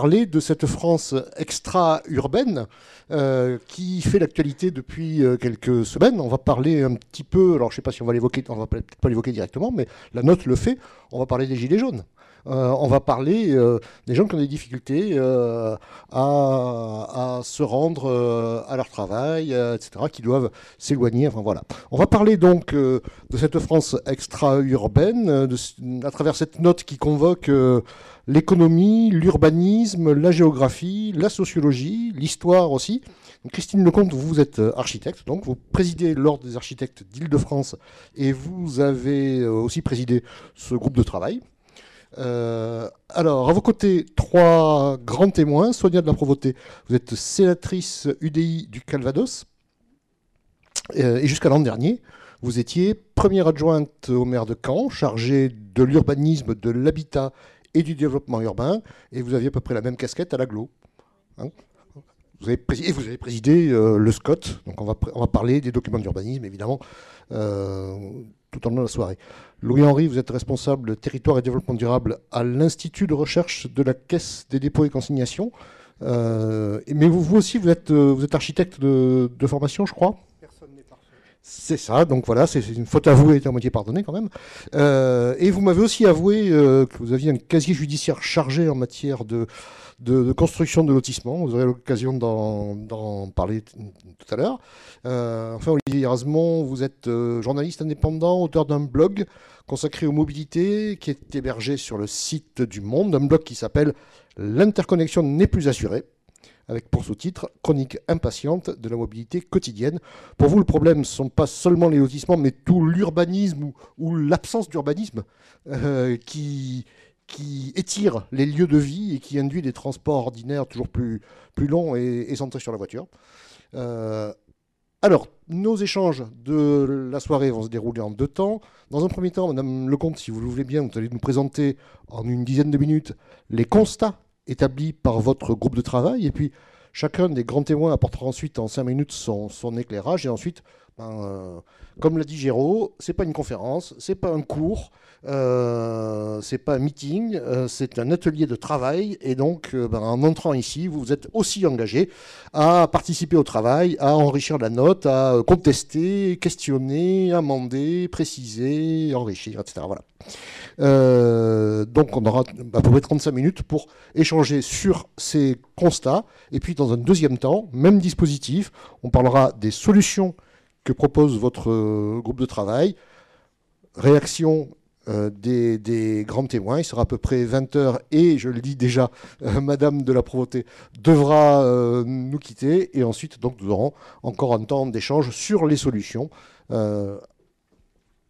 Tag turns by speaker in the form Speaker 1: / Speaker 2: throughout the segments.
Speaker 1: parler de cette France extra-urbaine euh, qui fait l'actualité depuis euh, quelques semaines. On va parler un petit peu, alors je ne sais pas si on va l'évoquer, on va peut-être pas l'évoquer directement, mais la note le fait, on va parler des Gilets jaunes. Euh, on va parler des gens qui ont des difficultés à, à, se rendre à leur travail, etc., qui doivent s'éloigner. Enfin voilà. On va parler donc de cette France extra-urbaine à travers cette note qui convoque l'économie, l'urbanisme, la géographie, la sociologie, l'histoire aussi. Christine Lecomte, vous êtes euh, architecte, donc vous présidez l'Ordre des architectes d'Île-de-France et vous avez euh, aussi présidé ce groupe de travail. Euh, alors, à vos côtés, trois grands témoins. Sonia de la Provoté, vous êtes sénatrice UDI du Calvados. et jusqu'à l'an dernier, vous étiez première adjointe au maire de Caen, chargée de l'urbanisme, de l'habitat et du développement urbain, et vous aviez à peu près la même casquette à l'aglo. Hein vous avez présidé, euh, le SCOT, donc on va, on va parler des documents d'urbanisme, évidemment, euh, tout au long de la soirée. Louis-Henri, vous êtes responsable territoire et développement durable à l'Institut de recherche de la Caisse des dépôts et consignations. Euh, mais vous, aussi, vous êtes, vous êtes architecte de formation, je crois? C'est ça, donc voilà, c'est une faute avouée et à moitié pardonnée quand même. Euh, et vous m'avez aussi avoué euh, que vous aviez un casier judiciaire chargé en matière de, construction de lotissement. Vous aurez l'occasion d'en parler tout à l'heure. Euh, enfin, Olivier Erasmont, vous êtes journaliste indépendant, auteur d'un blog consacré aux mobilités qui est hébergé sur le site du Monde, un blog qui s'appelle L'interconnexion n'est plus assurée avec pour sous-titre Chronique impatiente de la mobilité quotidienne. Pour vous, le problème ne sont pas seulement les lotissements, mais tout l'urbanisme ou, l'absence d'urbanisme euh, qui, étire les lieux de vie et qui induit des transports ordinaires toujours plus, plus longs et, centrés sur la voiture. Euh, alors, nos échanges de la soirée vont se dérouler en deux temps. Dans un premier temps, Madame Lecomte, si vous le voulez bien, vous allez nous présenter en une dizaine de minutes les constats établi par votre groupe de travail. Et puis, chacun des grands témoins apportera ensuite en cinq minutes son, éclairage. Et ensuite, ben, euh, comme l'a dit Géraud, c'est pas une conférence, c'est pas un cours, euh, c'est pas un meeting, euh, c'est un atelier de travail. Et donc, euh, ben, en entrant ici, vous êtes aussi engagé à participer au travail, à enrichir la note, à contester, questionner, amender, préciser, enrichir, etc. Voilà. Donc on aura à peu près 35 minutes pour échanger sur ces constats. Et puis dans un deuxième temps, même dispositif, on parlera des solutions que propose votre euh, groupe de travail, réaction euh, des, grands témoins. Il sera à peu près 20 heures et, je le dis déjà, Madame de la Provoté devra nous quitter. Et ensuite, donc, nous aurons encore un temps d'échange sur les solutions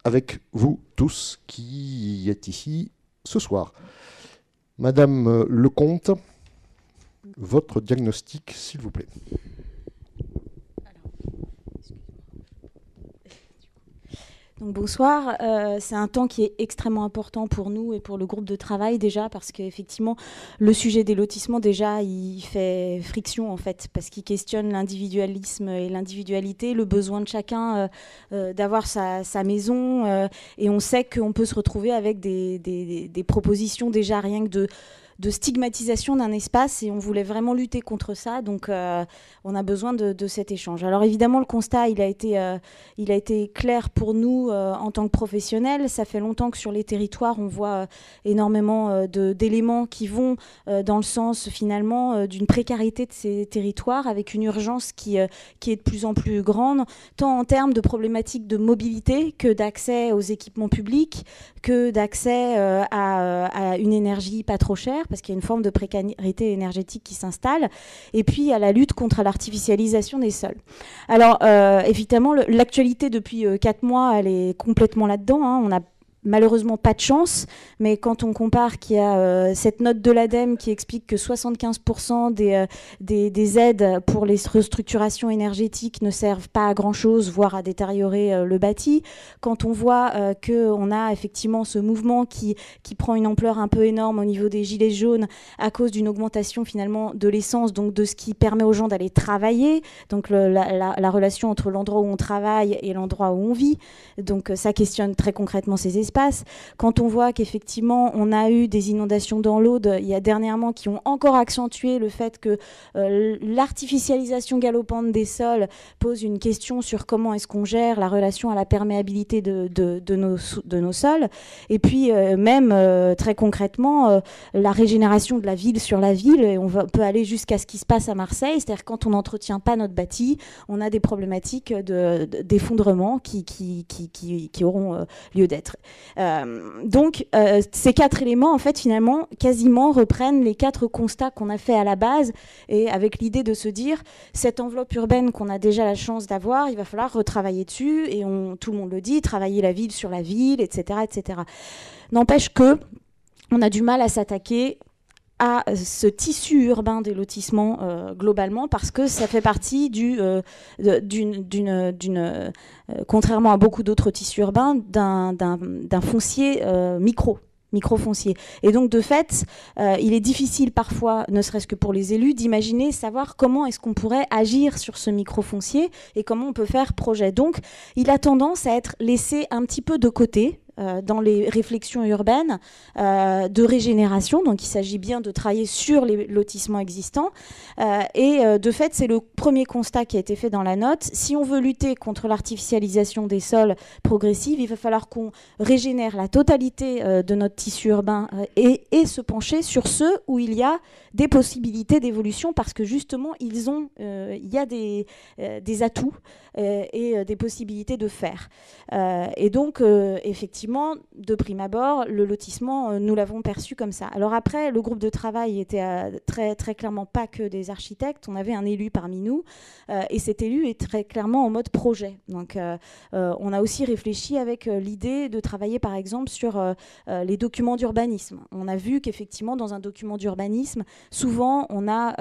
Speaker 1: avec vous tous qui êtes ici ce soir. Madame Lecomte, votre diagnostic, s'il vous plaît.
Speaker 2: Bonsoir. Euh, c'est un temps qui est extrêmement important pour nous et pour le groupe de travail déjà parce qu'effectivement le sujet des lotissements déjà il fait friction en fait parce qu'il questionne l'individualisme et l'individualité, le besoin de chacun euh, euh, d'avoir sa, maison et on sait qu'on peut se retrouver avec des propositions déjà rien que de de stigmatisation d'un espace et on voulait vraiment lutter contre ça. Donc euh, on a besoin de, cet échange. Alors évidemment le constat il a été, euh, il a été clair pour nous euh, en tant que professionnels. Ça fait longtemps que sur les territoires on voit énormément d'éléments qui vont dans le sens finalement d'une précarité de ces territoires avec une urgence qui, qui est de plus en plus grande, tant en termes de problématiques de mobilité que d'accès aux équipements publics, que d'accès à, à une énergie pas trop chère parce qu'il y a une forme de précarité énergétique qui s'installe, et puis à la lutte contre l'artificialisation des sols. Alors, euh, évidemment, l'actualité depuis euh, quatre mois, elle est complètement là-dedans. Hein. On a malheureusement pas de chance, mais quand on compare qu'il y a euh, cette note de l'ADEME qui explique que 75% euh, des, des, aides pour les restructurations énergétiques ne servent pas à grand-chose, voire à détériorer euh, le bâti, quand on voit qu'on a effectivement ce mouvement qui, prend une ampleur un peu énorme au niveau des gilets jaunes à cause d'une augmentation finalement de l'essence, donc de ce qui permet aux gens d'aller travailler, donc la, la, relation entre l'endroit où on travaille et l'endroit où on vit, donc ça questionne très concrètement ces espaces Quand on voit qu'effectivement, on a eu des inondations dans l'Aude, il y a dernièrement qui ont encore accentué le fait que euh, l'artificialisation galopante des sols pose une question sur comment est-ce qu'on gère la relation à la perméabilité de, de, nos, de nos, sols. Et puis, euh, même euh, très concrètement, la régénération de la ville sur la ville, et on, peut aller jusqu'à ce qui se passe à Marseille, c'est-à-dire quand on n'entretient pas notre bâti, on a des problématiques d'effondrement qui, qui, qui, qui, auront lieu d'être. Donc, ces quatre éléments, en fait, finalement, quasiment reprennent les quatre constats qu'on a fait à la base, et avec l'idée de se dire, cette enveloppe urbaine qu'on a déjà la chance d'avoir, il va falloir retravailler dessus, et tout le monde le dit, travailler la ville sur la ville, etc. etc. N'empêche que on a du mal à s'attaquer à ce tissu urbain des lotissements euh, globalement parce que ça fait partie du, euh, d'une, euh, contrairement à beaucoup d'autres tissus urbains, d'un, foncier micro microfoncier. Et donc, de fait, il est difficile parfois, ne serait-ce que pour les élus, d'imaginer, savoir comment est-ce qu'on pourrait agir sur ce microfoncier et comment on peut faire projet. Donc, il a tendance à être laissé un petit peu de côté euh, dans les réflexions urbaines euh, de régénération. Donc il s'agit bien de travailler sur les lotissements existants. Euh, et de fait, c'est le premier constat qui a été fait dans la note. Si on veut lutter contre l'artificialisation des sols progressive, il va falloir qu'on régénère la totalité de notre tissu urbain et, et, se pencher sur ceux où il y a des possibilités d'évolution parce que justement, ils ont, il y a des, des atouts et des possibilités de faire. et donc, effectivement, de prime abord, le lotissement, euh, nous l'avons perçu comme ça. Alors après, le groupe de travail était euh, très, clairement pas que des architectes. On avait un élu parmi nous, euh, et cet élu est très clairement en mode projet. Donc, on a aussi réfléchi avec l'idée de travailler, par exemple, sur les documents d'urbanisme. On a vu qu'effectivement, dans un document d'urbanisme, souvent, on a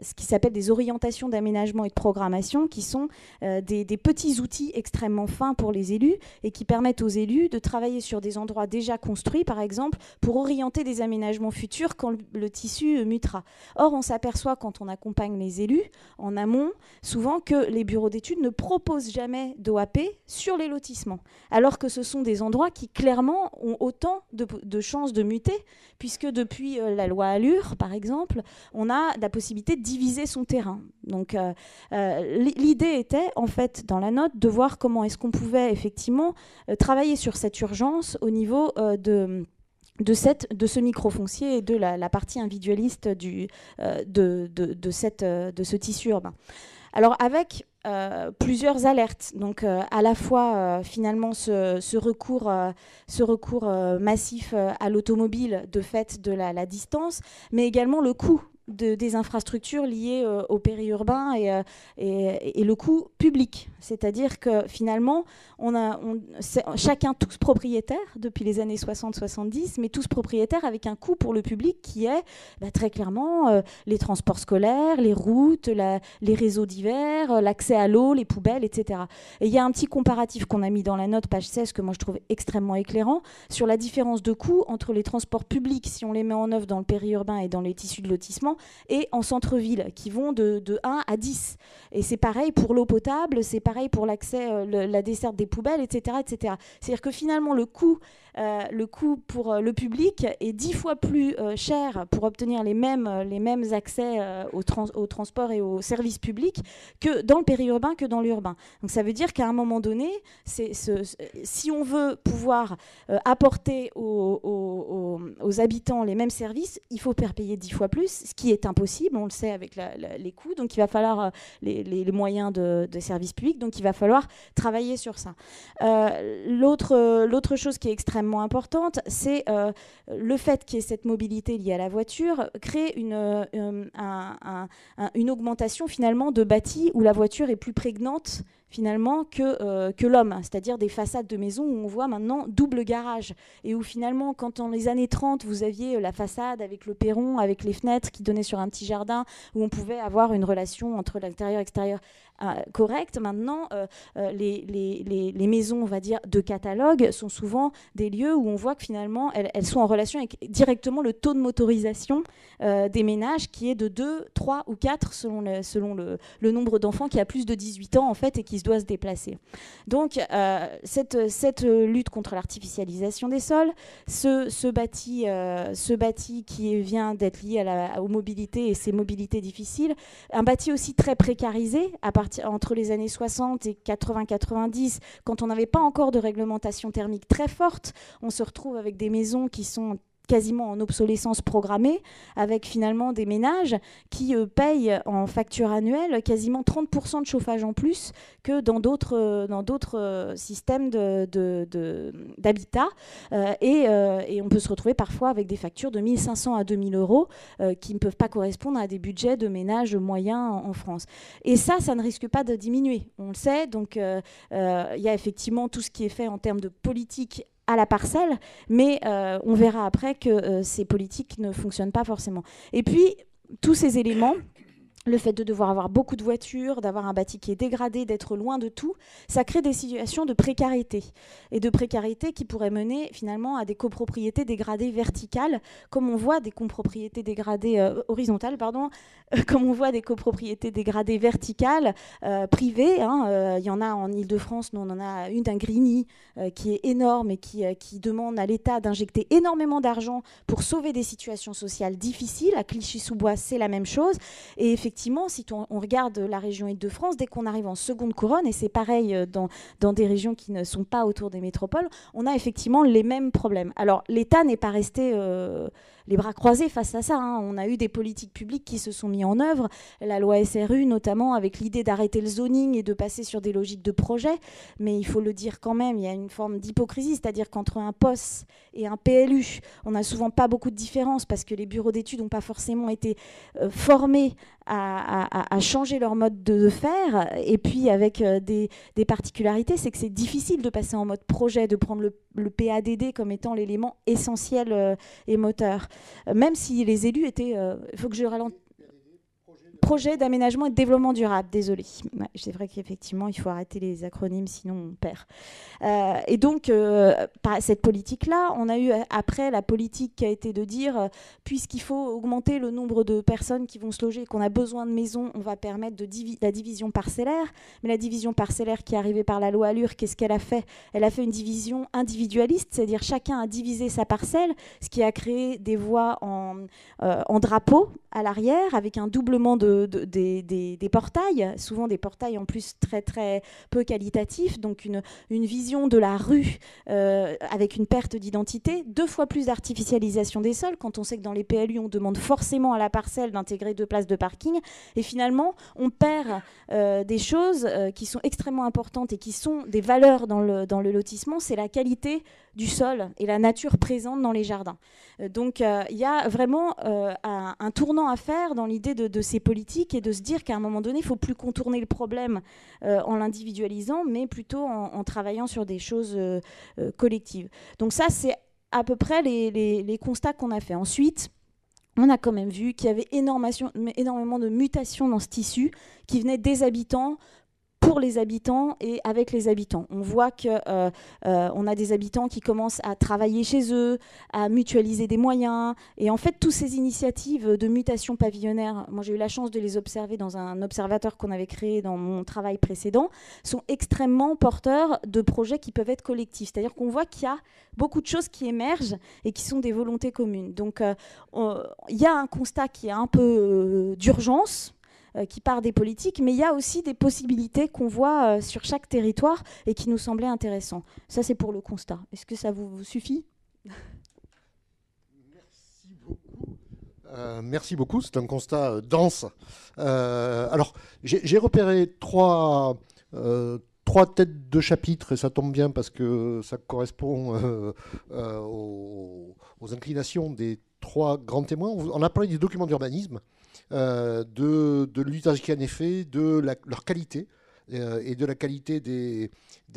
Speaker 2: ce qui s'appelle des orientations d'aménagement et de programmation, qui sont des, des petits outils extrêmement fins pour les élus et qui permettent aux élus de travailler sur des endroits déjà construits, par exemple, pour orienter des aménagements futurs quand le, tissu mutera. Or, on s'aperçoit quand on accompagne les élus en amont, souvent que les bureaux d'études ne proposent jamais d'OAP sur les lotissements, alors que ce sont des endroits qui clairement ont autant de, chances de muter, puisque depuis euh, la loi Allure, par exemple, on a la possibilité de diviser son terrain. Donc, euh, euh, l'idée était, en fait, dans la note, de voir comment est-ce qu'on pouvait effectivement euh, travailler sur cette urgence au niveau euh, de ce microfoncier et de la, partie individualiste du, euh, de, ce tissu urbain. Alors avec plusieurs alertes, donc à la fois finalement ce, recours, massif à l'automobile de fait de la, distance, mais également le coût des infrastructures liées euh, au périurbain euh, et, et, le coût public. C'est-à-dire que finalement, chacun, tous propriétaires depuis les années 60-70, mais tous propriétaires avec un coût pour le public qui est bah, très clairement euh, les transports scolaires, les routes, les réseaux divers, l'accès à l'eau, les poubelles, etc. Et il y a un petit comparatif qu'on a mis dans la note, page 16, que moi je trouve extrêmement éclairant, sur la différence de coût entre les transports publics, si on les met en œuvre dans le périurbain et dans les tissus de lotissement, et en centre-ville, qui vont de, 1 à 10. Et c'est pareil pour l'eau potable, c'est pour l'accès, euh, la desserte des poubelles, etc. etc. C'est-à-dire que finalement, le coût euh, le coût pour euh, le public est dix fois plus euh, cher pour obtenir les mêmes, les mêmes accès au, au, transport et aux services publics que dans le périurbain que dans l'urbain. Donc ça veut dire qu'à un moment donné, si on veut pouvoir apporter aux, habitants les mêmes services, il faut faire payer dix fois plus, ce qui est impossible, on le sait avec les coûts, donc il va falloir les, moyens de, de, services publics, donc il va falloir travailler sur ça. L'autre chose qui est extrêmement importante, c'est euh, le fait qu'il y ait cette mobilité liée à la voiture crée une, euh, une augmentation finalement de bâtis où la voiture est plus prégnante finalement que, euh, que l'homme, c'est-à-dire des façades de maisons où on voit maintenant double garage. Et où finalement quand dans les années 30 vous aviez la façade avec le perron, avec les fenêtres qui donnaient sur un petit jardin où on pouvait avoir une relation entre l'intérieur et l'extérieur correcte. Maintenant, euh, euh, les, les, les, maisons, on va dire, de catalogue sont souvent des lieux où on voit que finalement, elles, sont en relation avec directement le taux de motorisation des ménages qui est de 2, 3 ou 4 selon le, selon le nombre d'enfants qui a plus de 18 ans en fait et qui se doit se déplacer. Donc cette, cette lutte contre l'artificialisation des sols, ce, ce, bâti, ce bâti qui vient d'être lié à la, aux mobilités et ces mobilités difficiles, un bâti aussi très précarisé à partir, entre les années 60 et 80-90, quand on n'avait pas encore de réglementation thermique très forte, on se retrouve avec des maisons qui sont quasiment en obsolescence programmée, avec finalement des ménages qui euh, payent en facture annuelle quasiment 30% de chauffage en plus que dans d'autres euh, euh, systèmes d'habitat. Et, on peut se retrouver parfois avec des factures de 1500 à 2000 euros qui ne peuvent pas correspondre à des budgets de ménages moyens en, en France. Et ça, ça ne risque pas de diminuer. On le sait. Donc, il y a effectivement tout ce qui est fait en termes de politique à la parcelle, mais euh, on verra après que euh, ces politiques ne fonctionnent pas forcément. Et puis, tous ces éléments le fait de devoir avoir beaucoup de voitures, d'avoir un bâti qui est dégradé, d'être loin de tout, ça crée des situations de précarité. Et de précarité qui pourraient mener finalement à des copropriétés dégradées verticales, comme on voit des copropriétés dégradées euh, horizontales, pardon, comme on voit des copropriétés dégradées verticales, euh, privées. Hein, euh, il y en a en Ile-de-France, nous on en a une d'un Grigny qui est énorme et qui, demande à l'État d'injecter énormément d'argent pour sauver des situations sociales difficiles. À Clichy-sous-Bois, c'est la même chose. Si on, regarde la région Île-de-France, dès qu'on arrive en seconde couronne, et c'est pareil euh, dans, dans des régions qui ne sont pas autour des métropoles, on a effectivement les mêmes problèmes. Alors l'État n'est pas resté euh, les bras croisés face à ça. Hein. On a eu des politiques publiques qui se sont mis en œuvre, la loi SRU notamment, avec l'idée d'arrêter le zoning et de passer sur des logiques de projet. Mais il faut le dire quand même, il y a une forme d'hypocrisie, c'est-à-dire qu'entre un POS et un PLU, on n'a souvent pas beaucoup de différence parce que les bureaux d'études n'ont pas forcément été euh, formés à, changer leur mode de faire. Et puis avec euh, des, particularités, c'est que c'est difficile de passer en mode projet, de prendre le, PADD comme étant l'élément essentiel euh, et moteur. Euh, même si les élus étaient... Il faut que je ralentisse projet d'aménagement et de développement durable. Désolé. c'est vrai qu'effectivement, il faut arrêter les acronymes, sinon on perd. Euh, et donc, euh, cette politique-là, on a eu après la politique qui a été de dire, euh, puisqu'il faut augmenter le nombre de personnes qui vont se loger, qu'on a besoin de maisons, on va permettre de la division parcellaire. Mais la division parcellaire qui est arrivée par la loi Allure, qu'est-ce qu'elle a fait? Elle a fait une division individualiste, c'est-à-dire chacun a divisé sa parcelle, ce qui a créé des voies en drapeau à l'arrière, avec un doublement de des, portails, souvent des portails en plus très très peu qualitatifs, donc une, vision de la rue euh, avec une perte d'identité, deux fois plus d'artificialisation des sols, quand on sait que dans les PLU on demande forcément à la parcelle d'intégrer deux places de parking, et finalement on perd euh, des choses euh, qui sont extrêmement importantes et qui sont des valeurs dans le, lotissement, c'est la qualité du sol et la nature présente dans les jardins. donc il y a vraiment un, tournant à faire dans l'idée de ces politiques et de se dire qu'à un moment donné, il ne faut plus contourner le problème euh, en l'individualisant, mais plutôt en, travaillement sur des choses euh, euh, collectives. Donc ça, c'est à peu près les, les constats qu'on a fait. Ensuite, on a quand même vu qu'il y avait énormément de mutations dans ce tissu qui venaient des habitants, pour les habitants et avec les habitants. On voit que euh, euh, a des habitants qui commencent à travailler chez eux, à mutualiser des moyens. Et en fait, toutes ces initiatives de mutation pavillonnaire, moi j'ai eu la chance de les observer dans un observateur qu'on avait créé dans mon travail précédent, sont extrêmement porteurs de projets qui peuvent être collectifs. C'est-à-dire qu'on voit qu'il y a beaucoup de choses qui émergent et qui sont des volontés communes. Donc euh, il y a un constat qui est un peu d'urgence qui part des politiques, mais il y a aussi des possibilités qu'on voit euh, sur chaque territoire et qui nous semblaient intéressants. Ça, c'est pour le constat. Est-ce que ça vous, suffit?
Speaker 1: Merci beaucoup. Euh, merci beaucoup, c'est un constat dense. alors, j'ai repéré trois, trois têtes de chapitre, et ça tombe bien parce que ça correspond aux, inclinations des trois grands témoins. On a parlé des documents d'urbanisme. Euh, de, de l'usage qui en est fait, de leur qualité euh, et de la qualité des,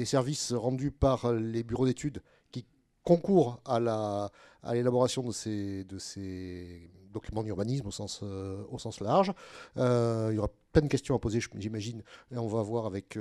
Speaker 1: services rendus par les bureaux d'études qui concourent à l'élaboration de ces, de ces document d'urbanisme au sens, au sens large. il y aura plein de questions à poser, j'imagine, et on va voir avec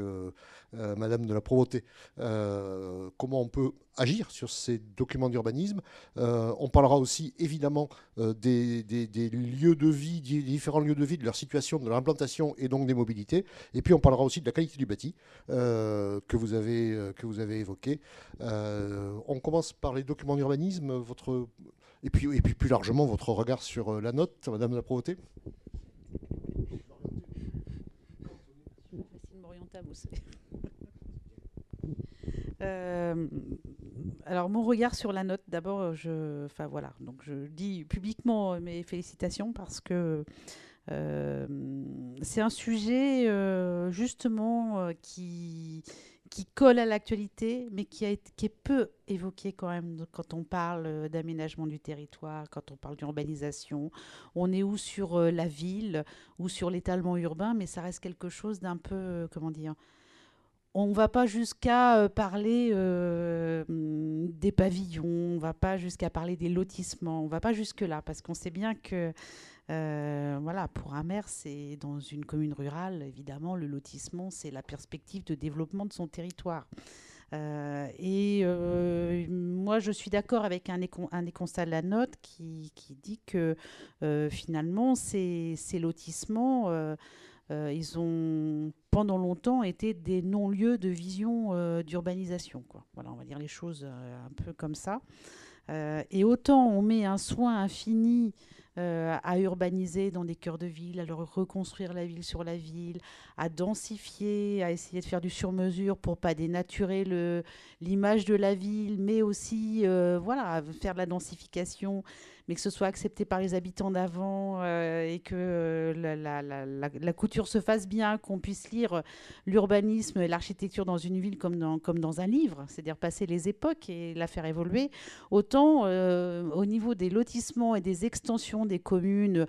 Speaker 1: Madame de la Provoté comment on peut agir sur ces documents d'urbanisme. on parlera aussi évidemment des, des, lieux de vie, des différents lieux de vie, de leur situation, de leur implantation et donc des mobilités. Et puis on parlera aussi de la qualité du bâti que, vous avez, que vous avez évoqué. on commence par les documents d'urbanisme, votre et puis, et puis plus largement votre regard sur euh, la note, Madame la Provoté.
Speaker 3: Euh, alors mon regard sur la note, d'abord, je, enfin voilà, donc je dis publiquement mes félicitations parce que euh, c'est un sujet justement qui qui colle à l'actualité, mais qui, est peu évoqué quand même quand on parle euh, d'aménagement du territoire, quand on parle d'urbanisation. On est où sur euh, la ville ou sur l'étalement urbain, mais ça reste quelque chose d'un peu, euh, comment dire, on ne va pas jusqu'à parler des pavillons, on ne va pas jusqu'à parler des lotissements, on ne va pas jusque-là, parce qu'on sait bien que euh, voilà, pour maire, c'est dans une commune rurale, évidemment, le lotissement, c'est la perspective de développement de son territoire. Euh, et euh, moi, je suis d'accord avec un un des, constats de la note qui, dit que finalement, ces lotissements, ils ont pendant longtemps été des non-lieux de vision d'urbanisation. Voilà, on va dire les choses un peu comme ça. et autant on met un soin infini euh, à urbaniser dans des cœurs de ville, à reconstruire la ville sur la ville, à densifier, à essayer de faire du sur-mesure pour pas dénaturer l'image de la ville, mais aussi euh, voilà, faire de la densification mais que ce soit accepté par les habitants d'avant euh, et que euh, la, couture se fasse bien, qu'on puisse lire l'urbanisme et l'architecture dans une ville comme dans, comme dans un livre, c'est-à-dire passer les époques et la faire évoluer, autant euh, au niveau des lotissements et des extensions des communes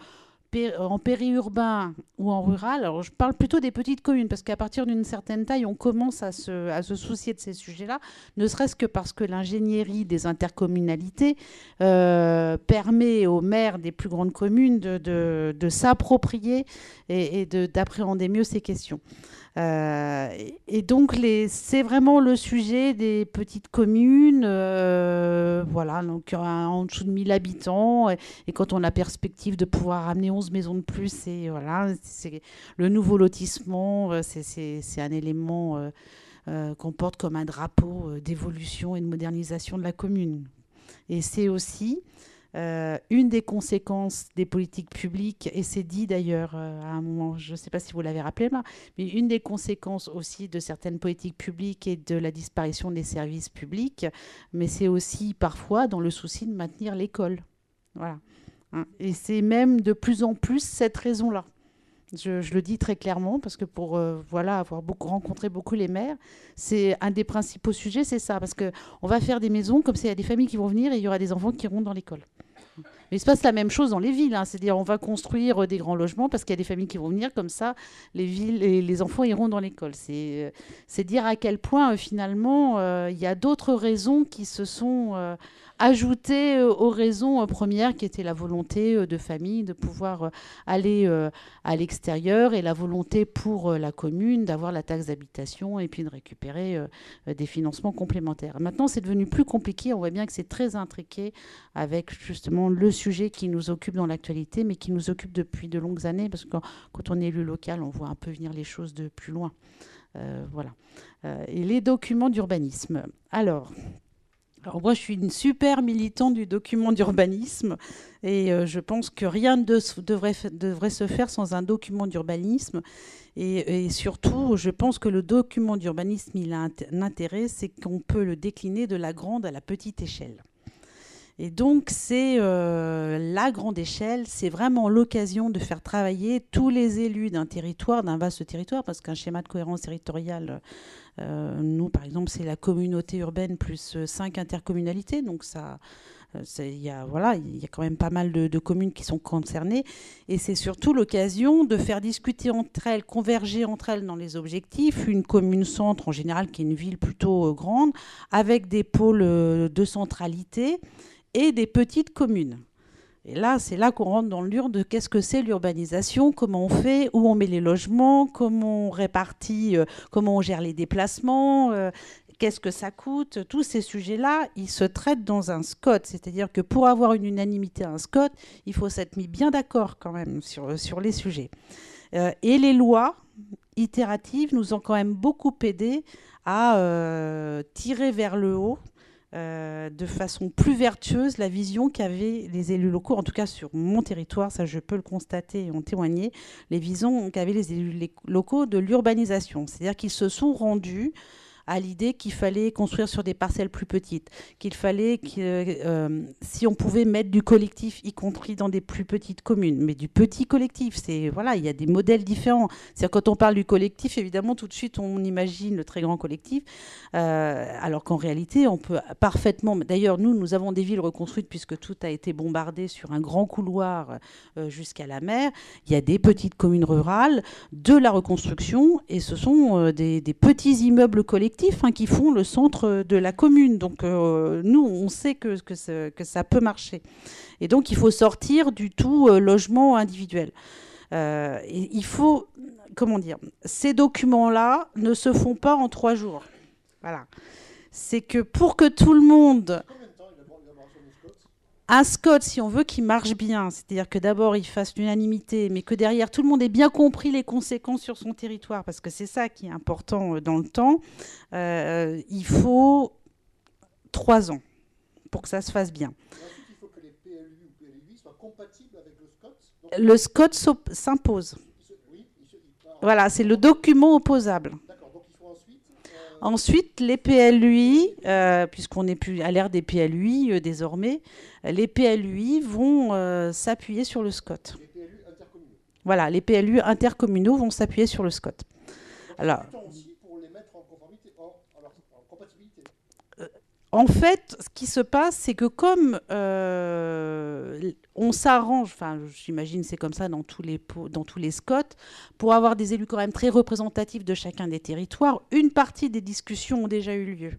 Speaker 3: en périurbain ou en rural, alors je parle plutôt des petites communes, parce qu'à partir d'une certaine taille, on commence à se, à se soucier de ces sujets-là, ne serait-ce que parce que l'ingénierie des intercommunalités euh, permet aux maires des plus grandes communes de, de, s'approprier et, et d'appréhender mieux ces questions. Euh, et donc, c'est vraiment le sujet des petites communes, euh, voilà, donc en dessous de 1000 habitants. Et, quand on a perspective de pouvoir amener 11 maisons de plus, et voilà, c'est le nouveau lotissement, euh, c'est un élément qu'on porte comme un drapeau d'évolution et de modernisation de la commune. Et c'est aussi euh, une des conséquences des politiques publiques, et c'est dit d'ailleurs euh, à un moment, je ne sais pas si vous l'avez rappelé mais une des conséquences aussi de certaines politiques publiques et de la disparition des services publics, mais c'est aussi parfois dans le souci de maintenir l'école. Voilà. Hein. Et c'est même de plus en plus cette raison-là. Je, le dis très clairement parce que pour euh, voilà avoir beaucoup rencontré beaucoup les maires, c'est un des principaux sujets, c'est ça parce que on va faire des maisons comme ça, il y a des familles qui vont venir et il y aura des enfants qui iront dans l'école. Mais il se passe la même chose dans les villes. Hein. C'est-à-dire, on va construire des grands logements parce qu'il y a des familles qui vont venir. Comme ça, les, villes et les enfants iront dans l'école. C'est euh, dire à quel point, euh, finalement, euh, il y a d'autres raisons qui se sont ajouter euh, aux raisons euh, premières qui étaient la volonté euh, de famille de pouvoir aller à l'extérieur et la volonté pour la commune d'avoir la taxe d'habitation et puis de récupérer des financements complémentaires. Maintenant, c'est devenu plus compliqué. On voit bien que c'est très intriqué avec justement le sujet qui nous occupe dans l'actualité, mais qui nous occupe depuis de longues années, parce que quand, on est élu local, on voit un peu venir les choses de plus loin. voilà. et les documents d'urbanisme. Alors, alors moi, je suis une super militante du document d'urbanisme et euh, je pense que rien ne devrait, se faire sans un document d'urbanisme. Et, surtout, je pense que le document d'urbanisme, il a un, intérêt, c'est qu'on peut le décliner de la grande à la petite échelle. Et donc, c'est euh, la grande échelle, c'est vraiment l'occasion de faire travailler tous les élus d'un territoire, d'un vaste territoire, parce qu'un schéma de cohérence territoriale nous, par exemple, c'est la communauté urbaine plus euh, cinq intercommunalités. Donc, ça, euh, il y a voilà, il y a quand même pas mal de, communes qui sont concernées, et c'est surtout l'occasion de faire discuter entre elles, converger entre elles dans les objectifs. Une commune centre en général, qui est une ville plutôt grande, avec des pôles de centralité et des petites communes. Et là, c'est là qu'on rentre dans le dur de qu'est-ce que c'est l'urbanisation, comment on fait, où on met les logements, comment on répartit, euh, comment on gère les déplacements, euh, qu'est-ce que ça coûte. Tous ces sujets-là, ils se traitent dans un SCOT. C'est-à-dire que pour avoir une unanimité à un SCOT, il faut s'être mis bien d'accord quand même sur, les sujets. Euh, et les lois itératives nous ont quand même beaucoup aidé à tirer vers le haut euh, de façon plus vertueuse la vision qu'avaient les élus locaux, en tout cas sur mon territoire, ça je peux le constater et en témoigner, les visions qu'avaient les élus locaux de l'urbanisation. C'est-à-dire qu'ils se sont rendus à l'idée qu'il fallait construire sur des parcelles plus petites, qu'il fallait que euh, si on pouvait mettre du collectif, y compris dans des plus petites communes, mais du petit collectif, c'est voilà, il y a des modèles différents. C'est quand on parle du collectif, évidemment, tout de suite on imagine le très grand collectif, euh, alors qu'en réalité, on peut parfaitement. D'ailleurs, nous, nous avons des villes reconstruites puisque tout a été bombardé sur un grand couloir euh, jusqu'à la mer. Il y a des petites communes rurales, de la reconstruction, et ce sont des petits immeubles collectifs Hein, qui font le centre de la commune. Donc euh, nous, on sait que, que, ça peut marcher. Et donc il faut sortir du tout euh, logement individuel. Euh, il faut, comment dire, ces documents-là ne se font pas en trois jours. Voilà. C'est que pour que tout le monde un SCOT, si on veut qu'il marche bien, c'est-à-dire que d'abord il fasse l'unanimité, mais que derrière tout le monde ait bien compris les conséquences sur son territoire, parce que c'est ça qui est important euh, dans le temps, euh, il faut trois ans pour que ça se fasse bien. il faut que les PLU ou PLUI soient compatibles avec le SCOT Le SCOT s'impose. Voilà, c'est le document opposable. Ensuite, les PLUI, euh, puisqu'on n'est plus à l'ère des PLUI euh, désormais, les PLUI vont euh, s'appuyer sur le SCOT. Les PLU intercommunaux. Voilà, les PLU intercommunaux vont s'appuyer sur le SCOT. Alors, en fait, ce qui se passe, c'est que comme euh, on s'arrange, enfin, j'imagine c'est comme ça dans tous les dans tous les SCOT, pour avoir des élus quand même très représentatifs de chacun des territoires, une partie des discussions ont déjà eu lieu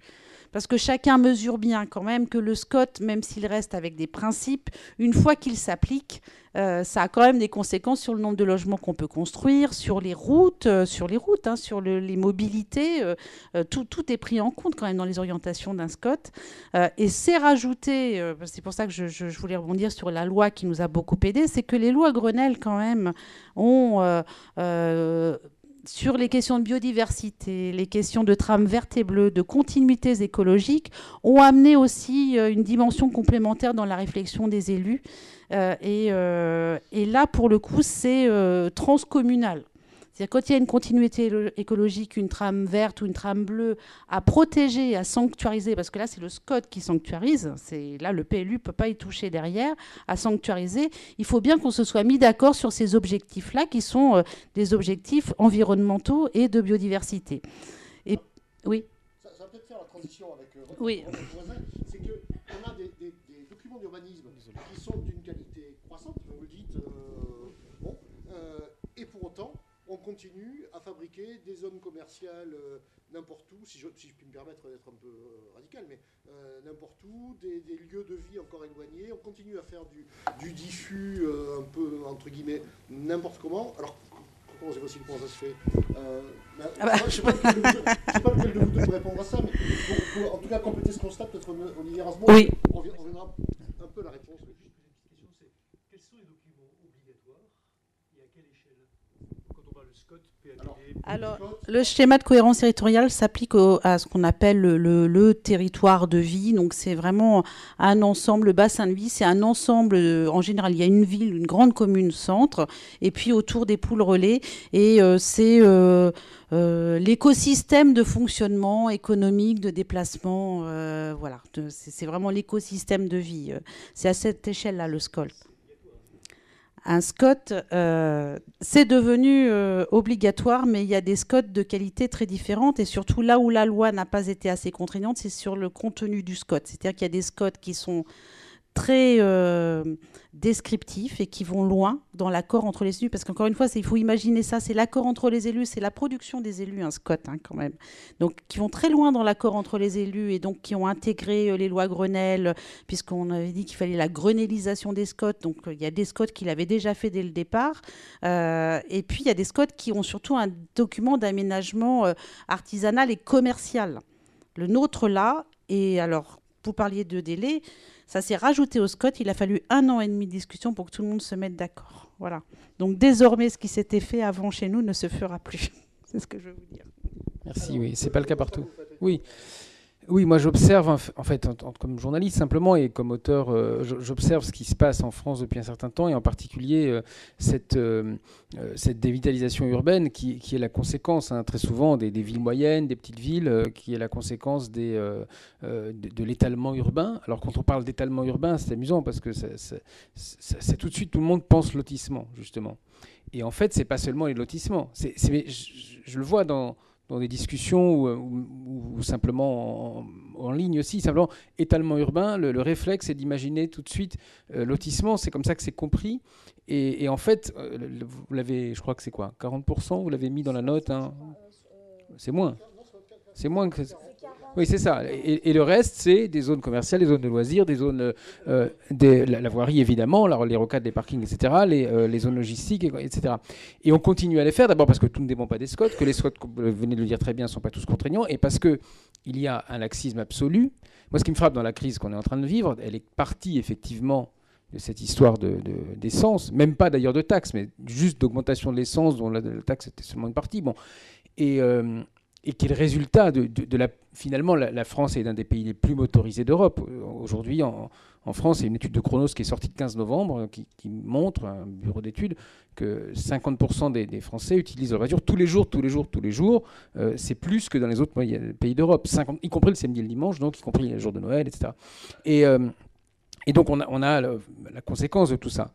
Speaker 3: parce que chacun mesure bien quand même que le SCOT, même s'il reste avec des principes, une fois qu'il s'applique, euh, ça a quand même des conséquences sur le nombre de logements qu'on peut construire, sur les routes, euh, sur les routes, hein, sur les mobilités. Euh, tout, tout, est pris en compte quand même dans les orientations d'un SCOT. et c'est rajouté, c'est pour ça que je, je, voulais rebondir sur la loi qui nous a beaucoup aidé, c'est que les lois Grenelle quand même ont sur les questions de biodiversité, les questions de trame verte et bleue, de continuités écologiques, ont amené aussi euh, une dimension complémentaire dans la réflexion des élus. Euh, euh, et, là, pour le coup, c'est transcommunal. C'est-à-dire quand il y a une continuité écologique, une trame verte ou une trame bleue à protéger, à sanctuariser, parce que là c'est le SCOT qui sanctuarise, c'est là le PLU ne peut pas y toucher derrière, à sanctuariser, il faut bien qu'on se soit mis d'accord sur ces objectifs-là qui sont euh, des objectifs environnementaux et de biodiversité. Et oui.
Speaker 1: Ça, va peut-être faire la transition avec euh, votre, oui. voisin, c'est qu'on a des, documents d'urbanisme qui sont d'une qualité croissante, vous le dites, euh, bon, et pour autant on continue à fabriquer des zones commerciales euh, n'importe où, si je, puis me permettre d'être un peu euh, radical, mais euh, n'importe où, des, lieux de vie encore éloignés, on continue à faire du, diffus un peu, entre guillemets, n'importe comment. Alors, comment c'est possible, comment ça se fait ben, ah bah. Je ne sais pas lequel de vous deux peut répondre à ça, mais pour, en tout cas compléter ce constat, peut-être Olivier Rasmus, oui. on, reviendra un peu la réponse.
Speaker 3: Alors, le schéma de cohérence territoriale s'applique à ce qu'on appelle le, territoire de vie. Donc, c'est vraiment un ensemble, le bassin de vie, c'est un ensemble. En général, il y a une ville, une grande commune centre, et puis autour des poules relais. Et euh, c'est euh, euh, l'écosystème de fonctionnement économique, de déplacement. voilà, c'est vraiment l'écosystème de vie. C'est à cette échelle-là le SCOLT un SCOT, euh, c'est devenu euh, obligatoire, mais il y a des SCOT de qualité très différentes. Et surtout, là où la loi n'a pas été assez contraignante, c'est sur le contenu du SCOT. C'est-à-dire qu'il y a des SCOT qui sont très descriptifs et qui vont loin dans l'accord entre les élus. Parce qu'encore une fois, il faut imaginer ça, c'est l'accord entre les élus, c'est la production des élus, un hein, quand même. Donc qui vont très loin dans l'accord entre les élus et donc qui ont intégré euh, les lois Grenelle, puisqu'on avait dit qu'il fallait la grenélisation des SCOT. Donc il y a des SCOT qui l'avaient déjà fait dès le départ. Euh, et puis il y a des SCOT qui ont surtout un document d'aménagement euh, artisanal et commercial. Le nôtre là, et alors vous parliez de délai, ça s'est rajouté au SCOT. Il a fallu un an et demi de discussion pour que tout le monde se mette d'accord. Voilà. Donc désormais, ce qui s'était fait avant chez nous ne se fera plus. C'est ce que je veux vous dire.
Speaker 4: Merci. Oui, c'est pas le cas partout. Oui. Oui, moi j'observe, en fait, comme journaliste simplement et comme auteur, euh, j'observe ce qui se passe en France depuis un certain temps et en particulier euh, cette, euh, cette dévitalisation urbaine qui, est la conséquence hein, très souvent des, villes moyennes, des petites villes, qui est la conséquence des, de, l'étalement urbain. Alors quand on parle d'étalement urbain, c'est amusant parce que c'est tout de suite tout le monde pense lotissement, justement. Et en fait, c'est pas seulement les lotissements. je le vois dans dans des discussions ou, simplement en, ligne aussi, simplement étalement urbain, le, réflexe est d'imaginer tout de suite euh, lotissement, c'est comme ça que c'est compris. Et, en fait, euh, vous l'avez, je crois que c'est quoi 40% Vous l'avez mis dans la note hein? C'est moins. C'est moins que. Oui, c'est ça. Et, le reste, c'est des zones commerciales, des zones de loisirs, des zones, euh, la, voirie évidemment, les rocades des parkings, etc., euh, les, zones logistiques, etc. Et on continue à les faire, d'abord parce que tout ne dépend pas des SCOT, que les SCOT, vous venez de le dire très bien, ne sont pas tous contraignants, et parce qu'il y a un laxisme absolu. Moi, ce qui me frappe dans la crise qu'on est en train de vivre, elle est partie effectivement de cette histoire d'essence, de, même pas d'ailleurs de taxes, mais juste d'augmentation de l'essence, dont la, taxe était seulement une partie. Bon. Et, euh, et qui est le résultat de, la... Finalement, la, France est l'un des pays les plus motorisés d'Europe. Aujourd'hui, en, France, il y a une étude de Chronos qui est sortie le 15 novembre qui, montre, un bureau d'études, que 50% des, Français utilisent leur voiture tous les jours, tous les jours, tous les jours. Euh, c'est plus que dans les autres pays d'Europe, y compris le samedi et le dimanche, donc y compris les jours de Noël, etc. Et, euh, et donc on a la conséquence de tout ça.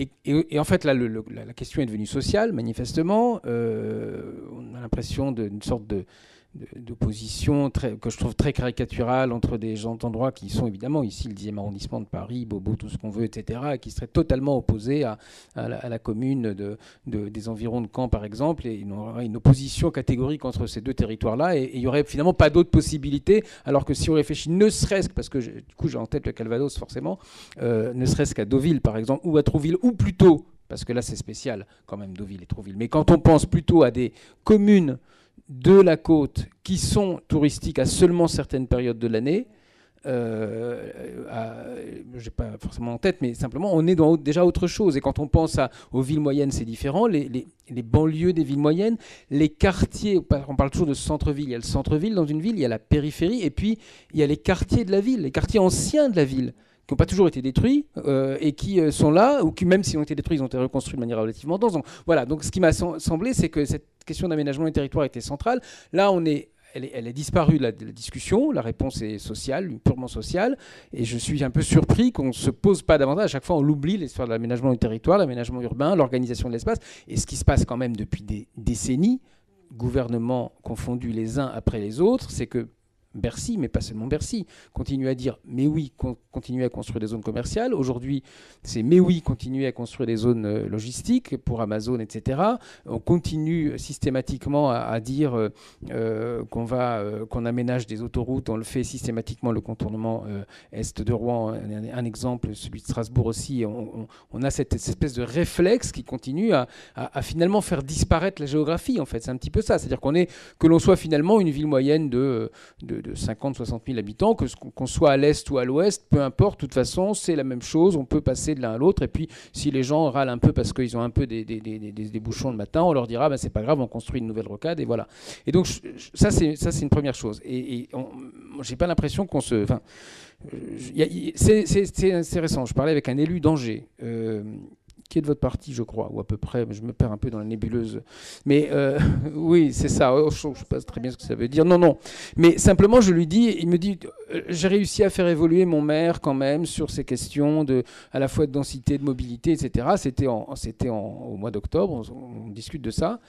Speaker 4: Et, en fait, là, la question est devenue sociale, manifestement. Euh, on a l'impression d'une sorte de, d'opposition que je trouve très caricaturale entre des gens d'endroits qui sont évidemment ici le 10e arrondissement de Paris, Bobo, tout ce qu'on veut, etc., et qui seraient totalement opposés à, la, commune de, des environs de Caen, par exemple, et il aurait une opposition catégorique entre ces deux territoires-là, et, il n'y aurait finalement pas d'autre possibilité, alors que si on réfléchit ne serait-ce que, parce que du coup j'ai en tête le Calvados forcément, euh, ne serait-ce qu'à Deauville, par exemple, ou à Trouville, ou plutôt, parce que là c'est spécial quand même, Deauville et Trouville, mais quand on pense plutôt à des communes de la côte qui sont touristiques à seulement certaines périodes de l'année, euh, je n'ai pas forcément en tête, mais simplement on est dans déjà autre chose. Et quand on pense aux villes moyennes, c'est différent. Les, banlieues des villes moyennes, les quartiers, on parle toujours de centre-ville. Il y a le centre-ville dans une ville, il y a la périphérie, et puis il y a les quartiers de la ville, les quartiers anciens de la ville qui n'ont pas toujours été détruits euh, et qui euh, sont là, ou qui même s'ils ont été détruits, ils ont été reconstruits de manière relativement dense. Donc, voilà, donc ce qui m'a semblé, c'est que cette question d'aménagement du territoire était centrale. Là, on est elle est, disparue de la, discussion. La réponse est sociale, purement sociale. Et je suis un peu surpris qu'on ne se pose pas davantage. À chaque fois, on l'oublie, l'histoire de l'aménagement du territoire, l'aménagement urbain, l'organisation de l'espace. Et ce qui se passe quand même depuis des décennies, gouvernements confondus les uns après les autres, c'est que Bercy, mais pas seulement Bercy, continue à dire mais oui, continuer à construire des zones commerciales. Aujourd'hui, c'est mais oui, continuer à construire des zones euh, logistiques pour Amazon, etc. On continue systématiquement à, dire euh, euh, qu'on va, qu'on aménage des autoroutes. On le fait systématiquement le contournement est de Rouen, un, exemple, celui de Strasbourg aussi. On, a cette, espèce de réflexe qui continue à, finalement faire disparaître la géographie. En fait, c'est un petit peu ça. C'est-à-dire qu'on est que l'on soit finalement une ville moyenne de 50-60 000 habitants, que qu'on soit à l'est ou à l'ouest, peu importe, de toute façon, c'est la même chose, on peut passer de l'un à l'autre, et puis si les gens râlent un peu parce qu'ils ont un peu des, des, des, des, bouchons le matin, on leur dira, ben, c'est pas grave, on construit une nouvelle rocade, et voilà. Et donc, ça, c'est, une première chose. Et, j'ai pas l'impression qu'on se... C'est récent, je parlais avec un élu d'Angers. Euh, qui est de votre parti, je crois, ou à peu près. Je me perds un peu dans la nébuleuse. Mais euh, oui, c'est ça. Je ne sais pas très bien ce que ça veut dire. Non, non. Mais simplement, je lui dis, il me dit, euh, j'ai réussi à faire évoluer mon maire quand même sur ces questions de, à la fois de densité, de mobilité, etc. C'était c'était au mois d'octobre. On, discute de ça.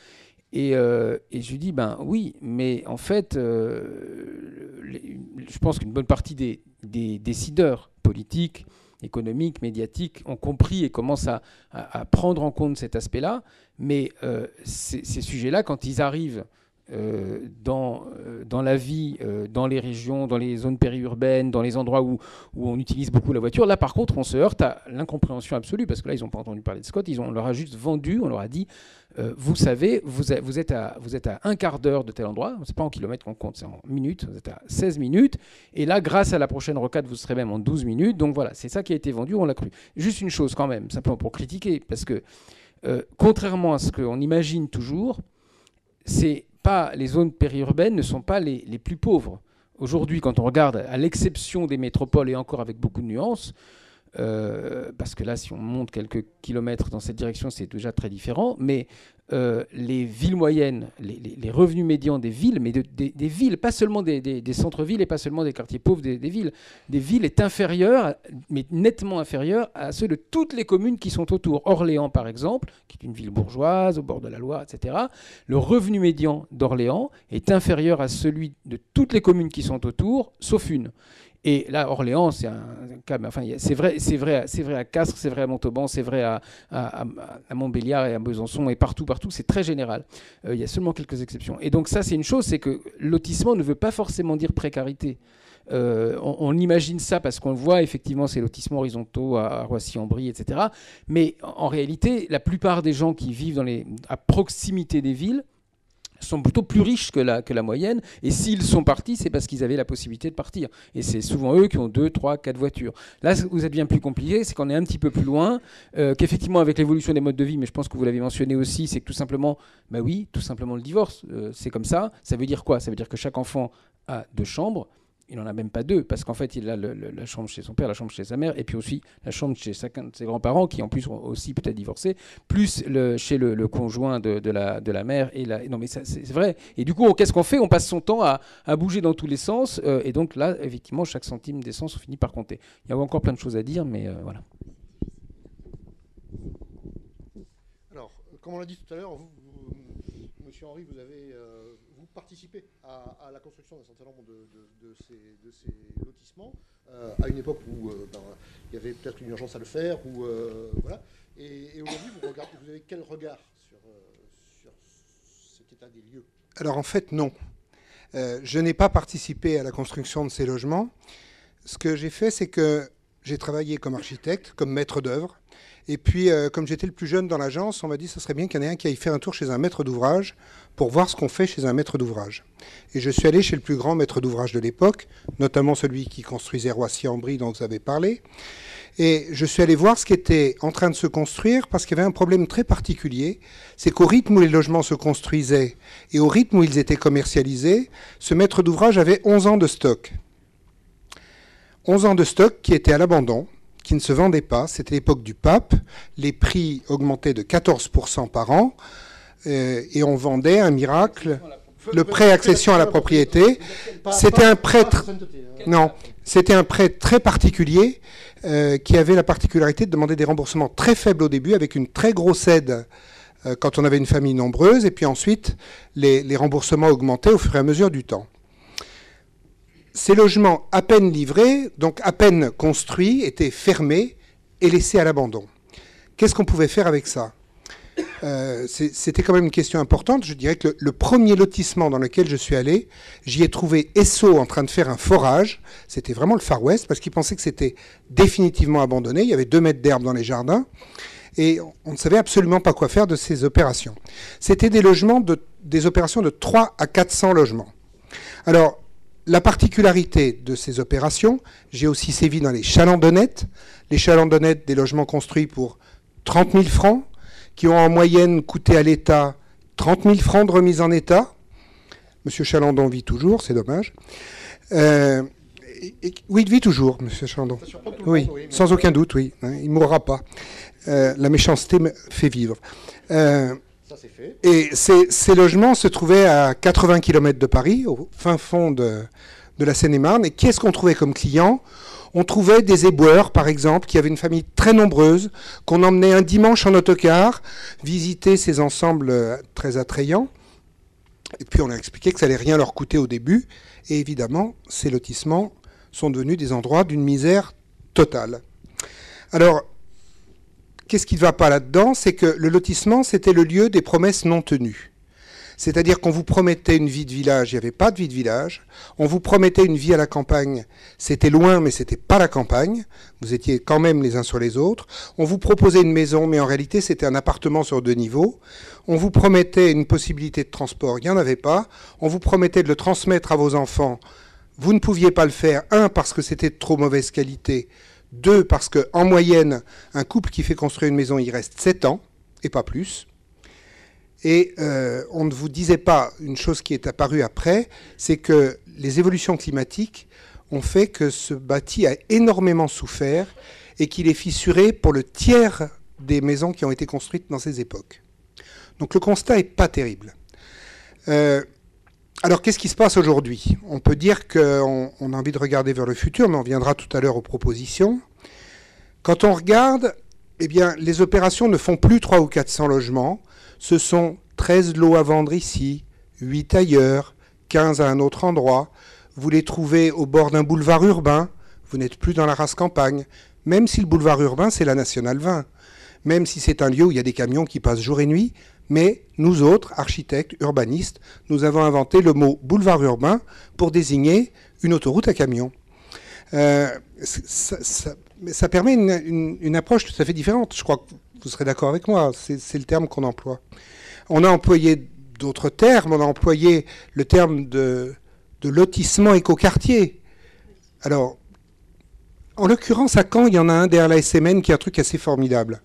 Speaker 4: Et, euh, et, je lui dis, ben oui, mais en fait, je pense qu'une bonne partie des, des décideurs politiques économiques, médiatiques ont compris et commencent à, prendre en compte cet aspect-là. Mais ces, ces sujets-là, quand ils arrivent euh, dans, euh, dans la vie, euh, dans les régions, dans les zones périurbaines, dans les endroits où, on utilise beaucoup la voiture. Là, par contre, on se heurte à l'incompréhension absolue, parce que là, ils n'ont pas entendu parler de Scott, ils ont, on leur a juste vendu, on leur a dit, vous savez, vous, vous, êtes à, vous êtes à un quart d'heure de tel endroit, c'est pas en kilomètres qu'on compte, c'est en minutes, vous êtes à 16 minutes, et là, grâce à la prochaine rocade, vous serez même en 12 minutes, donc voilà, c'est ça qui a été vendu, on l'a cru. Juste une chose quand même, simplement pour critiquer, parce que contrairement à ce qu'on imagine toujours, c'est pas, les zones périurbaines ne sont pas les, plus pauvres. Aujourd'hui, quand on regarde, à l'exception des métropoles, et encore avec beaucoup de nuances, euh, parce que là, si on monte quelques kilomètres dans cette direction, c'est déjà très différent. Mais euh, les villes moyennes, les, revenus médians des villes, mais des, villes, pas seulement des, centres-villes et pas seulement des quartiers pauvres des, villes, des villes est mais nettement inférieur à ceux de toutes les communes qui sont autour. Orléans, par exemple, qui est une ville bourgeoise au bord de la Loire, etc. Le revenu médian d'Orléans est inférieur à celui de toutes les communes qui sont autour, sauf une. Et là, Orléans, c'est un, cas. Enfin, c'est vrai, c'est vrai, c'est vrai à Castres, c'est vrai à Montauban, c'est vrai à, Montbéliard et à Besançon et partout, partout. C'est très général. Euh, il y a seulement quelques exceptions. Et donc ça, c'est une chose, c'est que lotissement ne veut pas forcément dire précarité. Euh, on, imagine ça parce qu'on voit effectivement ces lotissements horizontaux à, Roissy-en-Brie, etc. Mais en, réalité, la plupart des gens qui vivent à proximité des villes sont plutôt plus riches que la, que la moyenne. Et s'ils sont partis, c'est parce qu'ils avaient la possibilité de partir. Et c'est souvent eux qui ont deux, trois, quatre voitures. Là, vous êtes bien plus compliqué, c'est qu'on est un petit peu plus loin, euh, qu'effectivement, avec l'évolution des modes de vie, mais je pense que vous l'avez mentionné aussi, c'est que tout simplement, bah oui, tout simplement le divorce, euh, c'est comme ça. Ça veut dire quoi? Ça veut dire que chaque enfant a deux chambres il n'en a même pas deux, parce qu'en fait, il a la chambre chez son père, la chambre chez sa mère, et puis aussi la chambre chez chacun de ses grands-parents, qui en plus ont aussi peut-être divorcé, plus chez le, conjoint de, la, mère. Et non, mais c'est vrai. Et du coup, qu'est-ce qu'on fait? On passe son temps à, bouger dans tous les sens, euh, et donc là, effectivement, chaque centime d'essence, on finit par compter. Il y a encore plein de choses à dire, mais euh, voilà.
Speaker 1: Alors, comme on l'a dit tout à l'heure, vous, Monsieur Henri, vous avez euh, participé à, la construction d'un certain nombre de, ces, lotissements, euh, à une époque où euh, ben, il y avait peut-être une urgence à le faire, ou euh, voilà. Et, aujourd'hui, vous, avez quel regard sur, cet état des lieux?
Speaker 5: Alors en fait, non. je n'ai pas participé à la construction de ces logements. Ce que j'ai fait, c'est que j'ai travaillé comme architecte, comme maître d'œuvre. Et puis, comme j'étais le plus jeune dans l'agence, on m'a dit que ce serait bien qu'il y en ait un qui aille faire un tour chez un maître d'ouvrage pour voir ce qu'on fait chez un maître d'ouvrage. Et je suis allé chez le plus grand maître d'ouvrage de l'époque, notamment celui qui construisait Roissy-en-Brie dont vous avez parlé. Et je suis allé voir ce qui était en train de se construire parce qu'il y avait un problème très particulier. C'est qu'au rythme où les logements se construisaient et au rythme où ils étaient commercialisés, ce maître d'ouvrage avait 11 ans de stock. 11 ans de stock qui étaient à l'abandon, qui ne se vendaient pas. C'était l'époque du pape. Les prix augmentaient de 14% par an. Euh, et on vendait un miracle, le prêt accession à la propriété. C'était un prêt, non, c'était un très particulier euh, qui avait la particularité de demander des remboursements très faibles au début, avec une très grosse aide euh, quand on avait une famille nombreuse, et puis ensuite les remboursements augmentaient au fur et à mesure du temps. Ces logements à peine livrés, donc à peine construits, étaient fermés et laissés à l'abandon. Qu'est-ce qu'on pouvait faire avec ça? Euh, c'était quand même une question importante. Je dirais que le, premier lotissement dans lequel je suis allé, j'y ai trouvé Esso en train de faire un forage. C'était vraiment le Far West parce qu'ils pensaient que c'était définitivement abandonné. Il y avait deux mètres d'herbe dans les jardins et on ne savait absolument pas quoi faire de ces opérations. C'était des logements, de, des opérations de 3 à 400 logements. Alors, la particularité de ces opérations, j'ai aussi sévi dans les chalandonnettes. Les chalandonnettes, des logements construits pour 30 000 francs, qui ont en moyenne coûté à l'État 30 000 francs de remise en état. Monsieur Chalandon vit toujours, c'est dommage. Euh, oui, il vit toujours, Monsieur Chalandon. Oui, sans aucun doute, oui. Hein, il ne mourra pas. Euh, la méchanceté fait vivre. Euh, Ça, fait. Et ces, logements se trouvaient à 80 km de Paris, au fin fond de, de la Seine-et-Marne. Et, quest ce qu'on trouvait comme clients on trouvait des éboueurs, par exemple, qui avaient une famille très nombreuse, qu'on emmenait un dimanche en autocar visiter ces ensembles euh, très attrayants. Et puis on a expliqué que ça allait rien leur coûter au début. Et évidemment, ces lotissements sont devenus des endroits d'une misère totale. Alors, qu'est-ce qui ne va pas là-dedans? C'est que le lotissement, c'était le lieu des promesses non tenues. C'est-à-dire qu'on vous promettait une vie de village, il n'y avait pas de vie de village. On vous promettait une vie à la campagne, c'était loin, mais c'était pas la campagne. Vous étiez quand même les uns sur les autres. On vous proposait une maison, mais en réalité, c'était un appartement sur deux niveaux. On vous promettait une possibilité de transport, il n'y en avait pas. On vous promettait de le transmettre à vos enfants. Vous ne pouviez pas le faire, un, parce que c'était de trop mauvaise qualité, deux, parce qu'en moyenne, un couple qui fait construire une maison, il reste sept ans, et pas plus. Et euh, on ne vous disait pas une chose qui est apparue après, c'est que les évolutions climatiques ont fait que ce bâti a énormément souffert et qu'il est fissuré pour le tiers des maisons qui ont été construites dans ces époques. Donc le constat n'est pas terrible. Euh, alors qu'est-ce qui se passe aujourd'hui? On peut dire qu'on a envie de regarder vers le futur, mais on viendra tout à l'heure aux propositions. Quand on regarde, eh bien, les opérations ne font plus 300 ou 400 logements, ce sont 13 lots à vendre ici, 8 ailleurs, 15 à un autre endroit. Vous les trouvez au bord d'un boulevard urbain, vous n'êtes plus dans la race campagne, même si le boulevard urbain, c'est la Nationale 20. Même si c'est un lieu où il y a des camions qui passent jour et nuit, mais nous autres, architectes, urbanistes, nous avons inventé le mot boulevard urbain pour désigner une autoroute à camions. Euh, ça, permet une, approche tout à fait différente. Je crois vous serez d'accord avec moi, c'est le terme qu'on emploie. On a employé d'autres termes, on a employé le terme de, lotissement écoquartier. Alors, en l'occurrence, à Caen, il y en a un derrière la SMN qui est un truc assez formidable.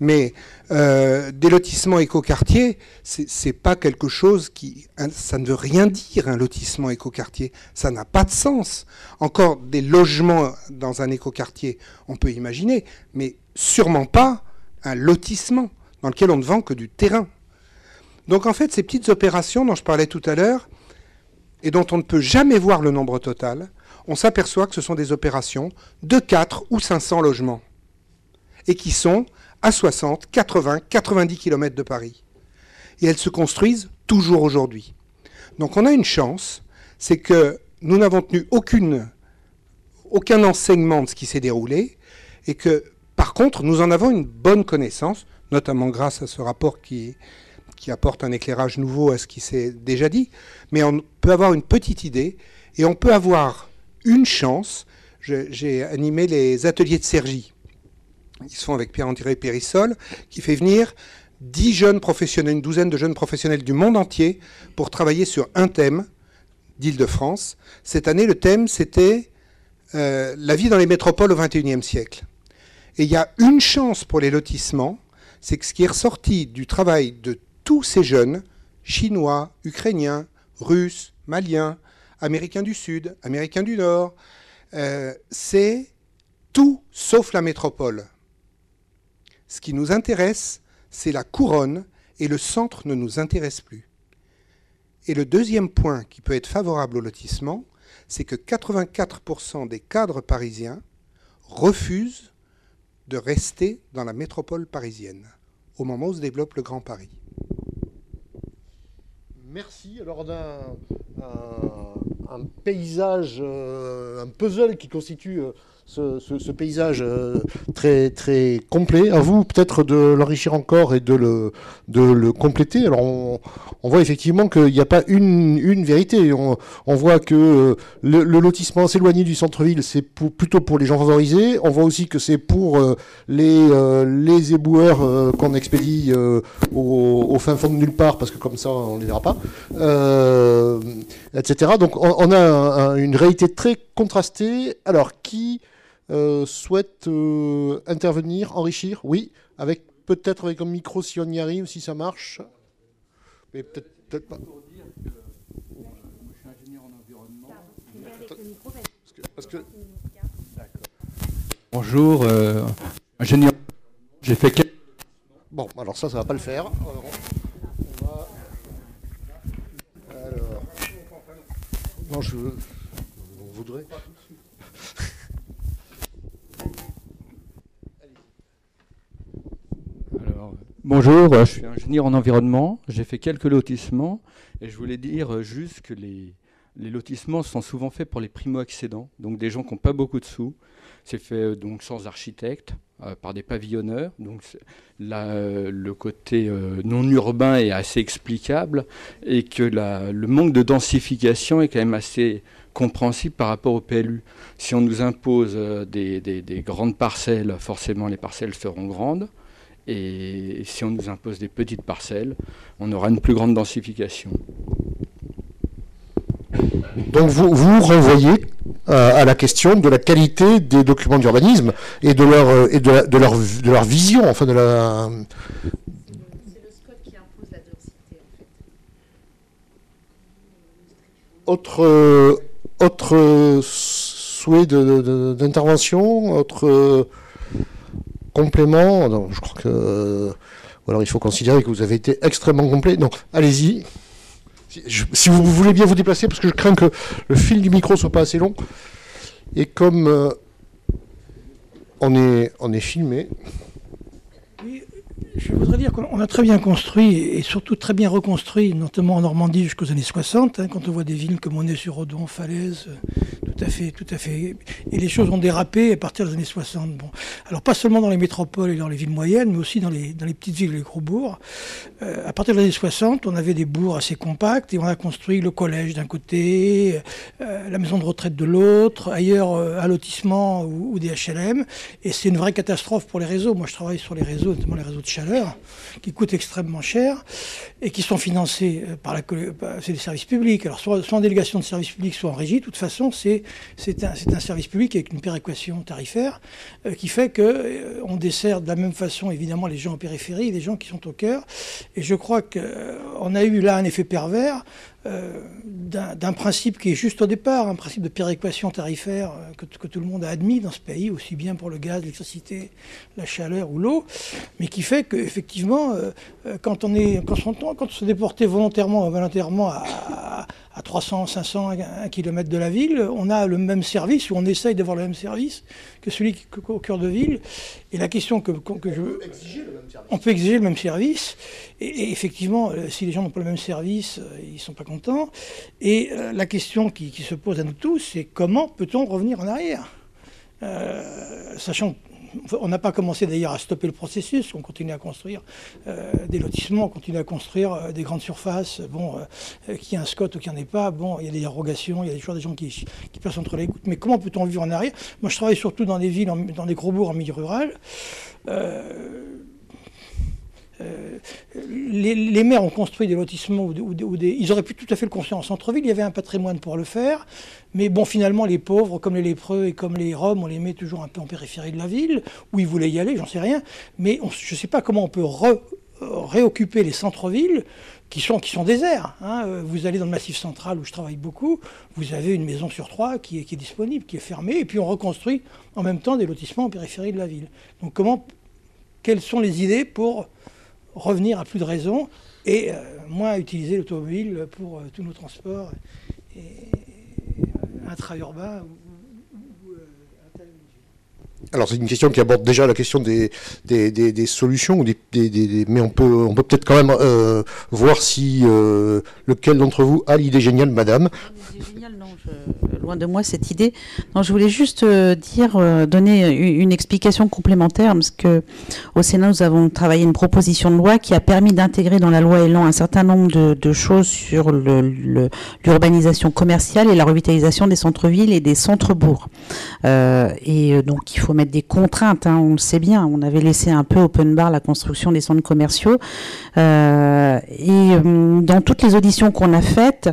Speaker 5: Mais euh, des lotissements écoquartiers, c'est pas quelque chose qui. Ça ne veut rien dire, un lotissement écoquartier. Ça n'a pas de sens. Encore des logements dans un écoquartier, on peut imaginer, mais sûrement pas un lotissement dans lequel on ne vend que du terrain. Donc en fait, ces petites opérations dont je parlais tout à l'heure, et dont on ne peut jamais voir le nombre total, on s'aperçoit que ce sont des opérations de 4 ou 500 logements, et qui sont à 60, 80, 90 km de Paris. Et elles se construisent toujours aujourd'hui. Donc on a une chance, c'est que nous n'avons tenu aucune, aucun enseignement de ce qui s'est déroulé, et que par contre, nous en avons une bonne connaissance, notamment grâce à ce rapport qui, qui apporte un éclairage nouveau à ce qui s'est déjà dit, mais on peut avoir une petite idée et on peut avoir une chance. J'ai animé les ateliers de Sergi. Ils se font avec Pierre-André Périssol, qui fait venir dix jeunes professionnels, une douzaine de jeunes professionnels du monde entier pour travailler sur un thème d'Île-de-France. Cette année, le thème, c'était euh, la vie dans les métropoles au XXIe siècle. Et il y a une chance pour les lotissements, c'est que ce qui est ressorti du travail de tous ces jeunes, chinois, ukrainiens, russes, maliens, américains du Sud, américains du Nord, euh, c'est tout sauf la métropole. Ce qui nous intéresse, c'est la couronne et le centre ne nous intéresse plus. Et le deuxième point qui peut être favorable au lotissement, c'est que 84% des cadres parisiens refusent de rester dans la métropole parisienne au moment où se développe le Grand Paris.
Speaker 1: Merci. Alors on a un, paysage, euh, un puzzle qui constitue euh, ce, paysage euh, très, très complet. À vous peut-être de l'enrichir encore et de le, de le compléter. Alors on, voit effectivement qu'il n'y a pas une, une vérité. On, voit que euh, le, lotissement s'éloigner du centre-ville, c'est plutôt pour les gens favorisés. On voit aussi que c'est pour euh, les, les éboueurs qu'on expédie au, fin fond de nulle part, parce que comme ça on ne les verra pas, etc. Donc on, a une réalité très contrastée. Alors qui euh, souhaite euh, intervenir, enrichir Oui, avec peut-être avec un micro si on y arrive, si ça marche. Mais peut-être peut pas.
Speaker 6: Bonjour, euh, ingénieur. J'ai fait quelques...
Speaker 1: Bon, alors ça, ça va pas le faire. Alors, on va... alors... Non, je on voudrait.
Speaker 6: Bonjour, je suis ingénieur en environnement. J'ai fait quelques lotissements et je voulais dire juste que les, lotissements sont souvent faits pour les primo-accédants, donc des gens qui n'ont pas beaucoup de sous. C'est fait euh, donc sans architecte, euh, par des pavillonneurs. Donc là, le côté non urbain est assez explicable et que le manque de densification est quand même assez compréhensible par rapport au PLU. Si on nous impose des grandes parcelles, forcément les parcelles seront grandes. Et si on nous impose des petites parcelles, on aura une plus grande densification.
Speaker 1: Donc vous, vous renvoyez euh, à la question de la qualité des documents d'urbanisme et de leur euh, et de, leur, de leur vision, enfin de la. C'est le SCOT qui impose la densité en fait. Autre euh, autre souhait d'intervention, autre complément. je crois que. alors il faut considérer que vous avez été extrêmement complet. Donc allez-y. Si, vous voulez bien vous déplacer, parce que je crains que le fil du micro soit pas assez long. Et comme euh, on, est, on est filmé.
Speaker 7: Je voudrais dire qu'on a très bien construit et surtout très bien reconstruit, notamment en Normandie jusqu'aux années 60. Hein, quand on voit des villes comme on est sur Odon, Falaise, tout à fait, tout à fait. Et les choses ont dérapé à partir des années 60. Bon, alors pas seulement dans les métropoles et dans les villes moyennes, mais aussi dans les, dans les petites villes et les gros bourgs. Euh, à partir des années 60, on avait des bourgs assez compacts et on a construit le collège d'un côté, euh, la maison de retraite de l'autre, ailleurs euh, un lotissement ou, des HLM. Et c'est une vraie catastrophe pour les réseaux. Moi, je travaille sur les réseaux, notamment les réseaux de chaleur qui coûtent extrêmement cher et qui sont financés euh, par la c'est des services publics. Alors soit, en délégation de services publics, soit en régie. De toute façon, c'est un, un, service public avec une péréquation tarifaire euh, qui fait que euh, on dessert de la même façon évidemment les gens en périphérie, les gens qui sont au cœur. Et je crois qu'on a eu là un effet pervers euh, d'un principe qui est juste au départ, un principe de péréquation tarifaire euh, que, tout le monde a admis dans ce pays, aussi bien pour le gaz, l'électricité, la chaleur ou l'eau, mais qui fait qu'effectivement, euh, quand, on est, quand, on, quand on se déportait volontairement ou volontairement à, à 300, 500, 1 km de la ville, on a le même service, ou on essaye d'avoir le même service que celui au cœur de ville. Et la question que, que je... On peut exiger le même service. On peut exiger le même service. Et, effectivement, euh, si les gens n'ont pas le même service, euh, ils ne sont pas contents. Et euh, la question qui, se pose à nous tous, c'est comment peut-on revenir en arrière? Sachant on n'a pas commencé d'ailleurs à stopper le processus, on continue à construire euh, des lotissements, on continue à construire euh, des grandes surfaces. Bon, euh, qu'il y ait un SCOT ou qu'il n'y en ait pas, bon, il y a des dérogations, il y a toujours des gens qui, passent entre les gouttes. Mais comment peut-on vivre en arrière? Moi, je travaille surtout dans des villes, dans des gros bourgs en milieu rural. Euh, les, maires ont construit des lotissements ils auraient pu tout à fait le construire en centre-ville. Il y avait un patrimoine pour le faire, mais bon, finalement, les pauvres, comme les lépreux et comme les Roms, on les met toujours un peu en périphérie de la ville, où ils voulaient y aller, j'en sais rien. Mais je ne sais pas comment on peut réoccuper les centres-villes qui sont, qui sont déserts. Hein. Vous allez dans le Massif central où je travaille beaucoup, vous avez une maison sur trois qui est, qui est disponible, qui est fermée, et puis on reconstruit en même temps des lotissements en périphérie de la ville. Donc comment, quelles sont les idées pour revenir à plus de raison et euh, moins utiliser l'automobile pour euh, tous nos transports et, euh, intra-urbains
Speaker 1: alors c'est une question qui aborde déjà la question des, des, des, solutions, des, mais on peut, on peut peut-être quand même voir si lequel d'entre vous a l'idée géniale, madame.
Speaker 3: L'idée géniale, non, loin de moi cette idée. Non, je voulais juste euh, dire, euh, donner une, explication complémentaire, parce que au Sénat, nous avons travaillé une proposition de loi qui a permis d'intégrer dans la loi Elan un certain nombre de, choses sur l'urbanisation commerciale et la revitalisation des centres-villes et des centres-bourgs. Euh, et donc, il faut mettre des contraintes, hein, on le sait bien. On avait laissé un peu open bar la construction des centres commerciaux. et dans toutes les auditions qu'on a faites,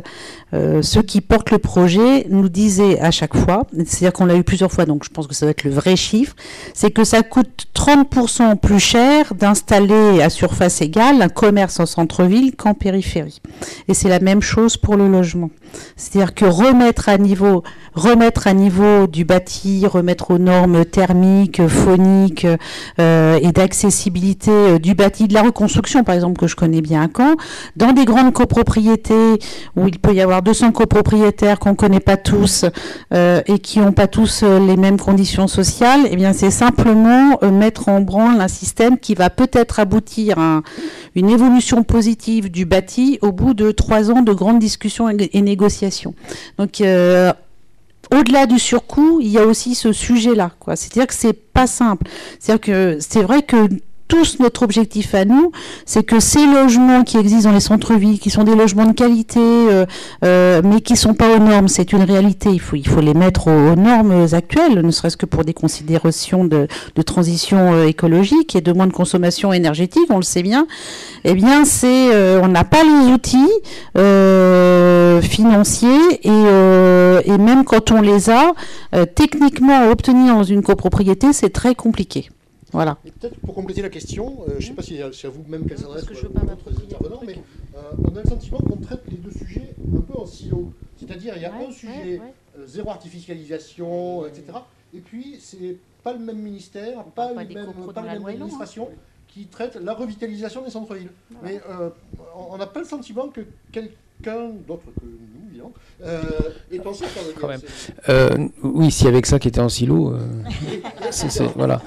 Speaker 3: ceux qui portent le projet nous disait à chaque fois, c'est-à-dire qu'on l'a eu plusieurs fois, donc je pense que ça doit être le vrai chiffre, c'est que ça coûte 30% plus cher d'installer à surface égale un commerce en centre-ville qu'en périphérie. Et c'est la même chose pour le logement. C'est-à-dire que remettre à niveau, remettre à niveau du bâti, remettre aux normes thermiques, phoniques euh, et d'accessibilité euh, du bâti, de la reconstruction par exemple que je connais bien à Caen, dans des grandes copropriétés où il peut y avoir 200 copropriétaires qu'on ne connaît pas tous euh, et qui n'ont pas tous les mêmes conditions sociales, eh bien c'est simplement mettre en branle un système qui va peut-être aboutir à une évolution positive du bâti au bout de trois ans de grandes discussions et, négociations. Donc euh, au-delà du surcoût, il y a aussi ce sujet-là. C'est-à-dire que c'est pas simple. C'est-à-dire que c'est vrai que tous notre objectif à nous, c'est que ces logements qui existent dans les centres-villes, qui sont des logements de qualité, euh, euh, mais qui sont pas aux normes, c'est une réalité. Il faut, les mettre aux, normes actuelles, ne serait-ce que pour des considérations de, transition euh, écologique et de moins de consommation énergétique, on le sait bien. Eh bien, c'est, on n'a pas les outils financiers et, et même quand on les a, techniquement, obtenir dans une copropriété, c'est très compliqué. Voilà.
Speaker 1: peut-être pour compléter la question, euh, je ne sais pas si c'est à vous-même qu'elle s'adresse ou à d'autres intervenants, mais euh, on a le sentiment qu'on traite les deux sujets un peu en silo. C'est-à-dire, il y a un sujet, euh, zéro artificialisation, etc. Et puis, c'est pas le même ministère, pas, le même, pas la même administration qui traite la revitalisation des centres-villes. Mais on n'a pas le sentiment que quelqu'un d'autre que nous, évidemment, euh, est en silo.
Speaker 4: Quand même. oui, s'il y avait que ça qui était en silo, c'est, voilà.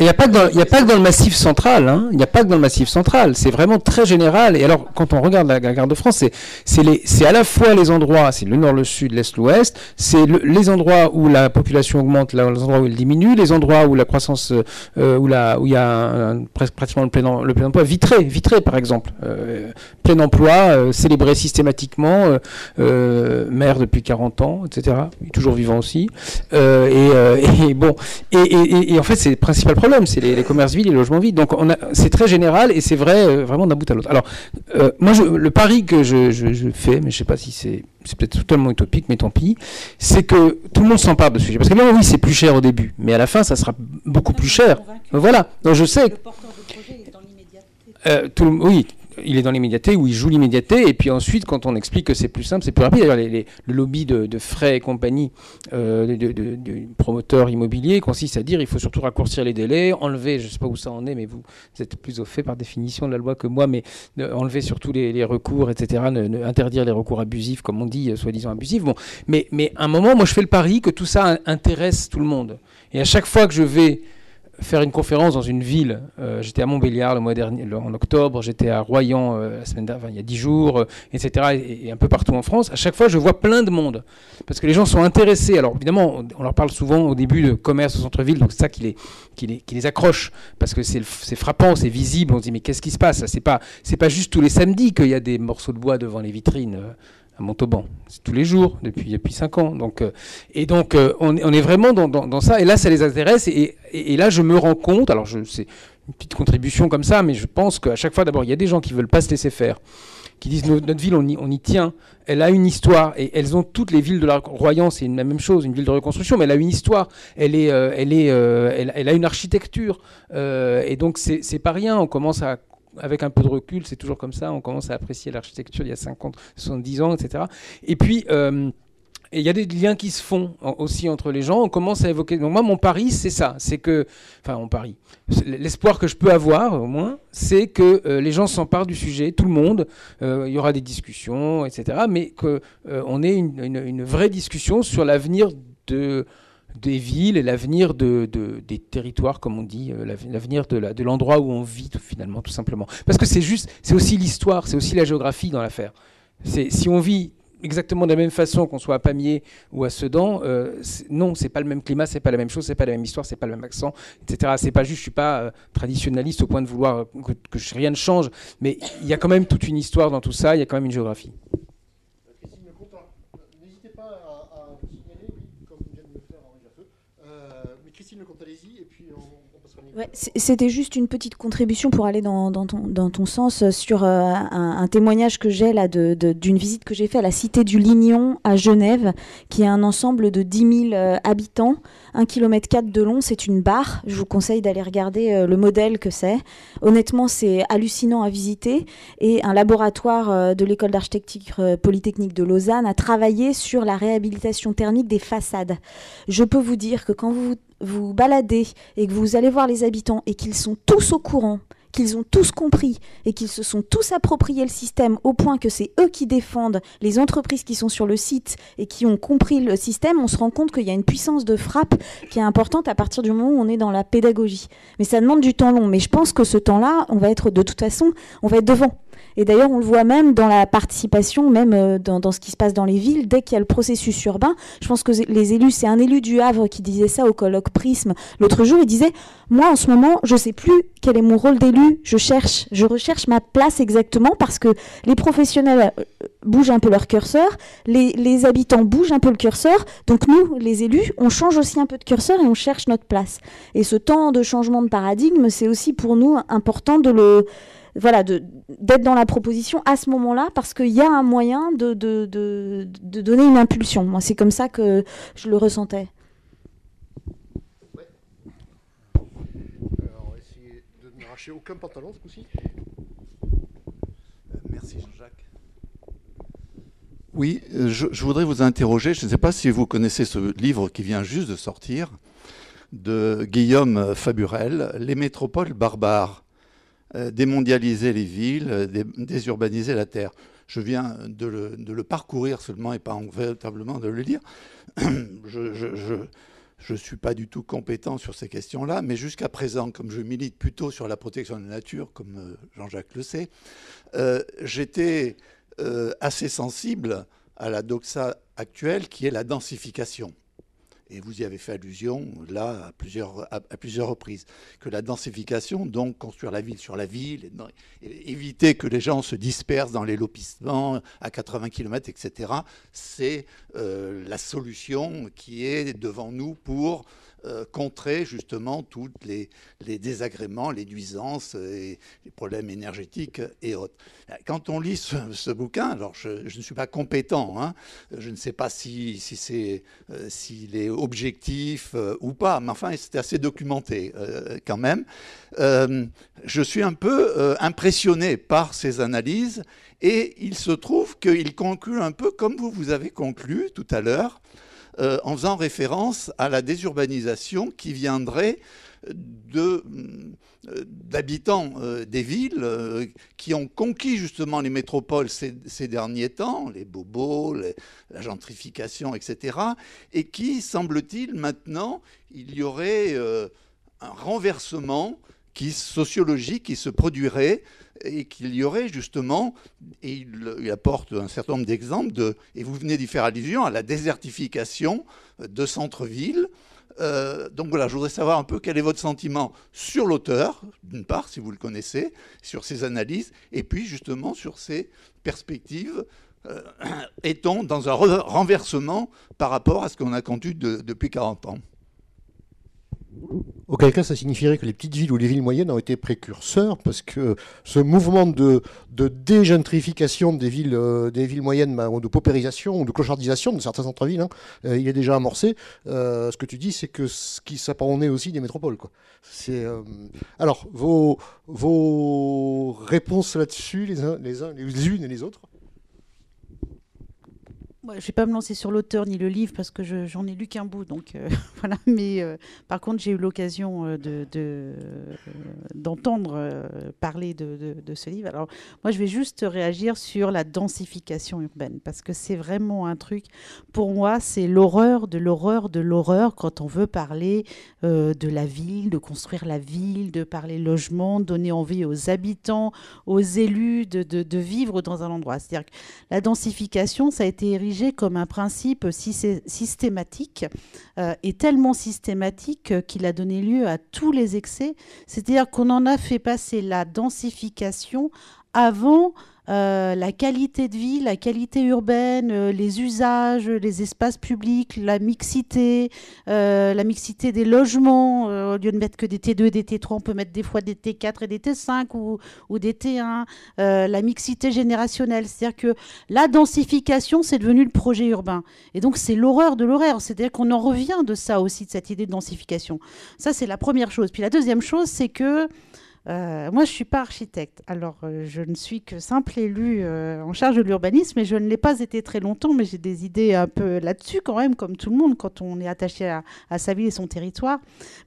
Speaker 4: Il n'y a, pas que dans, le massif central, hein. il n'y a pas que dans le massif central, c'est vraiment très général. Et alors, quand on regarde la, carte de France, c'est à la fois les endroits, c'est le nord, le sud, l'est, l'ouest, c'est les endroits où la population augmente, les endroits où elle diminue, les endroits où la croissance, euh, où, la, où il y a pratiquement le plein, le plein emploi, Vitré, Vitré par exemple, euh, plein emploi, euh, célébré systématiquement, maire depuis 40 ans, etc., toujours vivant aussi. Et, bon, et en fait, c'est le principal problème c'est les, commerces vides, les logements vides. Donc c'est très général et c'est vrai euh, vraiment d'un bout à l'autre. Alors euh, moi, le pari que je, fais, mais je sais pas si c'est peut-être totalement utopique, mais tant pis, c'est que tout le monde s'empare de ce sujet. Parce que là, oui, c'est plus cher au début, mais à la fin, ça sera beaucoup plus cher. Voilà. Donc je sais. Le porteur de projet est dans l'immédiateté. Euh, tout oui, il est dans l'immédiateté où il joue l'immédiateté et puis ensuite quand on explique que c'est plus simple c'est plus rapide. D'ailleurs le lobby de, frais et compagnie euh, de, promoteurs immobiliers consiste à dire il faut surtout raccourcir les délais enlever je sais pas où ça en est mais vous, êtes plus au fait par définition de la loi que moi mais enlever surtout les, recours etc interdire les recours abusifs comme on dit soi-disant abusifs. Bon mais mais à un moment moi je fais le pari que tout ça intéresse tout le monde. Et à chaque fois que je vais faire une conférence dans une ville. Euh, j'étais à Montbéliard le mois dernier, en octobre, j'étais à Royan euh, la semaine il y a dix jours, euh, etc. Et, un peu partout en France. À chaque fois, je vois plein de monde. Parce que les gens sont intéressés. Alors évidemment, on, leur parle souvent au début de commerce au centre-ville, donc c'est ça qui les, qui, les, qui les, accroche. Parce que c'est frappant, c'est visible. On se dit, mais qu'est-ce qui se passe? C'est pas, pas juste tous les samedis qu'il y a des morceaux de bois devant les vitrines Montauban. C'est tous les jours, depuis, depuis 5 ans. Donc, euh, et donc, euh, on, est vraiment dans, dans, ça. Et là, ça les intéresse. Et, et, là, je me rends compte, alors c'est une petite contribution comme ça, mais je pense qu'à chaque fois, d'abord, il y a des gens qui veulent pas se laisser faire, qui disent notre ville, on y, on y tient. Elle a une histoire. Et elles ont toutes les villes de la Royan, c'est la même chose, une ville de reconstruction, mais elle a une histoire. Elle, est, euh, elle, est, elle, elle, a une architecture. et donc, c'est pas rien. On commence à avec un peu de recul, c'est toujours comme ça, on commence à apprécier l'architecture il y a 50, 70 ans, etc. Et puis, euh, il y a des liens qui se font aussi entre les gens. On commence à évoquer. Donc moi, mon pari, c'est ça. C'est que, enfin, mon pari. L'espoir que je peux avoir, au moins, c'est que euh, les gens s'emparent du sujet, tout le monde. Euh, il y aura des discussions, etc. Mais qu'on on ait une, vraie discussion sur l'avenir de des villes et l'avenir de, des territoires, comme on dit, euh, l'avenir de l'endroit où on vit finalement, tout simplement. Parce que c'est juste, c'est aussi l'histoire, c'est aussi la géographie dans l'affaire. Si on vit exactement de la même façon qu'on soit à Pamiers ou à Sedan, euh, non, c'est pas le même climat, c'est pas la même chose, c'est pas la même histoire, c'est pas le même accent, etc. C'est pas juste, je suis pas euh, traditionnaliste au point de vouloir que, que rien ne change, mais il y a quand même toute une histoire dans tout ça, il y a quand même une géographie.
Speaker 2: C'était juste une petite contribution pour aller dans, ton, sens sur euh, un, témoignage que j'ai là d'une visite que j'ai faite à la Cité du Lignon à Genève, qui est un ensemble de 10 000 euh, habitants, 1 km de long, c'est une barre. Je vous conseille d'aller regarder euh, le modèle que c'est. Honnêtement, c'est hallucinant à visiter. Et un laboratoire de l'école d'architecture polytechnique de Lausanne a travaillé sur la réhabilitation thermique des façades. Je peux vous dire que quand vous vous baladez et que vous allez voir les habitants et qu'ils sont tous au courant qu'ils ont tous compris et qu'ils se sont tous appropriés le système au point que c'est eux qui défendent les entreprises qui sont sur le site et qui ont compris le système, on se rend compte qu'il y a une puissance de frappe qui est importante à partir du moment où on est dans la pédagogie. Mais ça demande du temps long. Mais je pense que ce temps-là, on va être de toute façon, on va être devant. Et d'ailleurs, on le voit même dans la participation, même euh, dans, ce qui se passe dans les villes, dès qu'il y a le processus urbain. Je pense que les élus, c'est un élu du Havre qui disait ça au colloque Prisme l'autre jour. Il disait Moi, en ce moment, je ne sais plus quel est mon rôle d'élu. Je cherche, je recherche ma place exactement parce que les professionnels euh, bougent un peu leur curseur, les, les habitants bougent un peu le curseur. Donc, nous, les élus, on change aussi un peu de curseur et on cherche notre place. Et ce temps de changement de paradigme, c'est aussi pour nous important de le voilà, d'être dans la proposition à ce moment-là, parce qu'il y a un moyen de, de, de, donner une impulsion. Moi, c'est comme ça que je le ressentais.
Speaker 1: Ouais. Alors, on va essayer de ne m'arracher aucun pantalon ce coup-ci.
Speaker 8: Euh, merci Jean-Jacques. Oui, euh, je, je, voudrais vous interroger. Je ne sais pas si vous connaissez ce livre qui vient juste de sortir de Guillaume Faburel, Les métropoles barbares. Euh, démondialiser les villes, euh, désurbaniser la terre. Je viens de le, parcourir seulement et pas véritablement de le lire. je ne suis pas du tout compétent sur ces questions-là, mais jusqu'à présent, comme je milite plutôt sur la protection de la nature, comme euh, Jean-Jacques le sait, j'étais assez sensible à la doxa actuelle qui est la densification et vous y avez fait allusion là à plusieurs, reprises, que la densification, donc construire la ville sur la ville, éviter que les gens se dispersent dans les lopissements à 80 km, etc., c'est euh, la solution qui est devant nous pour euh, contrer justement tous les, désagréments, les nuisances et les problèmes énergétiques et autres. Quand on lit ce, bouquin, alors je, ne suis pas compétent, hein, je ne sais pas si, si c'est, euh, s'il est objectif euh, ou pas, mais enfin c'est assez documenté quand même. je suis un peu impressionné par ces analyses et il se trouve qu'il conclut un peu comme vous, vous avez conclu tout à l'heure, euh, en faisant référence à la désurbanisation qui viendrait euh, d'habitants euh, des villes qui ont conquis justement les métropoles ces, derniers temps, les bobos, la gentrification, etc., et qui, semble-t-il, maintenant, il y aurait un renversement qui, sociologique qui se produirait et qu'il y aurait justement, et il, apporte un certain nombre d'exemples, de, et vous venez d'y faire allusion, à la désertification de centres-villes. Euh, donc voilà, je voudrais savoir un peu quel est votre sentiment sur l'auteur, d'une part, si vous le connaissez, sur ses analyses, et puis justement sur ses perspectives. Euh, est-on dans un renversement par rapport à ce qu'on a connu depuis 40 ans?
Speaker 1: Auquel cas, ça signifierait que les petites villes ou les villes moyennes ont été précurseurs, parce que ce mouvement de, de dégentrification des villes, euh, des villes moyennes, bah, ou de paupérisation, ou de clochardisation de certains centres-villes, hein, euh, il est déjà amorcé. Euh, ce que tu dis, c'est que ce qui s'apparente aussi des métropoles. Quoi. Alors, vos, vos réponses là-dessus, les, uns, les, uns, les unes et les autres
Speaker 3: je ne vais pas me lancer sur l'auteur ni le livre parce que j'en ai lu qu'un bout, donc euh, voilà. Mais euh, par contre, j'ai eu l'occasion euh, de, d'entendre parler de, ce livre. Alors, moi, je vais juste réagir sur la densification urbaine parce que c'est vraiment un truc. Pour moi, c'est l'horreur de l'horreur de l'horreur quand on veut parler de la ville, de construire la ville, de parler logement, donner envie aux habitants, aux élus de vivre dans un endroit. C'est-à-dire que la densification, ça a été érigé comme un principe systématique euh, et tellement systématique qu'il a donné lieu à tous les excès. C'est-à-dire qu'on en a fait passer la densification avant euh, la qualité de vie, la qualité urbaine, euh, les usages, les espaces publics, la mixité, euh, la mixité des logements. au lieu de mettre que des T2 et des T3, on peut mettre des fois des T4 et des T5 ou, ou des T1. la mixité générationnelle, c'est-à-dire que la densification, c'est devenu le projet urbain. Et donc c'est l'horreur de l'horreur, c'est-à-dire qu'on en revient de ça aussi, de cette idée de densification. Ça, c'est la première chose. Puis la deuxième chose, c'est que euh, moi, je ne suis pas architecte. Alors, euh, je ne suis que simple élu euh, en charge de l'urbanisme et je ne l'ai pas été très longtemps, mais j'ai des idées un peu là-dessus quand même, comme tout le monde, quand on est attaché à, sa ville et son territoire.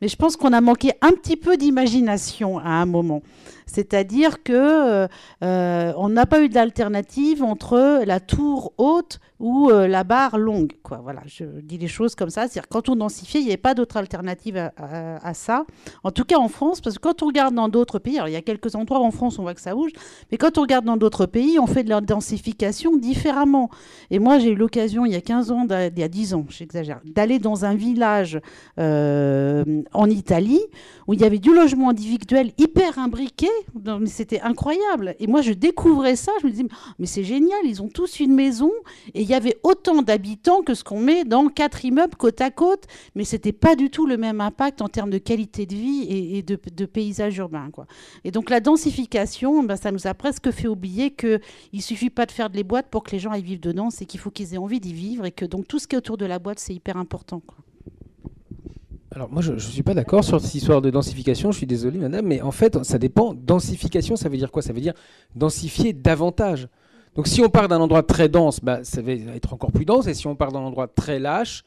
Speaker 3: Mais je pense qu'on a manqué un petit peu d'imagination à un moment. C'est-à-dire que euh, on n'a pas eu d'alternative entre la tour haute ou euh, la barre longue. Voilà, je dis les choses comme ça. C'est-à-dire quand on densifiait, il n'y avait pas d'autre alternative à, ça. En tout cas en France, parce que quand on regarde dans d'autres pays, il y a quelques endroits en France, on voit que ça bouge, mais quand on regarde dans d'autres pays, on fait de la densification différemment. Et moi, j'ai eu l'occasion, il y a 15 ans, il y a 10 ans, j'exagère, d'aller dans un village euh, en Italie où il y avait du logement individuel hyper imbriqué. C'était incroyable. Et moi, je découvrais ça. Je me disais, mais c'est génial, ils ont tous une maison et il y avait autant d'habitants que ce qu'on met dans quatre immeubles côte à côte, mais c'était pas du tout le même impact en termes de qualité de vie et, de, paysage urbain. Quoi. Et donc la densification, ben, ça nous a presque fait oublier qu'il ne suffit pas de faire de les boîtes pour que les gens aillent vivre dedans, c'est qu'il faut qu'ils aient envie d'y vivre et que donc tout ce qui est autour de la boîte, c'est hyper important.
Speaker 4: Alors moi je ne suis pas d'accord sur cette histoire de densification, je suis désolé madame, mais en fait ça dépend. Densification ça veut dire quoi? Ça veut dire densifier davantage. Donc si on part d'un endroit très dense, bah, ça va être encore plus dense. Et si on part d'un endroit très lâche,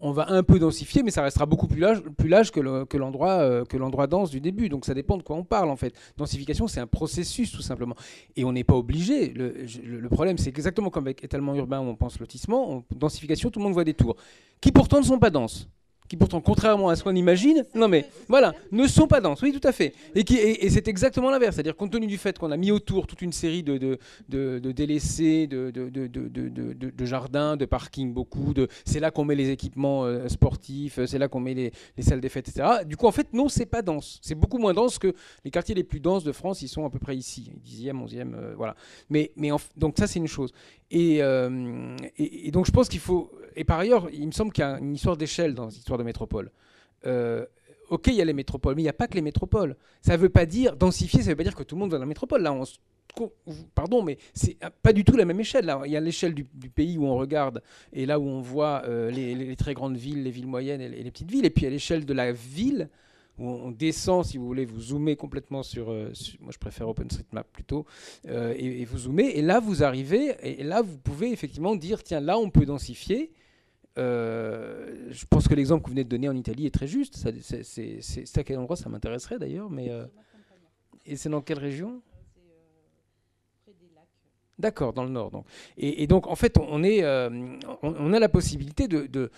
Speaker 4: on va un peu densifier, mais ça restera beaucoup plus lâche, plus que, l'endroit euh, que dense du début. Donc ça dépend de quoi on parle en fait. Densification, c'est un processus tout simplement. Et on n'est pas obligé. Le, problème, c'est exactement comme avec étalement urbain où on pense lotissement. densification, tout le monde voit des tours, qui pourtant ne sont pas denses qui pourtant, contrairement à ce qu'on imagine, non mais voilà, ne sont pas denses, oui tout à fait. Et, c'est exactement l'inverse, c'est-à-dire compte tenu du fait qu'on a mis autour toute une série de, de, de, de délaissés, de, de, jardins, de parkings, beaucoup, c'est là qu'on met les équipements euh, sportifs, c'est là qu'on met les, les, salles des fêtes, etc. Du coup, en fait, non, c'est pas dense. C'est beaucoup moins dense que les quartiers les plus denses de France, ils sont à peu près ici, 10e, 11e, euh, voilà. Mais, donc ça, c'est une chose. Euh, et, et donc je pense qu'il faut et par ailleurs, il me semble qu'il y a une histoire d'échelle dans de métropole. Euh, ok, il y a les métropoles, mais il n'y a pas que les métropoles. Ça ne veut pas dire, densifier, ça ne veut pas dire que tout le monde va dans la métropole. Là, on pardon, mais c'est pas du tout la même échelle. Là. Il y a l'échelle du, pays où on regarde et là où on voit euh, les, très grandes villes, les villes moyennes et les, petites villes. Et puis à l'échelle de la ville, où on descend, si vous voulez, vous zoomez complètement sur, euh, moi je préfère OpenStreetMap plutôt, et, vous zoomez, et là vous arrivez, et là vous pouvez effectivement dire, tiens, là on peut densifier, euh, je pense que l'exemple que vous venez de donner en Italie est très juste. C'est à quel endroit? Ça m'intéresserait d'ailleurs. Mais euh, et c'est dans quelle région? Euh, D'accord, dans le nord. Donc. Et, donc, en fait, on, est, on, a la possibilité de,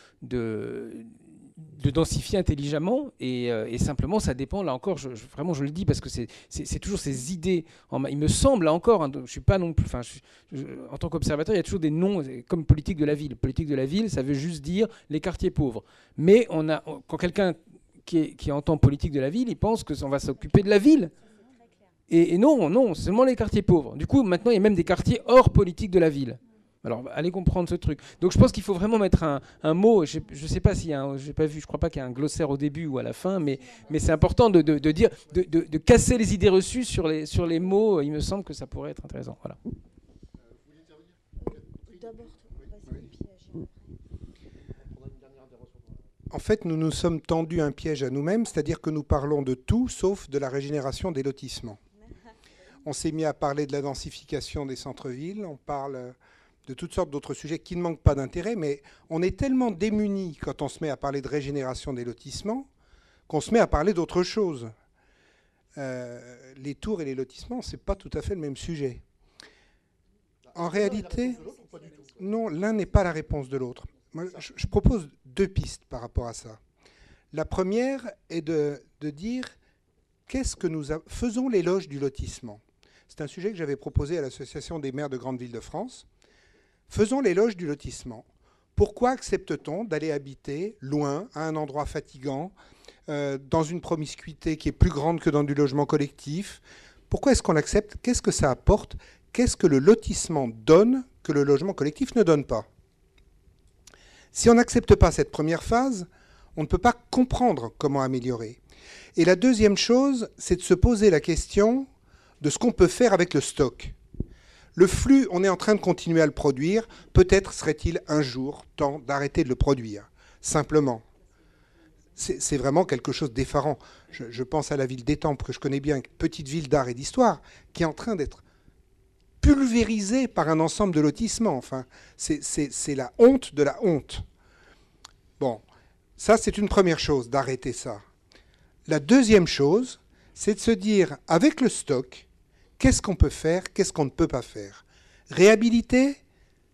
Speaker 4: de densifier intelligemment euh, et, simplement ça dépend là encore vraiment je le dis parce que c'est toujours ces idées il me semble là encore hein, je suis pas non plus en tant qu'observateur il y a toujours des noms comme politique de la ville. Politique de la ville ça veut juste dire les quartiers pauvres. Mais on a quand quelqu'un qui, qui, entend politique de la ville il pense que on va s'occuper de la ville. Et, et non non seulement les quartiers pauvres. Du coup maintenant il y a même des quartiers hors politique de la ville alors, allez comprendre ce truc. Donc, je pense qu'il faut vraiment mettre un, mot. Je ne sais pas s'il y a, j'ai pas vu, je crois pas qu'il y a un glossaire au début ou à la fin, mais, mais c'est important de, dire, de, casser les idées reçues sur les, sur les mots. Il me semble que ça pourrait être intéressant. Voilà.
Speaker 5: En fait, nous nous sommes tendus un piège à nous-mêmes, c'est-à-dire que nous parlons de tout sauf de la régénération des lotissements. On s'est mis à parler de la densification des centres-villes, on parle de toutes sortes d'autres sujets qui ne manquent pas d'intérêt, mais on est tellement démunis quand on se met à parler de régénération des lotissements qu'on se met à parler d'autre chose. Euh, les tours et les lotissements, ce n'est pas tout à fait le même sujet. En réalité, non, l'un n'est pas la réponse de l'autre. Je, je, propose deux pistes par rapport à ça. La première est de, dire qu'est-ce que nous faisons l'éloge du lotissement? C'est un sujet que j'avais proposé à l'Association des maires de grandes villes de France. Faisons l'éloge du lotissement. Pourquoi accepte-t-on d'aller habiter loin, à un endroit fatigant, euh, dans une promiscuité qui est plus grande que dans du logement collectif? Pourquoi est-ce qu'on l'accepte Qu'est-ce que ça apporte? Qu'est-ce que le lotissement donne que le logement collectif ne donne pas? Si on n'accepte pas cette première phase, on ne peut pas comprendre comment améliorer. Et la deuxième chose, c'est de se poser la question de ce qu'on peut faire avec le stock. Le flux, on est en train de continuer à le produire. Peut-être serait-il un jour temps d'arrêter de le produire. Simplement. C'est vraiment quelque chose d'effarant. Je, pense à la ville d'Étampes, que je connais bien, petite ville d'art et d'histoire, qui est en train d'être pulvérisée par un ensemble de lotissements. Enfin, c'est la honte de la honte. Bon, ça c'est une première chose, d'arrêter ça. La deuxième chose, c'est de se dire, avec le stock, qu'est-ce qu'on peut faire, qu'est-ce qu'on ne peut pas faire? Réhabiliter,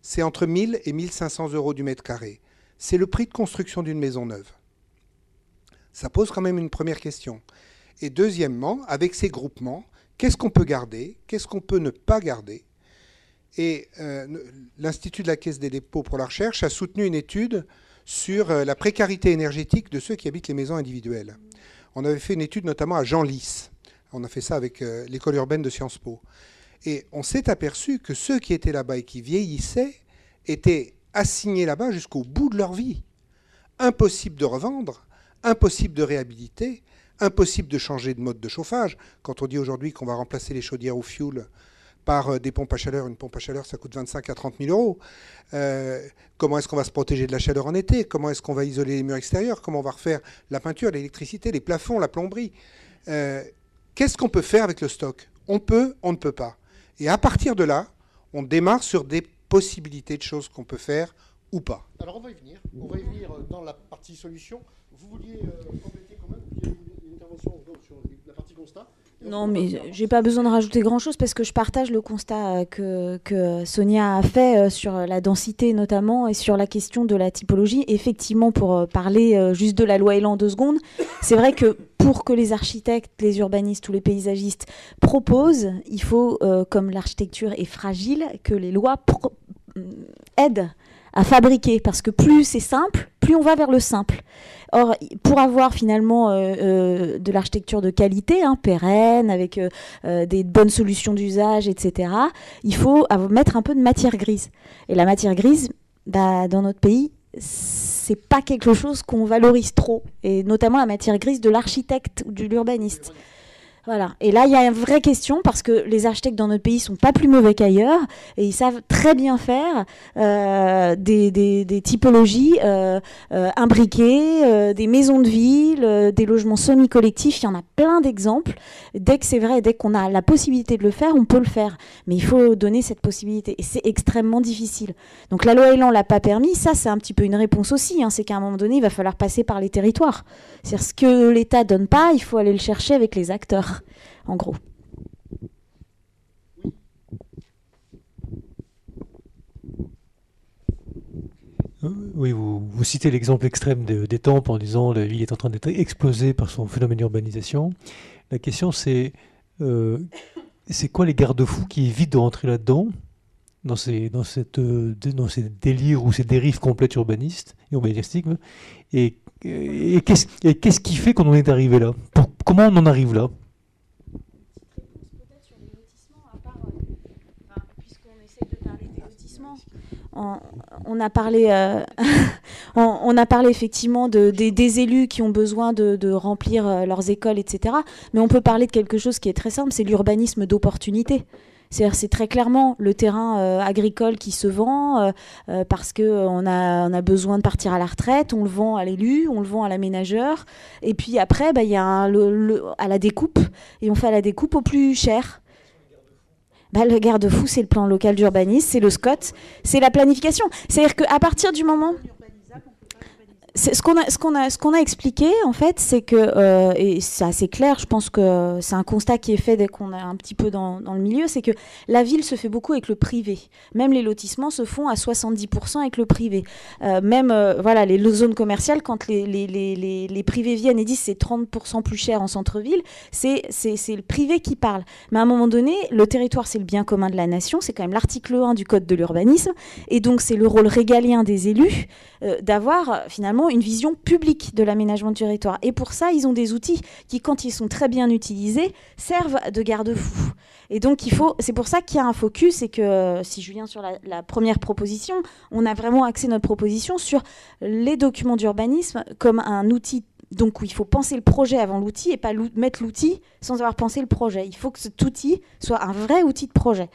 Speaker 5: c'est entre 1000 et 1500 euros du mètre carré. C'est le prix de construction d'une maison neuve. Ça pose quand même une première question. Et deuxièmement, avec ces groupements, qu'est-ce qu'on peut garder, qu'est-ce qu'on peut ne pas garder? Et euh, l'Institut de la Caisse des dépôts pour la recherche a soutenu une étude sur euh, la précarité énergétique de ceux qui habitent les maisons individuelles. On avait fait une étude notamment à Genlis. On a fait ça avec euh, l'école urbaine de Sciences Po. Et on s'est aperçu que ceux qui étaient là-bas et qui vieillissaient étaient assignés là-bas jusqu'au bout de leur vie. Impossible de revendre, impossible de réhabiliter, impossible de changer de mode de chauffage. Quand on dit aujourd'hui qu'on va remplacer les chaudières au fioul par euh, des pompes à chaleur, une pompe à chaleur, ça coûte 25 à 30 000 euros. Euh, comment est-ce qu'on va se protéger de la chaleur en été? Comment est-ce qu'on va isoler les murs extérieurs? Comment on va refaire la peinture, l'électricité, les plafonds, la plomberie? Qu'est-ce qu'on peut faire avec le stock? On peut, on ne peut pas. Et à partir de là, on démarre sur des possibilités de choses qu'on peut faire ou pas.
Speaker 1: Alors on va y venir. On va y venir dans la partie solution. Vous vouliez compléter quand même? Une intervention sur la partie constat
Speaker 2: non, mais j'ai pas besoin de rajouter grand-chose parce que je partage le constat euh, que, Sonia a fait euh, sur la densité notamment et sur la question de la typologie. Effectivement, pour euh, parler juste de la loi Elan deux secondes, c'est vrai que pour que les architectes, les urbanistes ou les paysagistes proposent, il faut, comme l'architecture est fragile, que les lois aident à fabriquer parce que plus c'est simple, plus on va vers le simple. Or, pour avoir finalement euh, euh, de l'architecture de qualité, hein, pérenne, avec euh, des bonnes solutions d'usage, etc., il faut mettre un peu de matière grise. Et la matière grise, bah, dans notre pays, c'est pas quelque chose qu'on valorise trop, et notamment la matière grise de l'architecte ou de l'urbaniste. Voilà. Et là, il y a une vraie question parce que les architectes dans notre pays sont pas plus mauvais qu'ailleurs et ils savent très bien faire euh, des, des, typologies euh, euh, imbriquées, des maisons de ville, des logements semi-collectifs. Il y en a plein d'exemples. Dès que c'est vrai, dès qu'on a la possibilité de le faire, on peut le faire. Mais il faut donner cette possibilité et c'est extrêmement difficile. Donc la loi Elan l'a pas permis. Ça, c'est un petit peu une réponse aussi. Hein. C'est qu'à un moment donné, il va falloir passer par les territoires. C'est-à-dire ce que l'État donne pas, il faut aller le chercher avec les acteurs en gros.
Speaker 9: Oui, vous, citez l'exemple extrême des temples en disant la ville est en train d'être explosée par son phénomène d'urbanisation. La question c'est euh, c'est quoi les garde-fous qui évitent de rentrer là-dedans dans ces, dans, cette, euh, dans ces délires ou ces dérives complètes urbanistes et urbanistiques et, qu'est-ce qui fait qu'on en est arrivé là? Comment on en arrive là?
Speaker 2: On, a parlé, euh, on, a parlé effectivement de, des, élus qui ont besoin de, remplir euh, leurs écoles, etc. Mais on peut parler de quelque chose qui est très simple, c'est l'urbanisme d'opportunité. C'est très clairement le terrain euh, agricole qui se vend parce qu'on a, on a besoin de partir à la retraite, on le vend à l'élu, on le vend à l'aménageur. Et puis après, bah, il y a à la découpe, et on fait à la découpe au plus cher. Bah, le garde-fou, c'est le plan local d'urbanisme, c'est le SCOT, c'est la planification. C'est-à-dire qu'à partir du moment ce qu'on a, expliqué en fait, c'est que euh, et c'est assez clair. Je pense que c'est un constat qui est fait dès qu'on est un petit peu dans, le milieu, c'est que la ville se fait beaucoup avec le privé. Même les lotissements se font à 70% avec le privé. Euh, même euh, voilà les zones commerciales, quand les, privés viennent et disent c'est 30% plus cher en centre-ville, c'est le privé qui parle. Mais à un moment donné, le territoire c'est le bien commun de la nation, c'est quand même l'article 1 du code de l'urbanisme, et donc c'est le rôle régalien des élus d'avoir finalement une vision publique de l'aménagement du territoire. Et pour ça, ils ont des outils qui, quand ils sont très bien utilisés, servent de garde-fous. Et donc, il faut, c'est pour ça qu'il y a un focus et que, si je viens sur la, première proposition, on a vraiment axé notre proposition sur les documents d'urbanisme comme un outil donc où il faut penser le projet avant l'outil et pas mettre l'outil sans avoir pensé le projet. Il faut que cet outil soit un vrai outil de projet.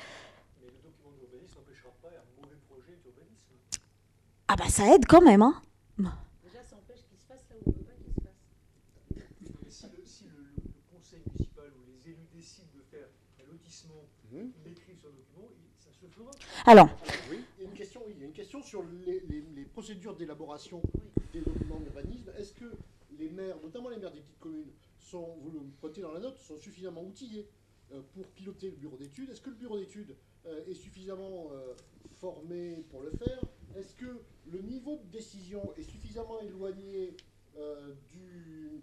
Speaker 2: Mais le document d'urbanisme n'empêchera pas un mauvais projet d'urbanisme. Ah bah ça aide quand même, hein Alors.
Speaker 1: Oui, il y a une question, oui, a une question sur les, procédures d'élaboration des documents d'urbanisme. Est-ce que les maires, notamment les maires des petites communes,
Speaker 10: sont, vous le pointez dans la note, sont suffisamment outillés pour piloter le bureau d'études? Est-ce que le bureau d'études est suffisamment formé pour le faire? Est-ce que le niveau de décision est suffisamment éloigné du,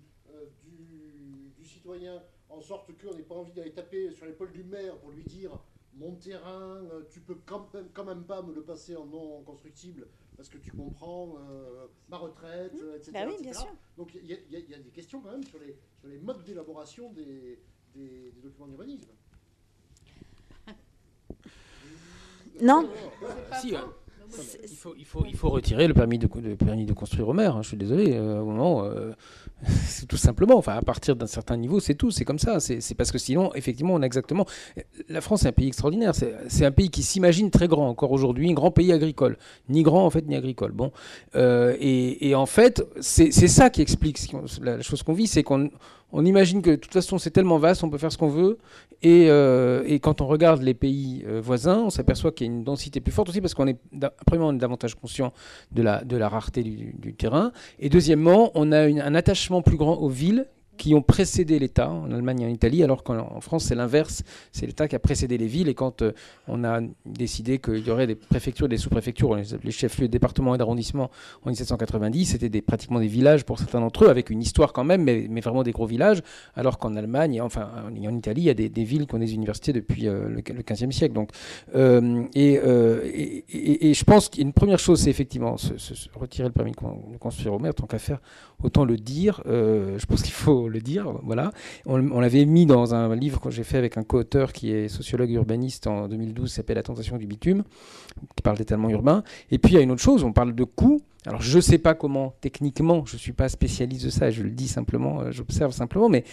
Speaker 10: du, citoyen en sorte qu'on n'ait pas envie d'aller taper sur l'épaule du maire pour lui dire mon terrain, tu peux quand même, quand même pas me le passer en non constructible parce que tu comprends euh, ma retraite, mmh. etc.
Speaker 2: Bah oui, bien sûr.
Speaker 10: Donc il y, a des questions quand même sur les, sur les modes d'élaboration des, des, documents d'urbanisme.
Speaker 2: Non.
Speaker 4: Si, il faut, il, faut, il faut retirer le permis de, permis de construire au maire. Hein, je suis désolé. Euh, au moment, euh, c'est tout simplement. Enfin, à partir d'un certain niveau, c'est tout. C'est comme ça. C'est parce que sinon, effectivement, on a exactement. La France est un pays extraordinaire. C'est un pays qui s'imagine très grand encore aujourd'hui, un grand pays agricole. Ni grand en fait, ni agricole. Bon. Euh, et, et, en fait, c'est ça qui explique la chose qu'on vit, c'est qu'on on imagine que de toute façon c'est tellement vaste, on peut faire ce qu'on veut. Et, euh, quand on regarde les pays euh, voisins, on s'aperçoit qu'il y a une densité plus forte aussi parce qu'on est, premièrement, on est davantage conscient de la, de la rareté du, terrain. Et deuxièmement, on a un attachement plus grand aux villes qui ont précédé l'État en Allemagne et en Italie, alors qu'en France c'est l'inverse, c'est l'État qui a précédé les villes. Et quand euh, on a décidé qu'il y aurait des préfectures, des sous-préfectures, les chefs-lieux de département et d'arrondissement en 1790, c'était pratiquement des villages pour certains d'entre eux, avec une histoire quand même, mais, vraiment des gros villages, alors qu'en Allemagne, et enfin en, Italie, il y a des, villes qui ont des universités depuis euh, le, le, 15e siècle. Donc, euh, et, et, je pense qu'une première chose, c'est effectivement se, retirer le permis de construire au maire, tant qu'à faire, autant le dire. je pense qu'il faut le dire. Voilà. On, l'avait mis dans un livre que j'ai fait avec un co-auteur qui est sociologue urbaniste en 2012, s'appelle La tentation du bitume, qui parle d'étalement urbain. Et puis il y a une autre chose, on parle de coûts. Alors je ne sais pas comment techniquement, je ne suis pas spécialiste de ça, je le dis simplement, euh, j'observe simplement, mais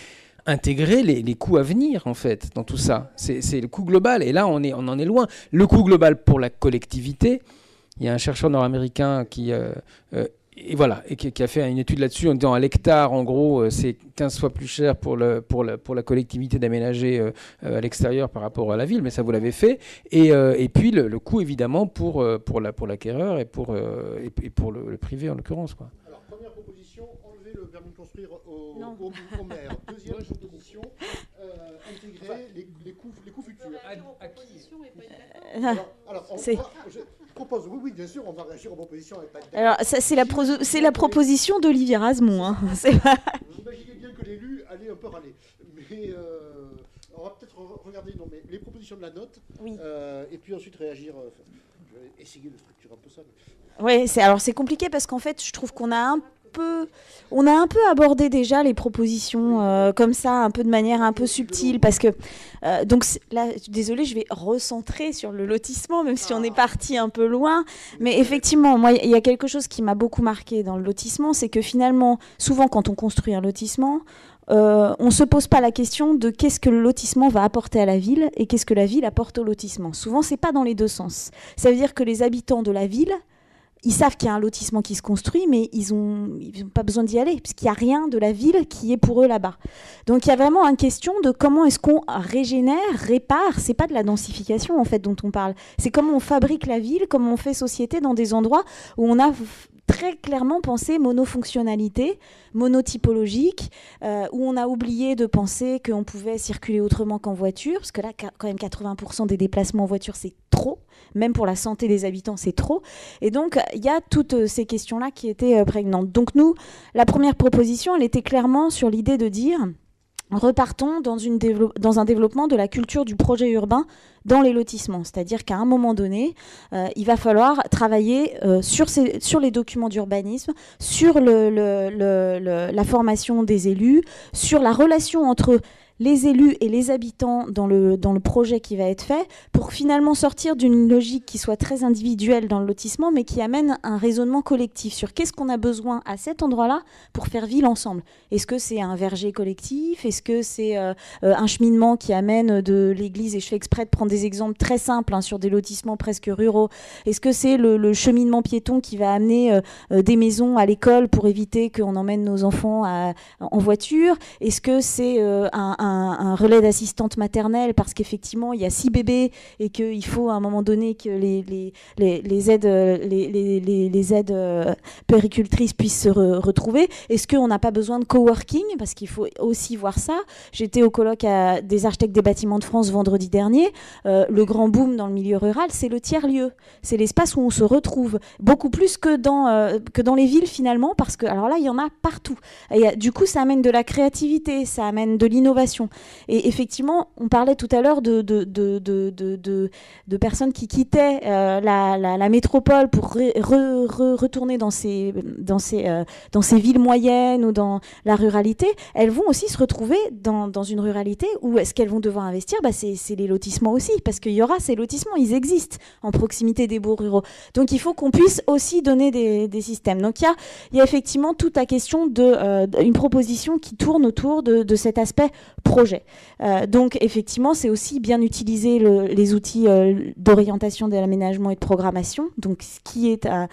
Speaker 4: intégrer les, coûts à venir en fait dans tout ça. C'est le coût global et là on, est, en est loin. Le coût global pour la collectivité, il y a un chercheur nord-américain qui euh, euh, et voilà, et qui, a fait une étude là-dessus en disant à l'hectare, en gros, euh, c'est 15 fois plus cher pour, le, pour, la, pour la collectivité d'aménager euh, euh, à l'extérieur par rapport à la ville, mais ça vous l'avez fait. Et, et puis le, coût, évidemment, pour, pour, la, pour l'acquéreur et pour, et, pour le, privé, en l'occurrence. Quoi.
Speaker 10: Alors, première proposition, enlever le permis de construire au, au, maire. Deuxième proposition, intégrer les, les, coûts, les coûts futurs. À,
Speaker 2: qui alors, alors on,
Speaker 10: propose, oui, oui, bien sûr, on va réagir aux propositions avec
Speaker 2: Alors, c'est la, c'est la proposition d'Olivier Rasmont. Hein.
Speaker 10: Imaginez bien que l'élu allait un peu râler. Mais euh, on va peut-être regarder non, mais les propositions de la note.
Speaker 2: Oui.
Speaker 10: Euh, et puis ensuite réagir. Euh, je vais essayer de structurer un peu ça.
Speaker 2: Oui, alors c'est compliqué parce qu'en fait, je trouve qu'on a un on a un peu abordé déjà les propositions euh, comme ça, un peu de manière un peu subtile, parce que euh, donc là, désolé, je vais recentrer sur le lotissement, même si on est ah. parti un peu loin. Mais effectivement, moi, il y a quelque chose qui m'a beaucoup marqué dans le lotissement, c'est que finalement, souvent quand on construit un lotissement, euh, on ne se pose pas la question de qu'est-ce que le lotissement va apporter à la ville et qu'est-ce que la ville apporte au lotissement. Souvent, c'est pas dans les deux sens. Ça veut dire que les habitants de la ville ils savent qu'il y a un lotissement qui se construit, mais ils n'ont pas besoin d'y aller, puisqu'il n'y a rien de la ville qui est pour eux là-bas. Donc il y a vraiment une question de comment est-ce qu'on régénère, répare. C'est pas de la densification en fait dont on parle. C'est comment on fabrique la ville, comment on fait société dans des endroits où on a très clairement pensé monofonctionnalité, monotypologique, euh, où on a oublié de penser qu'on pouvait circuler autrement qu'en voiture, parce que là, quand même 80% des déplacements en voiture, c'est trop, même pour la santé des habitants, c'est trop. Et donc, il y a toutes euh, ces questions-là qui étaient euh, prégnantes. Donc nous, la première proposition, elle était clairement sur l'idée de dire repartons dans, un développement de la culture du projet urbain dans les lotissements. C'est-à-dire qu'à un moment donné, euh, il va falloir travailler euh, sur, les documents d'urbanisme, sur la formation des élus, sur la relation entre les élus et les habitants dans le, dans le projet qui va être fait pour finalement sortir d'une logique qui soit très individuelle dans le lotissement, mais qui amène un raisonnement collectif sur qu'est-ce qu'on a besoin à cet endroit-là pour faire ville ensemble. Est-ce que c'est un verger collectif? Est-ce que c'est euh, euh, un cheminement qui amène de l'église Et je fais exprès de prendre des exemples très simples hein, sur des lotissements presque ruraux. Est-ce que c'est le, cheminement piéton qui va amener euh, des maisons à l'école pour éviter qu'on emmène nos enfants en voiture? Est-ce que c'est un un, relais d'assistante maternelle parce qu'effectivement il y a six bébés et qu'il faut à un moment donné que les, les, les, aides, les, les, aides péricultrices puissent se retrouver Est-ce qu'on n'a pas besoin de coworking? Parce qu'il faut aussi voir ça. J'étais au colloque des architectes des bâtiments de France vendredi dernier. le grand boom dans le milieu rural, c'est le tiers-lieu. C'est l'espace où on se retrouve beaucoup plus que dans, que dans les villes finalement parce que alors là il y en a partout. Et, du coup ça amène de la créativité, ça amène de l'innovation. Et effectivement, on parlait tout à l'heure de, de, de, de, personnes qui quittaient euh, la, la, métropole pour retourner dans ces, dans, ces, euh, dans ces villes moyennes ou dans la ruralité. Elles vont aussi se retrouver dans, dans une ruralité où est-ce qu'elles vont devoir investir? Bah, C'est les lotissements aussi, parce qu'il y aura ces lotissements, ils existent en proximité des bourgs ruraux. Donc il faut qu'on puisse aussi donner des, des systèmes. Donc il y a, y a, effectivement toute la question de euh, proposition qui tourne autour de, de cet aspect projet. Euh, donc effectivement, c'est aussi bien utiliser les outils euh, d'orientation de l'aménagement et de programmation, donc ce qui est un,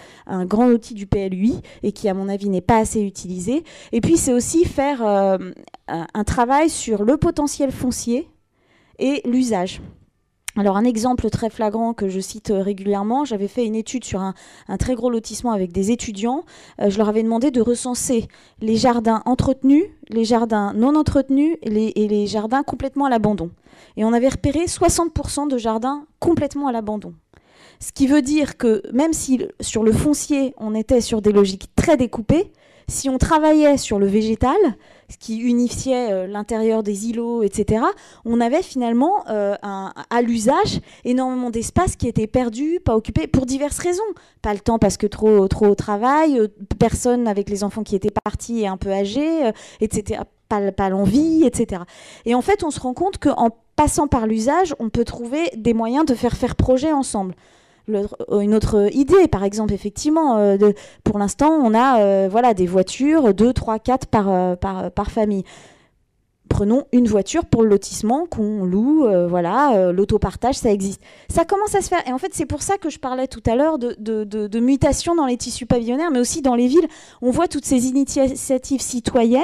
Speaker 2: grand outil du PLUI et qui à mon avis n'est pas assez utilisé. Et puis c'est aussi faire euh, un travail sur le potentiel foncier et l'usage. Alors un exemple très flagrant que je cite euh, régulièrement, j'avais fait une étude sur un, très gros lotissement avec des étudiants. Euh, je leur avais demandé de recenser les jardins entretenus, les jardins non entretenus et les, jardins complètement à l'abandon. Et on avait repéré 60% de jardins complètement à l'abandon. Ce qui veut dire que même si sur le foncier on était sur des logiques très découpées, si on travaillait sur le végétal, ce qui unifiait euh, l'intérieur des îlots, etc., on avait finalement euh, à l'usage énormément d'espace qui était perdu, pas occupé, pour diverses raisons. Pas le temps parce que trop, trop au travail, euh, personne avec les enfants qui étaient partis et un peu âgés, etc. Pas, pas l'envie, etc. Et en fait, on se rend compte qu'en passant par l'usage, on peut trouver des moyens de faire faire projet ensemble. Euh, une autre idée, par exemple, effectivement, euh, pour l'instant, on a euh, voilà, des voitures, 2, 3, 4 par, par, par famille prenons une voiture pour le lotissement qu'on loue, euh, voilà, euh, l'autopartage, ça existe. Ça commence à se faire. Et en fait, c'est pour ça que je parlais tout à l'heure de, de, mutation dans les tissus pavillonnaires, mais aussi dans les villes. On voit toutes ces initiatives citoyennes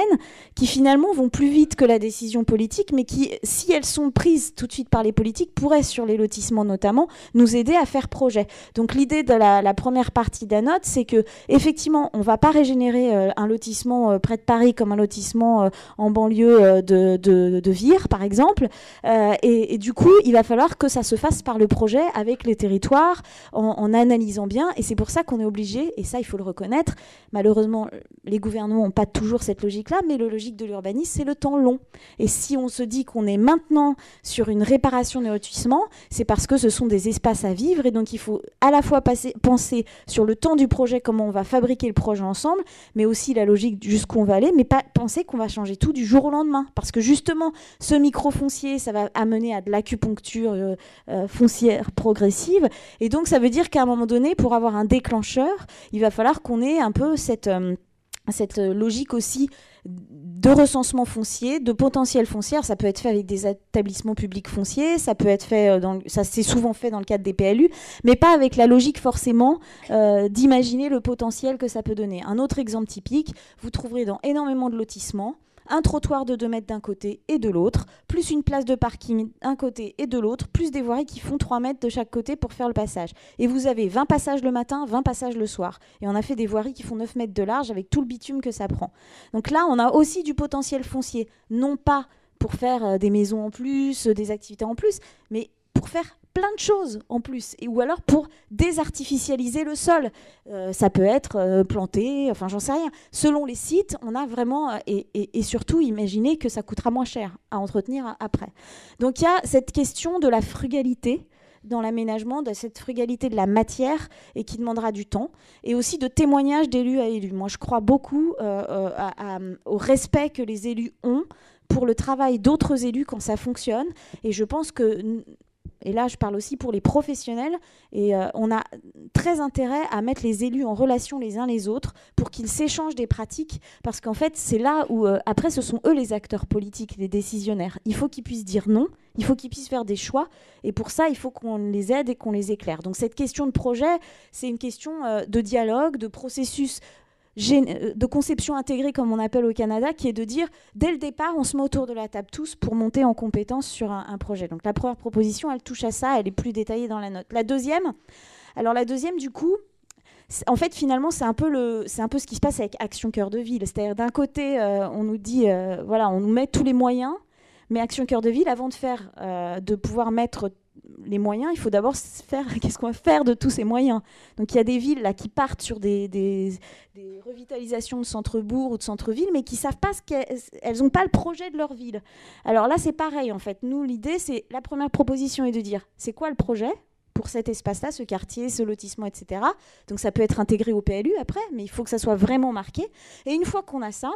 Speaker 2: qui finalement vont plus vite que la décision politique, mais qui, si elles sont prises tout de suite par les politiques, pourraient, sur les lotissements notamment, nous aider à faire projet. Donc l'idée de la, première partie d'Anote, c'est que effectivement, on ne va pas régénérer euh, un lotissement près de Paris comme un lotissement en banlieue de de, Vire, par exemple. Euh, et, du coup, il va falloir que ça se fasse par le projet avec les territoires, en, analysant bien. Et c'est pour ça qu'on est obligé, et ça, il faut le reconnaître, malheureusement, les gouvernements n'ont pas toujours cette logique-là, mais le logique de l'urbanisme, c'est le temps long. Et si on se dit qu'on est maintenant sur une réparation des lotissements, c'est parce que ce sont des espaces à vivre, et donc il faut à la fois passer, penser sur le temps du projet, comment on va fabriquer le projet ensemble, mais aussi la logique jusqu'où on va aller, mais pas penser qu'on va changer tout du jour au lendemain. Parce que justement, ce micro-foncier, ça va amener à de l'acupuncture euh, euh, foncière progressive. Et donc, ça veut dire qu'à un moment donné, pour avoir un déclencheur, il va falloir qu'on ait un peu cette, euh, logique aussi de recensement foncier, de potentiel foncier. Ça peut être fait avec des établissements publics fonciers, ça peut être fait ça c'est souvent fait dans le cadre des PLU, mais pas avec la logique forcément d'imaginer le potentiel que ça peut donner. Un autre exemple typique, vous trouverez dans énormément de lotissements un trottoir de 2 mètres d'un côté et de l'autre, plus une place de parking d'un côté et de l'autre, plus des voiries qui font 3 mètres de chaque côté pour faire le passage. Et vous avez 20 passages le matin, 20 passages le soir. Et on a fait des voiries qui font 9 mètres de large avec tout le bitume que ça prend. Donc là, on a aussi du potentiel foncier, non pas pour faire euh, des maisons en plus, euh, des activités en plus, mais pour faire plein de choses en plus, ou alors pour désartificialiser le sol. Euh, ça peut être euh, planté, enfin j'en sais rien. Selon les sites, on a vraiment, euh, et, et, surtout imaginer que ça coûtera moins cher à entretenir après. Donc il y a cette question de la frugalité dans l'aménagement, de cette frugalité de la matière et qui demandera du temps, et aussi de témoignages d'élus à élus. Moi, je crois beaucoup au respect que les élus ont pour le travail d'autres élus quand ça fonctionne, et je pense que et là je parle aussi pour les professionnels, et euh, on a très intérêt à mettre les élus en relation les uns les autres pour qu'ils s'échangent des pratiques, parce qu'en fait c'est là où, euh, après ce sont eux les acteurs politiques, les décisionnaires. Il faut qu'ils puissent dire non, il faut qu'ils puissent faire des choix, et pour ça il faut qu'on les aide et qu'on les éclaire. Donc cette question de projet, c'est une question euh, de dialogue, de processus de conception intégrée, comme on appelle au Canada, qui est de dire, dès le départ, on se met autour de la table tous pour monter en compétence sur un, projet. Donc la première proposition, elle touche à ça, elle est plus détaillée dans la note. La deuxième, alors la deuxième, du coup, en fait, finalement, c'est un peu le, c'est un peu ce qui se passe avec Action Cœur de Ville. C'est-à-dire, d'un côté, euh, on nous dit, euh, voilà, on nous met tous les moyens, mais Action Cœur de Ville, avant de faire, euh, de pouvoir mettre les moyens, il faut d'abord faire qu'est-ce qu'on va faire de tous ces moyens? Donc il y a des villes là qui partent sur des, revitalisations de centre-bourg ou de centre-ville, mais qui savent pas ce qu'elles n'ont pas le projet de leur ville. Alors là c'est pareil en fait. Nous l'idée c'est la première proposition est de dire c'est quoi le projet pour cet espace-là, ce quartier, ce lotissement, etc. Donc ça peut être intégré au PLU après, mais il faut que ça soit vraiment marqué. Et une fois qu'on a ça,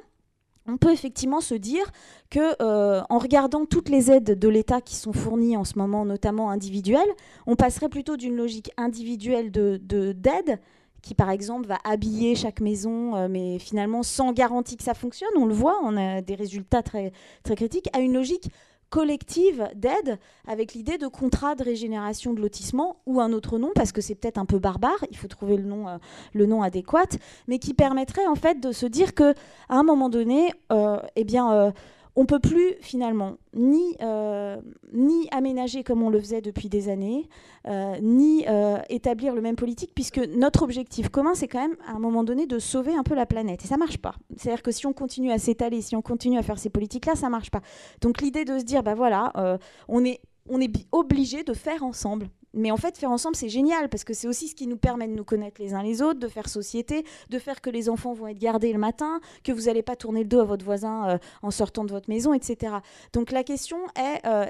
Speaker 2: on peut effectivement se dire que euh, en regardant toutes les aides de l'État qui sont fournies en ce moment, notamment individuelles, on passerait plutôt d'une logique individuelle de d'aide qui par exemple va habiller chaque maison, euh, mais finalement sans garantie que ça fonctionne, on le voit, on a des résultats très, très critiques, à une logique collective d'aide avec l'idée de contrat de régénération de lotissement ou un autre nom parce que c'est peut-être un peu barbare, il faut trouver le nom, euh, adéquat, mais qui permettrait en fait de se dire que à un moment donné, euh, eh bien euh, on ne peut plus finalement ni, euh, ni aménager comme on le faisait depuis des années, euh, ni euh, établir le même politique, puisque notre objectif commun, c'est quand même à un moment donné de sauver un peu la planète. Et ça marche pas. C'est-à-dire que si on continue à s'étaler, si on continue à faire ces politiques-là, ça ne marche pas. Donc l'idée de se dire, bah voilà, on est, on est obligé de faire ensemble mais en fait, faire ensemble, c'est génial parce que c'est aussi ce qui nous permet de nous connaître les uns les autres, de faire société, de faire que les enfants vont être gardés le matin, que vous n'allez pas tourner le dos à votre voisin euh, en sortant de votre maison, etc. Donc la question est, euh,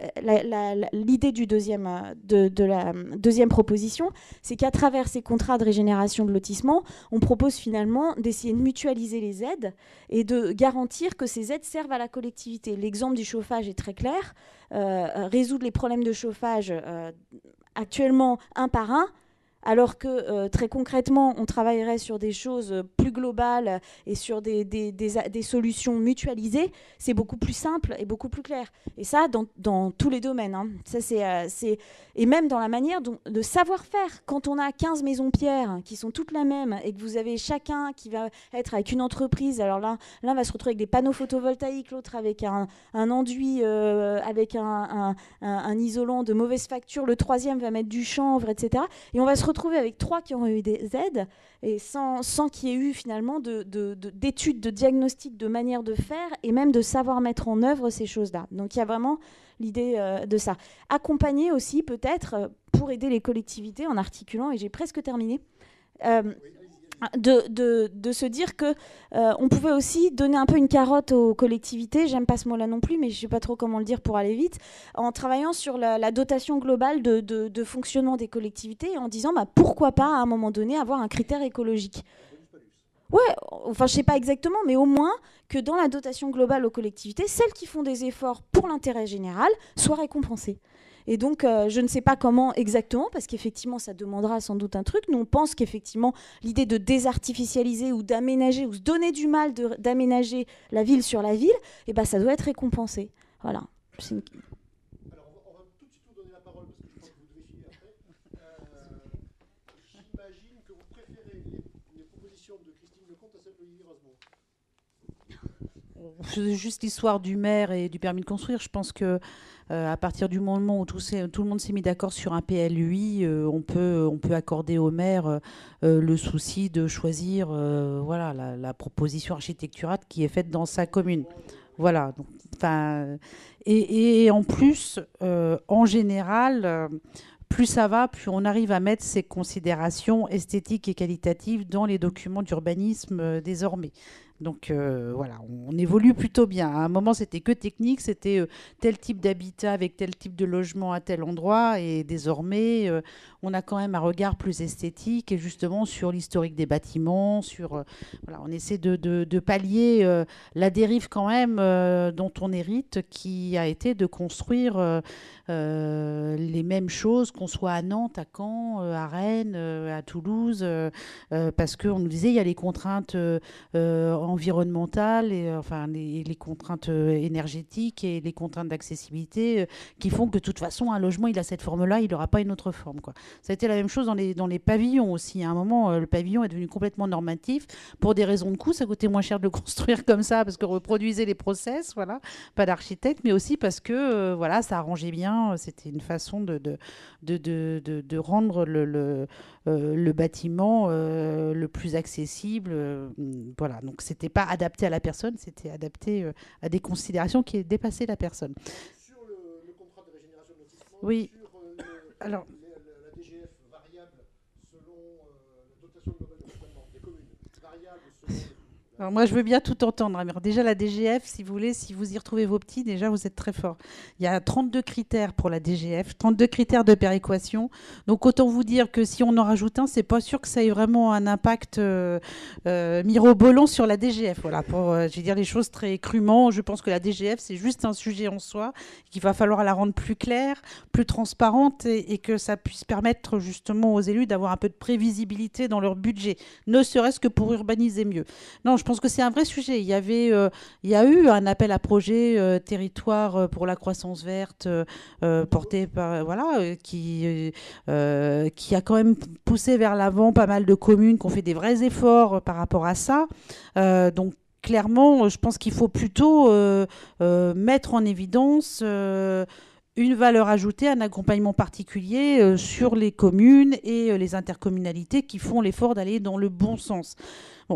Speaker 2: l'idée du deuxième, euh, de, de, la deuxième proposition, c'est qu'à travers ces contrats de régénération de lotissement, on propose finalement d'essayer de mutualiser les aides et de garantir que ces aides servent à la collectivité. L'exemple du chauffage est très clair. résoudre les problèmes de chauffage actuellement un par un, alors que euh, très concrètement, on travaillerait sur des choses plus globales et sur des, des, solutions mutualisées, c'est beaucoup plus simple et beaucoup plus clair. Et ça, dans, tous les domaines. Hein. Ça, euh, c'est, et même dans la manière de savoir-faire. Quand on a 15 maisons pierres qui sont toutes la même et que vous avez chacun qui va être avec une entreprise, alors l'un, l'un va se retrouver avec des panneaux photovoltaïques, l'autre avec un, enduit, euh, avec un, un, isolant de mauvaise facture, le troisième va mettre du chanvre, etc. Et on va se retrouver avec trois qui ont eu des aides et sans, sans qu'il y ait eu finalement d'études, de, de, diagnostic, de manière de faire et même de savoir mettre en œuvre ces choses-là. Donc il y a vraiment l'idée euh, de ça. Accompagner aussi peut-être euh, pour aider les collectivités en articulant, et j'ai presque terminé. Euh, de, de, se dire que euh, on pouvait aussi donner un peu une carotte aux collectivités, j'aime pas ce mot-là non plus, mais je sais pas trop comment le dire pour aller vite, en travaillant sur la, dotation globale de, fonctionnement des collectivités et en disant bah, pourquoi pas à un moment donné avoir un critère écologique. Ouais, enfin je sais pas exactement, mais au moins que dans la dotation globale aux collectivités, celles qui font des efforts pour l'intérêt général soient récompensées. Et donc, euh, je ne sais pas comment exactement, parce qu'effectivement, ça demandera sans doute un truc. Nous, on pense qu'effectivement, l'idée de désartificialiser ou d'aménager, ou se donner du mal d'aménager la ville sur la ville, eh ben, ça doit être récompensé. Voilà. Une... Alors, on va, tout de suite vous donner la parole, parce que je crois que vous devez finir après. Euh, J'imagine que vous préférez les, propositions de Christine Lecomte à celles de Lily
Speaker 3: Rosebon. Juste l'histoire du maire et du permis de construire. Je pense que euh, à partir du moment où tout, le monde s'est mis d'accord sur un PLUI, euh, on, peut, accorder au maire euh, le souci de choisir voilà, la, proposition architecturale qui est faite dans sa commune. Voilà. Et, en plus, en général, plus ça va, plus on arrive à mettre ces considérations esthétiques et qualitatives dans les documents d'urbanisme désormais. Donc euh, voilà, on, évolue plutôt bien. À un moment, c'était que technique, c'était euh, tel type d'habitat avec tel type de logement à tel endroit. Et désormais, euh, on a quand même un regard plus esthétique et justement sur l'historique des bâtiments. Sur, voilà, on essaie de, de pallier la dérive quand même dont on hérite, qui a été de construire les mêmes choses, qu'on soit à Nantes, à Caen, à Rennes, à Toulouse, parce qu'on nous disait il y a les contraintes environnementales et enfin les, les, contraintes énergétiques et les contraintes d'accessibilité qui font que de toute façon un logement il a cette forme-là, il n'aura pas une autre forme. Quoi. Ça a été la même chose dans les, dans les pavillons aussi. À un moment, le pavillon est devenu complètement normatif pour des raisons de coût. Ça coûtait moins cher de le construire comme ça parce que reproduisait les process, voilà, pas d'architecte, mais aussi parce que voilà, ça arrangeait bien. C'était une façon de, de, de, de, de rendre le, le, le bâtiment le plus accessible. voilà, donc c'était pas adapté à la personne, c'était adapté à des considérations qui dépassaient la personne.
Speaker 1: Sur le, contrat de régénération de
Speaker 3: oui. alors,
Speaker 1: la DGF variable selon la dotation globale de des communes, variable selon
Speaker 3: moi, je veux bien tout entendre. Alors déjà, la DGF, si vous voulez, si vous y retrouvez vos petits, déjà, vous êtes très fort. Il y a 32 critères pour la DGF, 32 critères de péréquation. Donc, autant vous dire que si on en rajoute un, c'est pas sûr que ça ait vraiment un impact euh, euh, mirobolant sur la DGF. Voilà, pour euh, je vais dire les choses très crûment. Je pense que la DGF, c'est juste un sujet en soi, qu'il va falloir la rendre plus claire, plus transparente et, et que ça puisse permettre justement aux élus d'avoir un peu de prévisibilité dans leur budget, ne serait-ce que pour urbaniser mieux. Non, je pense que c'est un vrai sujet. Il y avait, euh, il y a eu un appel à projet euh, territoire euh, pour la croissance verte porté par voilà qui qui a quand même poussé vers l'avant pas mal de communes qui ont fait des vrais efforts par rapport à ça. donc clairement, je pense qu'il faut plutôt mettre en évidence une valeur ajoutée, un accompagnement particulier sur les communes et les intercommunalités qui font l'effort d'aller dans le bon sens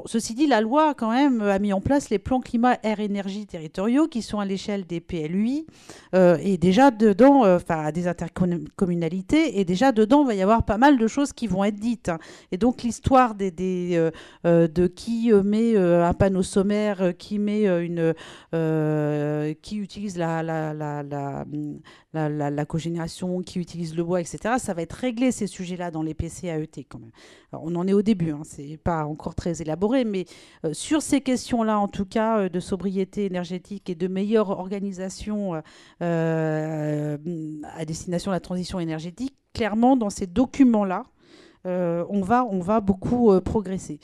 Speaker 3: ceci dit, la loi, quand même, a mis en place les plans climat, air, énergie territoriaux qui sont à l'échelle des PLUI. Euh, et déjà dedans, euh, enfin, des intercommunalités. Et déjà dedans, il va y avoir pas mal de choses qui vont être dites. Hein. Et donc, l'histoire des, euh, de qui met un panneau sommaire, qui met une. qui utilise la, la, la, la, cogénération, qui utilise le bois, etc. Ça va être réglé, ces sujets-là, dans les PCAET, quand même. on en est au début, hein, c'est pas encore très élaboré mais euh, sur ces questions-là, en tout cas, euh, de sobriété énergétique et de meilleure organisation euh, à destination de la transition énergétique, clairement, dans ces documents-là, on, va, on va beaucoup progresser.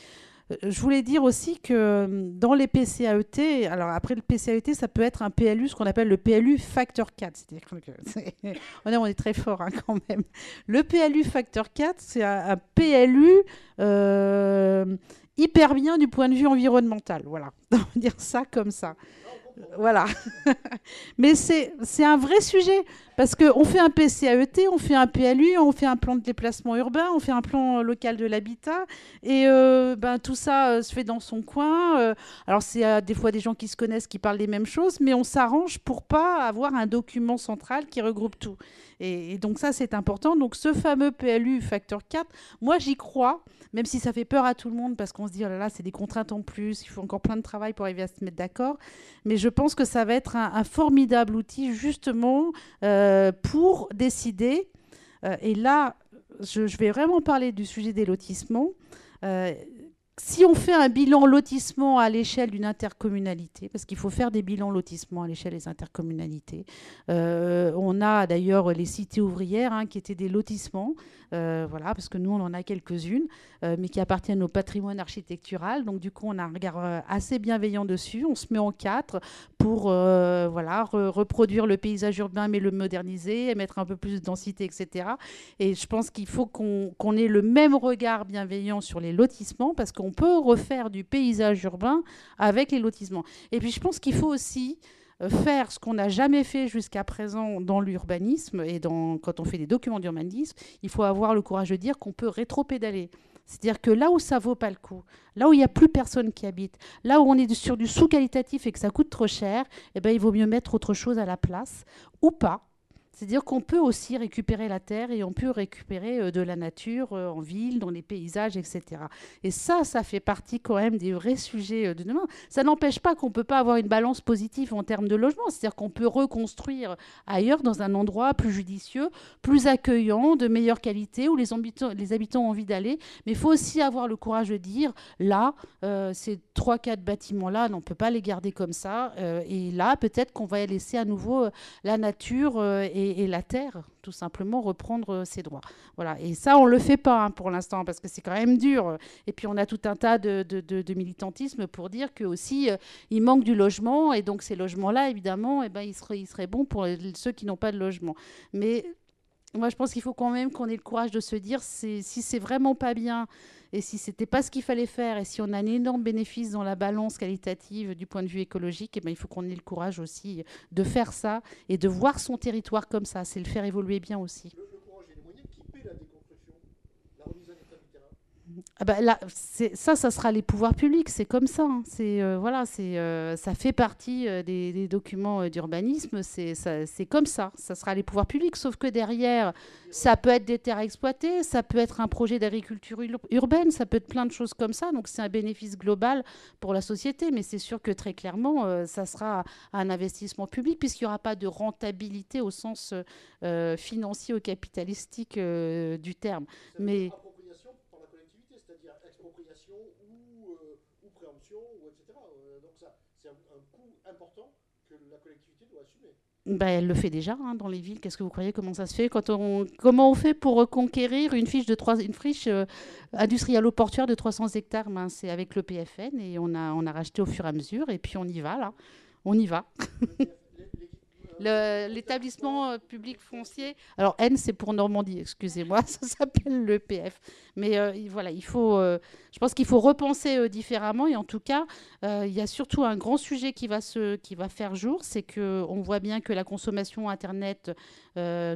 Speaker 3: Je voulais dire aussi que dans les PCAET, alors après le PCAET, ça peut être un PLU, ce qu'on appelle le PLU facteur 4. C'est-à-dire on, est, très fort hein, quand même. Le PLU facteur 4, c'est un, PLU hyper bien du point de vue environnemental. Voilà, on va dire ça comme ça. Voilà. Mais c'est un vrai sujet parce qu'on fait un PCAET, on fait un PLU, on fait un plan de déplacement urbain, on fait un plan local de l'habitat et euh, ben, tout ça euh, se fait dans son coin. Euh. alors c'est des fois des gens qui se connaissent, qui parlent les mêmes choses, mais on s'arrange pour pas avoir un document central qui regroupe tout. Et, donc ça c'est important. Donc ce fameux PLU facteur 4, moi j'y crois même si ça fait peur à tout le monde parce qu'on se dit, oh là là, c'est des contraintes en plus, il faut encore plein de travail pour arriver à se mettre d'accord. Mais je pense que ça va être un, formidable outil justement euh, pour décider. Euh, et là, je, vais vraiment parler du sujet des lotissements. Euh, si on fait un bilan lotissement à l'échelle d'une intercommunalité, parce qu'il faut faire des bilans lotissement à l'échelle des intercommunalités, on a d'ailleurs les cités ouvrières hein, qui étaient des lotissements. Euh, voilà, parce que nous, on en a quelques-unes, euh, mais qui appartiennent au patrimoine architectural. Donc, du coup, on a un regard euh, assez bienveillant dessus. On se met en quatre pour voilà, reproduire le paysage urbain, mais le moderniser, mettre un peu plus de densité, etc. Et je pense qu'il faut qu'on ait le même regard bienveillant sur les lotissements, parce qu'on peut refaire du paysage urbain avec les lotissements. Et puis, je pense qu'il faut aussi euh, faire ce qu'on n'a jamais fait jusqu'à présent dans l'urbanisme et quand on fait des documents d'urbanisme, il faut avoir le courage de dire qu'on peut rétro-pédaler. C'est-à-dire que là où ça vaut pas le coup, là où il n'y a plus personne qui habite, là où on est sur du sous-qualitatif et que ça coûte trop cher, eh ben, il vaut mieux mettre autre chose à la place ou pas. C'est-à-dire qu'on peut aussi récupérer la terre et on peut récupérer euh, de la nature euh, en ville, dans les paysages, etc. Et ça, ça fait partie quand même des vrais sujets euh, de demain. Ça n'empêche pas qu'on ne peut pas avoir une balance positive en termes de logement. C'est-à-dire qu'on peut reconstruire ailleurs, dans un endroit plus judicieux, plus accueillant, de meilleure qualité, où les habitants, ont envie d'aller. Mais il faut aussi avoir le courage de dire, là, ces trois, quatre bâtiments-là, on ne peut pas les garder comme ça. et là, peut-être qu'on va laisser à nouveau la nature et et, la terre, tout simplement, reprendre ses droits. Voilà. Et ça, on ne le fait pas hein, pour l'instant, parce que c'est quand même dur. Et puis, on a tout un tas de, militantisme pour dire que aussi, il manque du logement, et donc ces logements-là, évidemment, eh ben, ils, seraient, ils seraient bons pour ceux qui n'ont pas de logement. Mais moi, je pense qu'il faut quand même qu'on ait le courage de se dire si c'est vraiment pas bien et si c'était pas ce qu'il fallait faire et si on a un énorme bénéfice dans la balance qualitative du point de vue écologique, eh ben, il faut qu'on ait le courage aussi de faire ça et de voir son territoire comme ça. C'est le faire évoluer bien aussi. Ah bah là, ça, ça sera les pouvoirs publics, c'est comme ça. Hein. C'est euh, voilà, c'est euh, ça fait partie euh, des, documents d'urbanisme, c'est c'est comme ça. Ça sera les pouvoirs publics, sauf que derrière, ça peut être des terres exploitées, ça peut être un projet d'agriculture urbaine, ça peut être plein de choses comme ça. Donc c'est un bénéfice global pour la société, mais c'est sûr que très clairement, ça sera un investissement public puisqu'il n'y aura pas de rentabilité au sens financier ou capitalistique du terme. Mais Ben, elle le fait déjà hein, dans les villes. Qu'est-ce que vous croyez Comment ça se fait Quand on, Comment on fait pour reconquérir une, fiche de une friche euh, industrielle-portuaire de 300 hectares? Ben, C'est avec le PFN et on a, on a racheté au fur et à mesure et puis on y va là. On y va. L'établissement euh, public foncier. Alors N, c'est pour Normandie, excusez-moi, ça s'appelle l'EPF. Mais euh, voilà, il faut, euh, je pense qu'il faut repenser différemment. Et en tout cas, il y a surtout un grand sujet qui va, se, qui va faire jour, c'est qu'on voit bien que la consommation Internet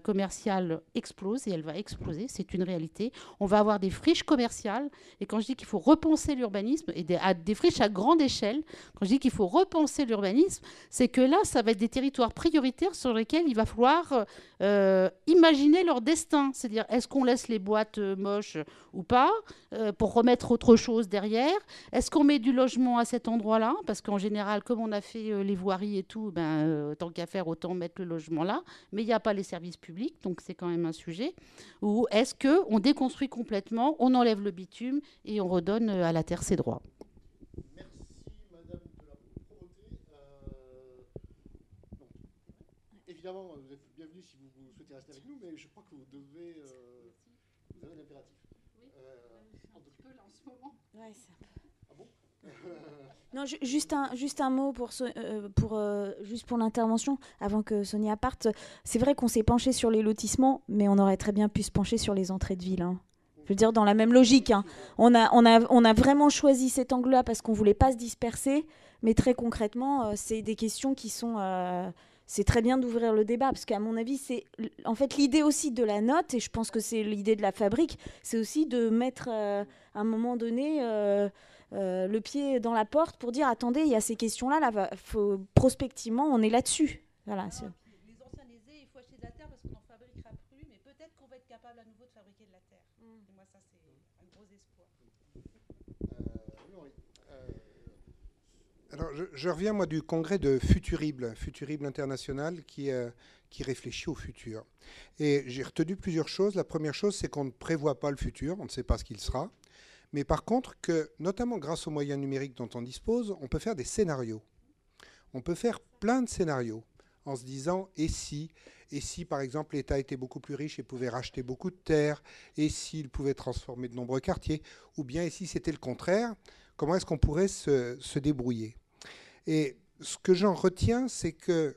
Speaker 3: commerciale explose et elle va exploser, c'est une réalité. On va avoir des friches commerciales. Et quand je dis qu'il faut repenser l'urbanisme, et des, des friches à grande échelle, quand je dis qu'il faut repenser l'urbanisme, c'est que là, ça va être des territoires prioritaires sur lesquels il va falloir euh, imaginer leur destin. C'est-à-dire, est-ce qu'on laisse les boîtes euh, moches ou pas euh, pour remettre autre chose derrière? Est-ce qu'on met du logement à cet endroit-là? Parce qu'en général, comme on a fait les voiries et tout, ben, tant qu'à faire, autant mettre le logement là. Mais il n'y a pas les services publics, donc c'est quand même un sujet. Ou est-ce qu'on déconstruit complètement, on enlève le bitume et on redonne à la terre ses droits
Speaker 1: évidemment, vous êtes bienvenue si vous, souhaitez rester avec nous, mais je crois que vous devez. Euh, vous avez un impératif. Oui, euh, un petit peu là en ce moment. Ouais, c'est un peu.
Speaker 2: Non, juste un, juste un mot pour, euh, pour, euh, pour l'intervention, avant que Sonia parte. C'est vrai qu'on s'est penché sur les lotissements, mais on aurait très bien pu se pencher sur les entrées de ville. Hein. Je veux dire, dans la même logique. Hein. On, a, on, a, on a vraiment choisi cet angle-là parce qu'on voulait pas se disperser, mais très concrètement, euh, c'est des questions qui sont c'est très bien d'ouvrir le débat parce qu'à mon avis, c'est en fait l'idée aussi de la note et je pense que c'est l'idée de la fabrique, c'est aussi de mettre à un moment donné euh, euh, le pied dans la porte pour dire attendez, il y a ces questions-là, là, faut, prospectivement, on est là-dessus. Voilà.
Speaker 3: Ah, les anciens aisés, il faut acheter de la terre parce qu'on n'en fabriquera plus, mais peut-être qu'on va être capable à nouveau de fabriquer de la terre. Mm. moi, ça, c'est un gros espoir.
Speaker 5: Alors, je, reviens, moi, du congrès de Futurible, Futurible International, qui, euh, qui réfléchit au futur. Et j'ai retenu plusieurs choses. La première chose, c'est qu'on ne prévoit pas le futur, on ne sait pas ce qu'il sera. Mais par contre, que, notamment grâce aux moyens numériques dont on dispose, on peut faire des scénarios. On peut faire plein de scénarios en se disant et si? Et si par exemple l'État était beaucoup plus riche et pouvait racheter beaucoup de terres et s'il pouvait transformer de nombreux quartiers ou bien et si c'était le contraire comment est-ce qu'on pourrait se, se débrouiller? Et ce que j'en retiens, c'est que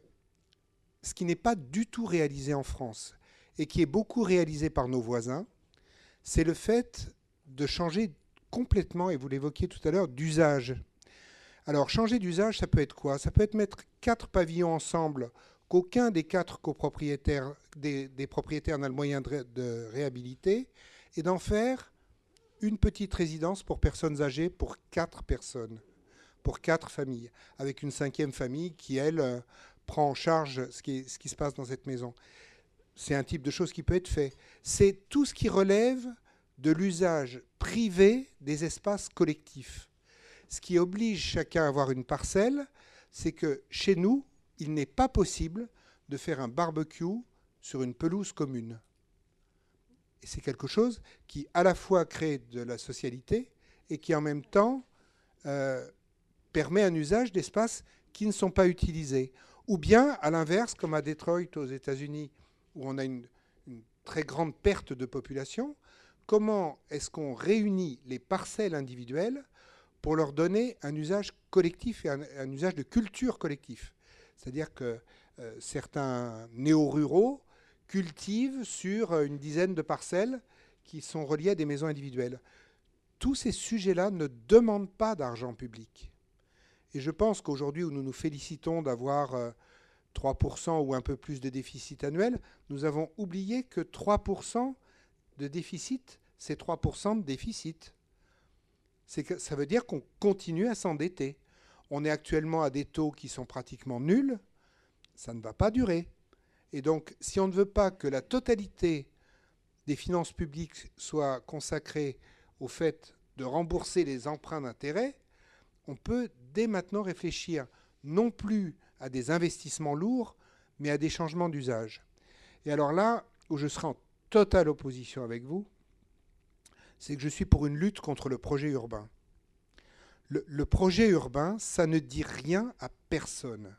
Speaker 5: ce qui n'est pas du tout réalisé en France et qui est beaucoup réalisé par nos voisins, c'est le fait de changer complètement, et vous l'évoquiez tout à l'heure, d'usage. Alors changer d'usage, ça peut être quoi? Ça peut être mettre quatre pavillons ensemble qu'aucun des quatre copropriétaires, des, propriétaires n'a le moyen de, réhabiliter, et d'en faire une petite résidence pour personnes âgées pour quatre personnes pour quatre familles, avec une cinquième famille qui, elle, euh, prend en charge ce qui, ce qui se passe dans cette maison. C'est un type de chose qui peut être fait. C'est tout ce qui relève de l'usage privé des espaces collectifs. Ce qui oblige chacun à avoir une parcelle, c'est que chez nous, il n'est pas possible de faire un barbecue sur une pelouse commune. C'est quelque chose qui à la fois crée de la socialité et qui en même temps euh, permet un usage d'espaces qui ne sont pas utilisés. Ou bien, à l'inverse, comme à Detroit aux États-Unis, où on a une, très grande perte de population, comment est-ce qu'on réunit les parcelles individuelles pour leur donner un usage collectif et un, usage de culture collectif? C'est-à-dire que euh, certains néo-ruraux cultivent sur une dizaine de parcelles qui sont reliées à des maisons individuelles. Tous ces sujets-là ne demandent pas d'argent public. Et je pense qu'aujourd'hui, où nous nous félicitons d'avoir 3% euh, ou un peu plus de déficit annuel, nous avons oublié que 3% de déficit, c'est 3% de déficit. Ça veut dire qu'on continue à s'endetter. On est actuellement à des taux qui sont pratiquement nuls. Ça ne va pas durer. Et donc, si on ne veut pas que la totalité des finances publiques soit consacrée au fait de rembourser les emprunts d'intérêt, on peut dès maintenant réfléchir non plus à des investissements lourds, mais à des changements d'usage. Et alors là, où je serai en totale opposition avec vous, c'est que je suis pour une lutte contre le projet urbain. Le, projet urbain, ça ne dit rien à personne.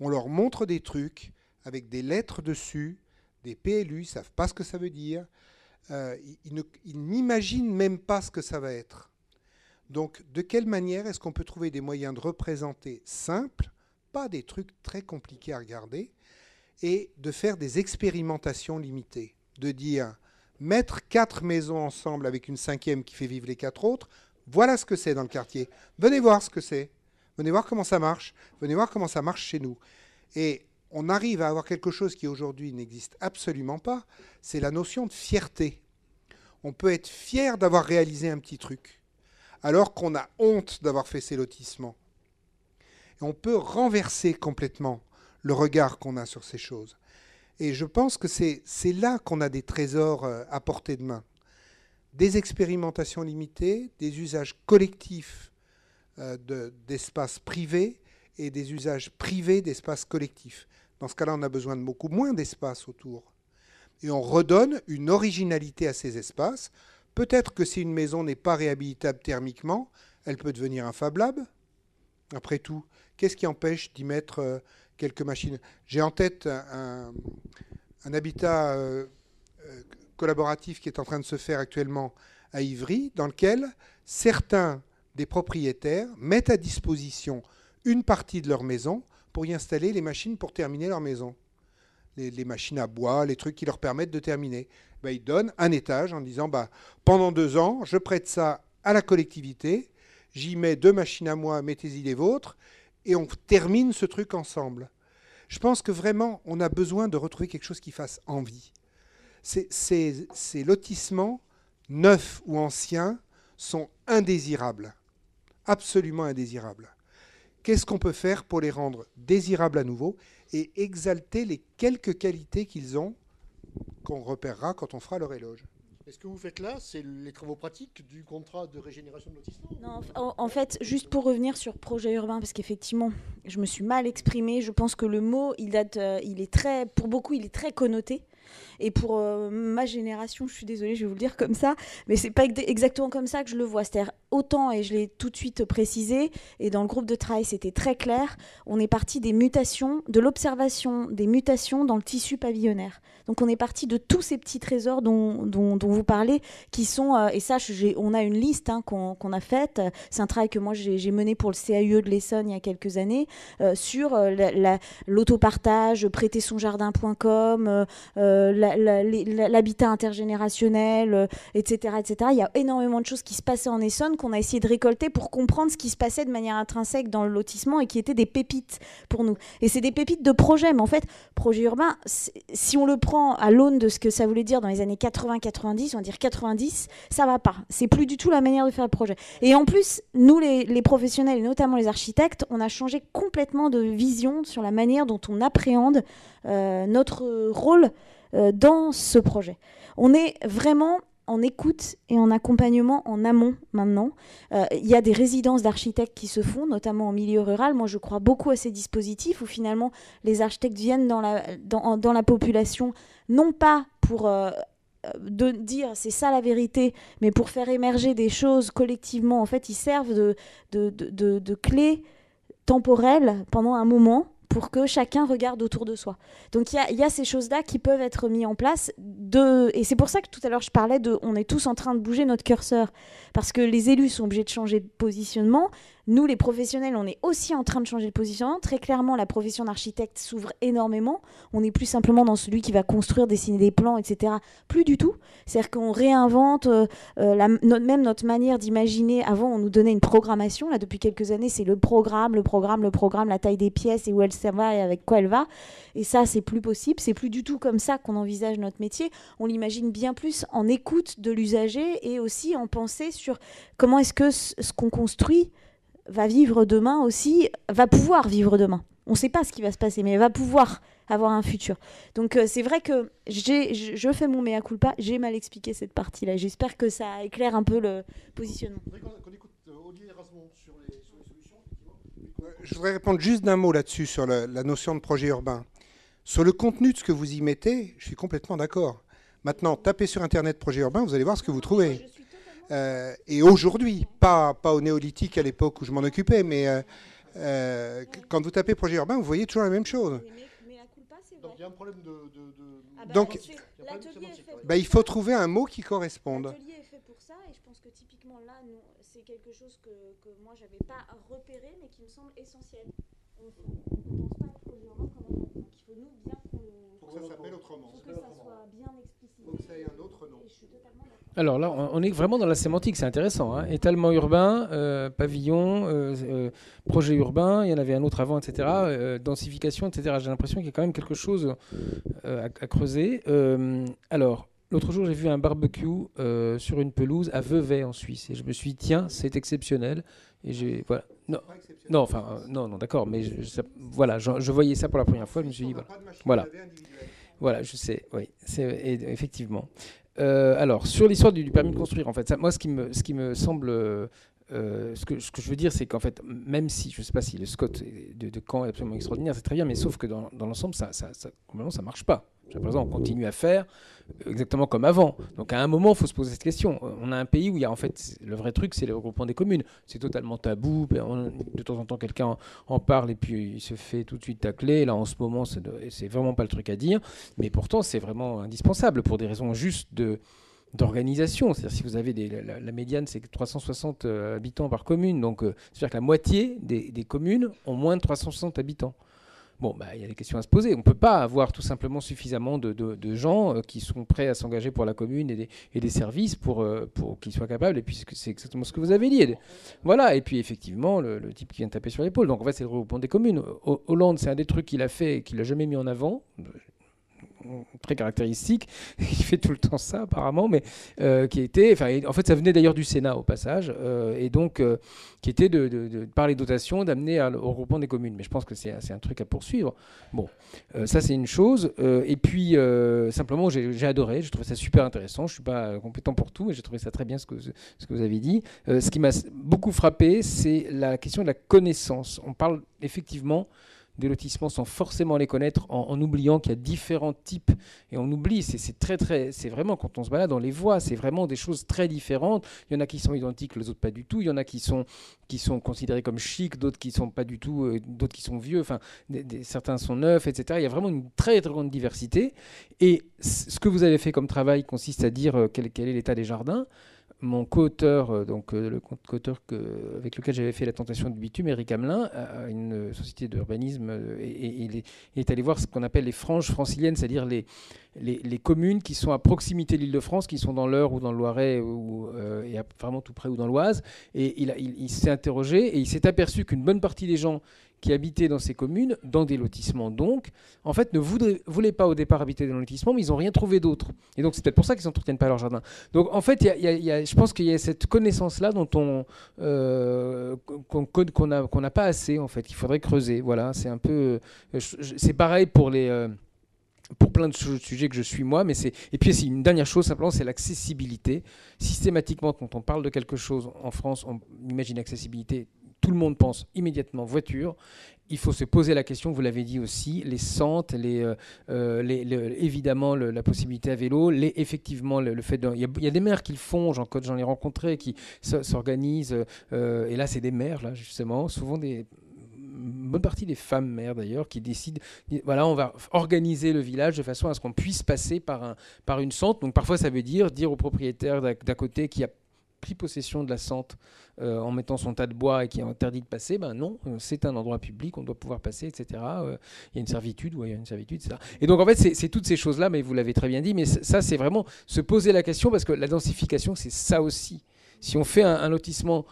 Speaker 5: On leur montre des trucs avec des lettres dessus, des PLU, ils ne savent pas ce que ça veut dire, euh, ils n'imaginent même pas ce que ça va être. Donc, de quelle manière est-ce qu'on peut trouver des moyens de représenter simples, pas des trucs très compliqués à regarder, et de faire des expérimentations limitées? De dire, mettre quatre maisons ensemble avec une cinquième qui fait vivre les quatre autres, voilà ce que c'est dans le quartier. Venez voir ce que c'est. Venez voir comment ça marche. Venez voir comment ça marche chez nous. Et on arrive à avoir quelque chose qui aujourd'hui n'existe absolument pas, c'est la notion de fierté. On peut être fier d'avoir réalisé un petit truc alors qu'on a honte d'avoir fait ces lotissements. On peut renverser complètement le regard qu'on a sur ces choses. Et je pense que c'est là qu'on a des trésors euh, à portée de main. Des expérimentations limitées, des usages collectifs euh, d'espaces privés et des usages privés d'espaces collectifs. Dans ce cas-là, on a besoin de beaucoup moins d'espace autour. Et on redonne une originalité à ces espaces Peut-être que si une maison n'est pas réhabilitable thermiquement, elle peut devenir un Fab. Après tout, qu'est-ce qui empêche d'y mettre euh, quelques machines J'ai en tête un, habitat euh, euh, collaboratif qui est en train de se faire actuellement à Ivry, dans lequel certains des propriétaires mettent à disposition une partie de leur maison pour y installer les machines pour terminer leur maison. Les, machines à bois, les trucs qui leur permettent de terminer. Ben, il donne un étage en disant bah, pendant deux ans, je prête ça à la collectivité, j'y mets deux machines à moi, mettez-y les vôtres, et on termine ce truc ensemble. Je pense que vraiment, on a besoin de retrouver quelque chose qui fasse envie. Ces, lotissements, neufs ou anciens, sont indésirables, absolument indésirables. Qu'est-ce qu'on peut faire pour les rendre désirables à nouveau et exalter les quelques qualités qu'ils ont qu'on repérera quand on fera leur éloge?
Speaker 1: Est ce que vous faites là, c'est les travaux pratiques du contrat de régénération de lotissement
Speaker 2: Non, en, fait, juste pour revenir sur projet urbain, parce qu'effectivement, je me suis mal exprimée. Je pense que le mot, il date, euh, il est très, pour beaucoup, il est très connoté. Et pour euh, ma génération, je suis désolée, je vais vous le dire comme ça, mais c'est pas exactement comme ça que je le vois. C'est-à-dire autant, et je l'ai tout de suite précisé, et dans le groupe de travail, c'était très clair, on est parti des mutations, de l'observation des mutations dans le tissu pavillonnaire. Donc on est parti de tous ces petits trésors dont, vous parlez, qui sont, euh, et ça, on a une liste hein, qu'on a faite, c'est un travail que moi j'ai mené pour le CAUE de l'Essonne il y a quelques années, euh, sur l'autopartage, prêter son jardin.com, l'habitat intergénérationnel, etc., etc. Il y a énormément de choses qui se passaient en Essonne qu'on a essayé de récolter pour comprendre ce qui se passait de manière intrinsèque dans le lotissement et qui étaient des pépites pour nous. Et c'est des pépites de projet, mais en fait, projet urbain, si on le prend à l'aune de ce que ça voulait dire dans les années 80-90, on va dire 90, ça va pas. C'est plus du tout la manière de faire le projet. Et en plus, nous, les, professionnels, et notamment les architectes, on a changé complètement de vision sur la manière dont on appréhende euh, notre rôle euh, dans ce projet. On est vraiment en écoute et en accompagnement en amont maintenant. Euh, il y a des résidences d'architectes qui se font, notamment en milieu rural. Moi, je crois beaucoup à ces dispositifs où finalement les architectes viennent dans la, dans, la population, non pas pour euh, de dire c'est ça la vérité, mais pour faire émerger des choses collectivement. En fait, ils servent de, de, de clés temporelles pendant un moment pour que chacun regarde autour de soi. Donc il y a, ces choses-là qui peuvent être mises en place. De... Et c'est pour ça que tout à l'heure je parlais de on est tous en train de bouger notre curseur. Parce que les élus sont obligés de changer de positionnement, nous, les professionnels, on est aussi en train de changer de positionnement. Très clairement, la profession d'architecte s'ouvre énormément. On n'est plus simplement dans celui qui va construire, dessiner des plans, etc. Plus du tout. C'est-à-dire qu'on réinvente euh, euh, même notre manière d'imaginer. Avant, on nous donnait une programmation. Là, depuis quelques années, c'est le programme, le programme, le programme, la taille des pièces et où elle va et avec quoi elle va. Et ça, c'est plus possible. C'est plus du tout comme ça qu'on envisage notre métier. On l'imagine bien plus en écoute de l'usager et aussi en pensée sur comment est-ce que ce qu'on construit va vivre demain aussi, va pouvoir vivre demain. On ne sait pas ce qui va se passer, mais va pouvoir avoir un futur. Donc euh, c'est vrai que je fais mon mea culpa, j'ai mal expliqué cette partie-là. J'espère que ça éclaire un peu le positionnement.
Speaker 5: Je voudrais répondre juste d'un mot là-dessus, sur la, notion de projet urbain. Sur le contenu de ce que vous y mettez, je suis complètement d'accord. Maintenant, tapez sur Internet projet urbain, vous allez voir ce que vous trouvez. Euh, et aujourd'hui, pas, pas au néolithique à l'époque où je m'en occupais, mais euh, euh, quand vous tapez projet urbain, vous voyez toujours la même chose. Donc il y a un problème de. Ah bah, Donc, bah, il faut trouver un mot qui corresponde.
Speaker 2: L'atelier est fait pour ça, et je pense que typiquement là, c'est quelque chose que, que moi j'avais pas repéré, mais qui me semble essentiel. On ne pense pas à projet urbain comme faut nous bien
Speaker 5: qu'on. Faut que ça s'appelle autrement.
Speaker 2: Faut que ça soit bien explicité.
Speaker 5: Faut que ça ait un autre nom.
Speaker 2: Et je suis totalement
Speaker 4: alors là, on est vraiment dans la sémantique, c'est intéressant. Hein. Étalement urbain, euh, pavillon, euh, euh, projet urbain, il y en avait un autre avant, etc. densification, etc. J'ai l'impression qu'il y a quand même quelque chose à, creuser. alors, l'autre jour, j'ai vu un barbecue sur une pelouse à Vevey en Suisse. Et je me suis dit, tiens, c'est exceptionnel. Et j'ai. Voilà. Non, non, enfin, non, non, d'accord, mais je, voilà, je, voyais ça pour la première fois, je me suis dit, voilà. Voilà. Je sais, oui, c'est effectivement. Euh, alors, sur l'histoire du, permis de construire, en fait, moi, ce qui me, semble. Euh, ce, que, je veux dire, c'est qu'en fait, même si, je ne sais pas si le Scott de, de Caen est absolument extraordinaire, c'est très bien, mais sauf que dans, dans l'ensemble, ça, ça, ça, ça marche pas. Par exemple, on continue à faire exactement comme avant. Donc à un moment, il faut se poser cette question. On a un pays où il y a en fait le vrai truc, c'est le regroupement des communes. C'est totalement tabou. De temps en temps, quelqu'un en parle et puis il se fait tout de suite tacler. Là, en ce moment, c'est vraiment pas le truc à dire. Mais pourtant, c'est vraiment indispensable pour des raisons justes de d'organisation. C'est-à-dire si vous avez la, médiane, c'est 360 euh, habitants par commune. Donc, euh, c'est-à-dire que la moitié des communes ont moins de 360 habitants. Bon, bah, il y a des questions à se poser. On ne peut pas avoir tout simplement suffisamment de, gens euh, qui sont prêts à s'engager pour la commune et des, services pour, euh, pour qu'ils soient capables. Et puis, c'est exactement ce que vous avez dit. Voilà. Et puis, effectivement, le, type qui vient taper sur l'épaule. Donc, en fait, c'est le regroupement des communes. Hollande, c'est un des trucs qu'il a fait et qu'il n'a jamais mis en avant très caractéristique, qui fait tout le temps ça apparemment, mais euh, qui était, enfin, en fait, ça venait d'ailleurs du Sénat au passage, euh, et donc euh, qui était de, par les dotations d'amener au regroupement des communes. Mais je pense que c'est un truc à poursuivre. Bon, ça c'est une chose. et puis simplement, j'ai adoré, j'ai trouvé ça super intéressant. Je suis pas compétent pour tout, mais j'ai trouvé ça très bien ce que vous avez dit. ce qui m'a beaucoup frappé, c'est la question de la connaissance. On parle effectivement des lotissements sans forcément les connaître, en, oubliant qu'il y a différents types. Et on oublie, c'est très, très, c'est vraiment quand on se balade dans les voies, c'est vraiment des choses très différentes. Il y en a qui sont identiques, les autres pas du tout. Il y en a qui sont, qui sont considérés comme chics, d'autres qui sont pas du tout, euh, d'autres qui sont vieux. Enfin, certains sont neufs, etc. Il y a vraiment une très, très grande diversité. Et ce que vous avez fait comme travail consiste à dire euh, quel est l'état des jardins mon co-auteur, euh, donc euh, le co-auteur avec lequel j'avais fait la tentation du bitume, Eric Hamelin, a une société d'urbanisme euh, et, il, est, allé voir ce qu'on appelle les franges franciliennes, c'est-à-dire les, communes qui sont à proximité de l'Île-de-France, qui sont dans l'Eure ou dans le Loiret ou et vraiment tout près ou dans l'Oise. Et il s'est interrogé et il s'est aperçu qu'une bonne partie des gens qui habitaient dans ces communes, dans des lotissements donc, en fait, ne voulaient pas au départ habiter dans des lotissements, mais ils n'ont rien trouvé d'autre. Et donc, c'est peut-être pour ça qu'ils n'entretiennent pas leur jardin. Donc, en fait, je pense qu'il y a cette connaissance-là dont on euh, qu'on n'a pas assez, en fait, qu'il faudrait creuser. Voilà, c'est un peu... Euh, c'est pareil pour les... Euh, pour plein de sujets que je suis moi, mais c'est et puis une dernière chose simplement, c'est l'accessibilité. Systématiquement, quand on parle de quelque chose en France, on imagine accessibilité tout le monde pense immédiatement voiture. Il faut se poser la question, vous l'avez dit aussi, les centres, les, euh, euh, évidemment la possibilité à vélo, les, effectivement le, fait il y, a des maires qui le font, j'en ai rencontré, qui s'organisent, euh, et là c'est des maires, là justement, souvent des bonne partie des femmes mères d'ailleurs qui décident, voilà, on va organiser le village de façon à ce qu'on puisse passer par, un, par une centre. Donc parfois ça veut dire dire au propriétaire d'à côté qui a pris possession de la sente euh, en mettant son tas de bois et qui est interdit de passer, ben non, euh, c'est un endroit public, on doit pouvoir passer, etc. Euh, il y a une servitude, ou il y a une servitude, etc. Et donc en fait, c'est toutes ces choses-là, mais vous l'avez très bien dit, mais ça, c'est vraiment se poser la question, parce que la densification, c'est ça aussi. Si on fait un lotissement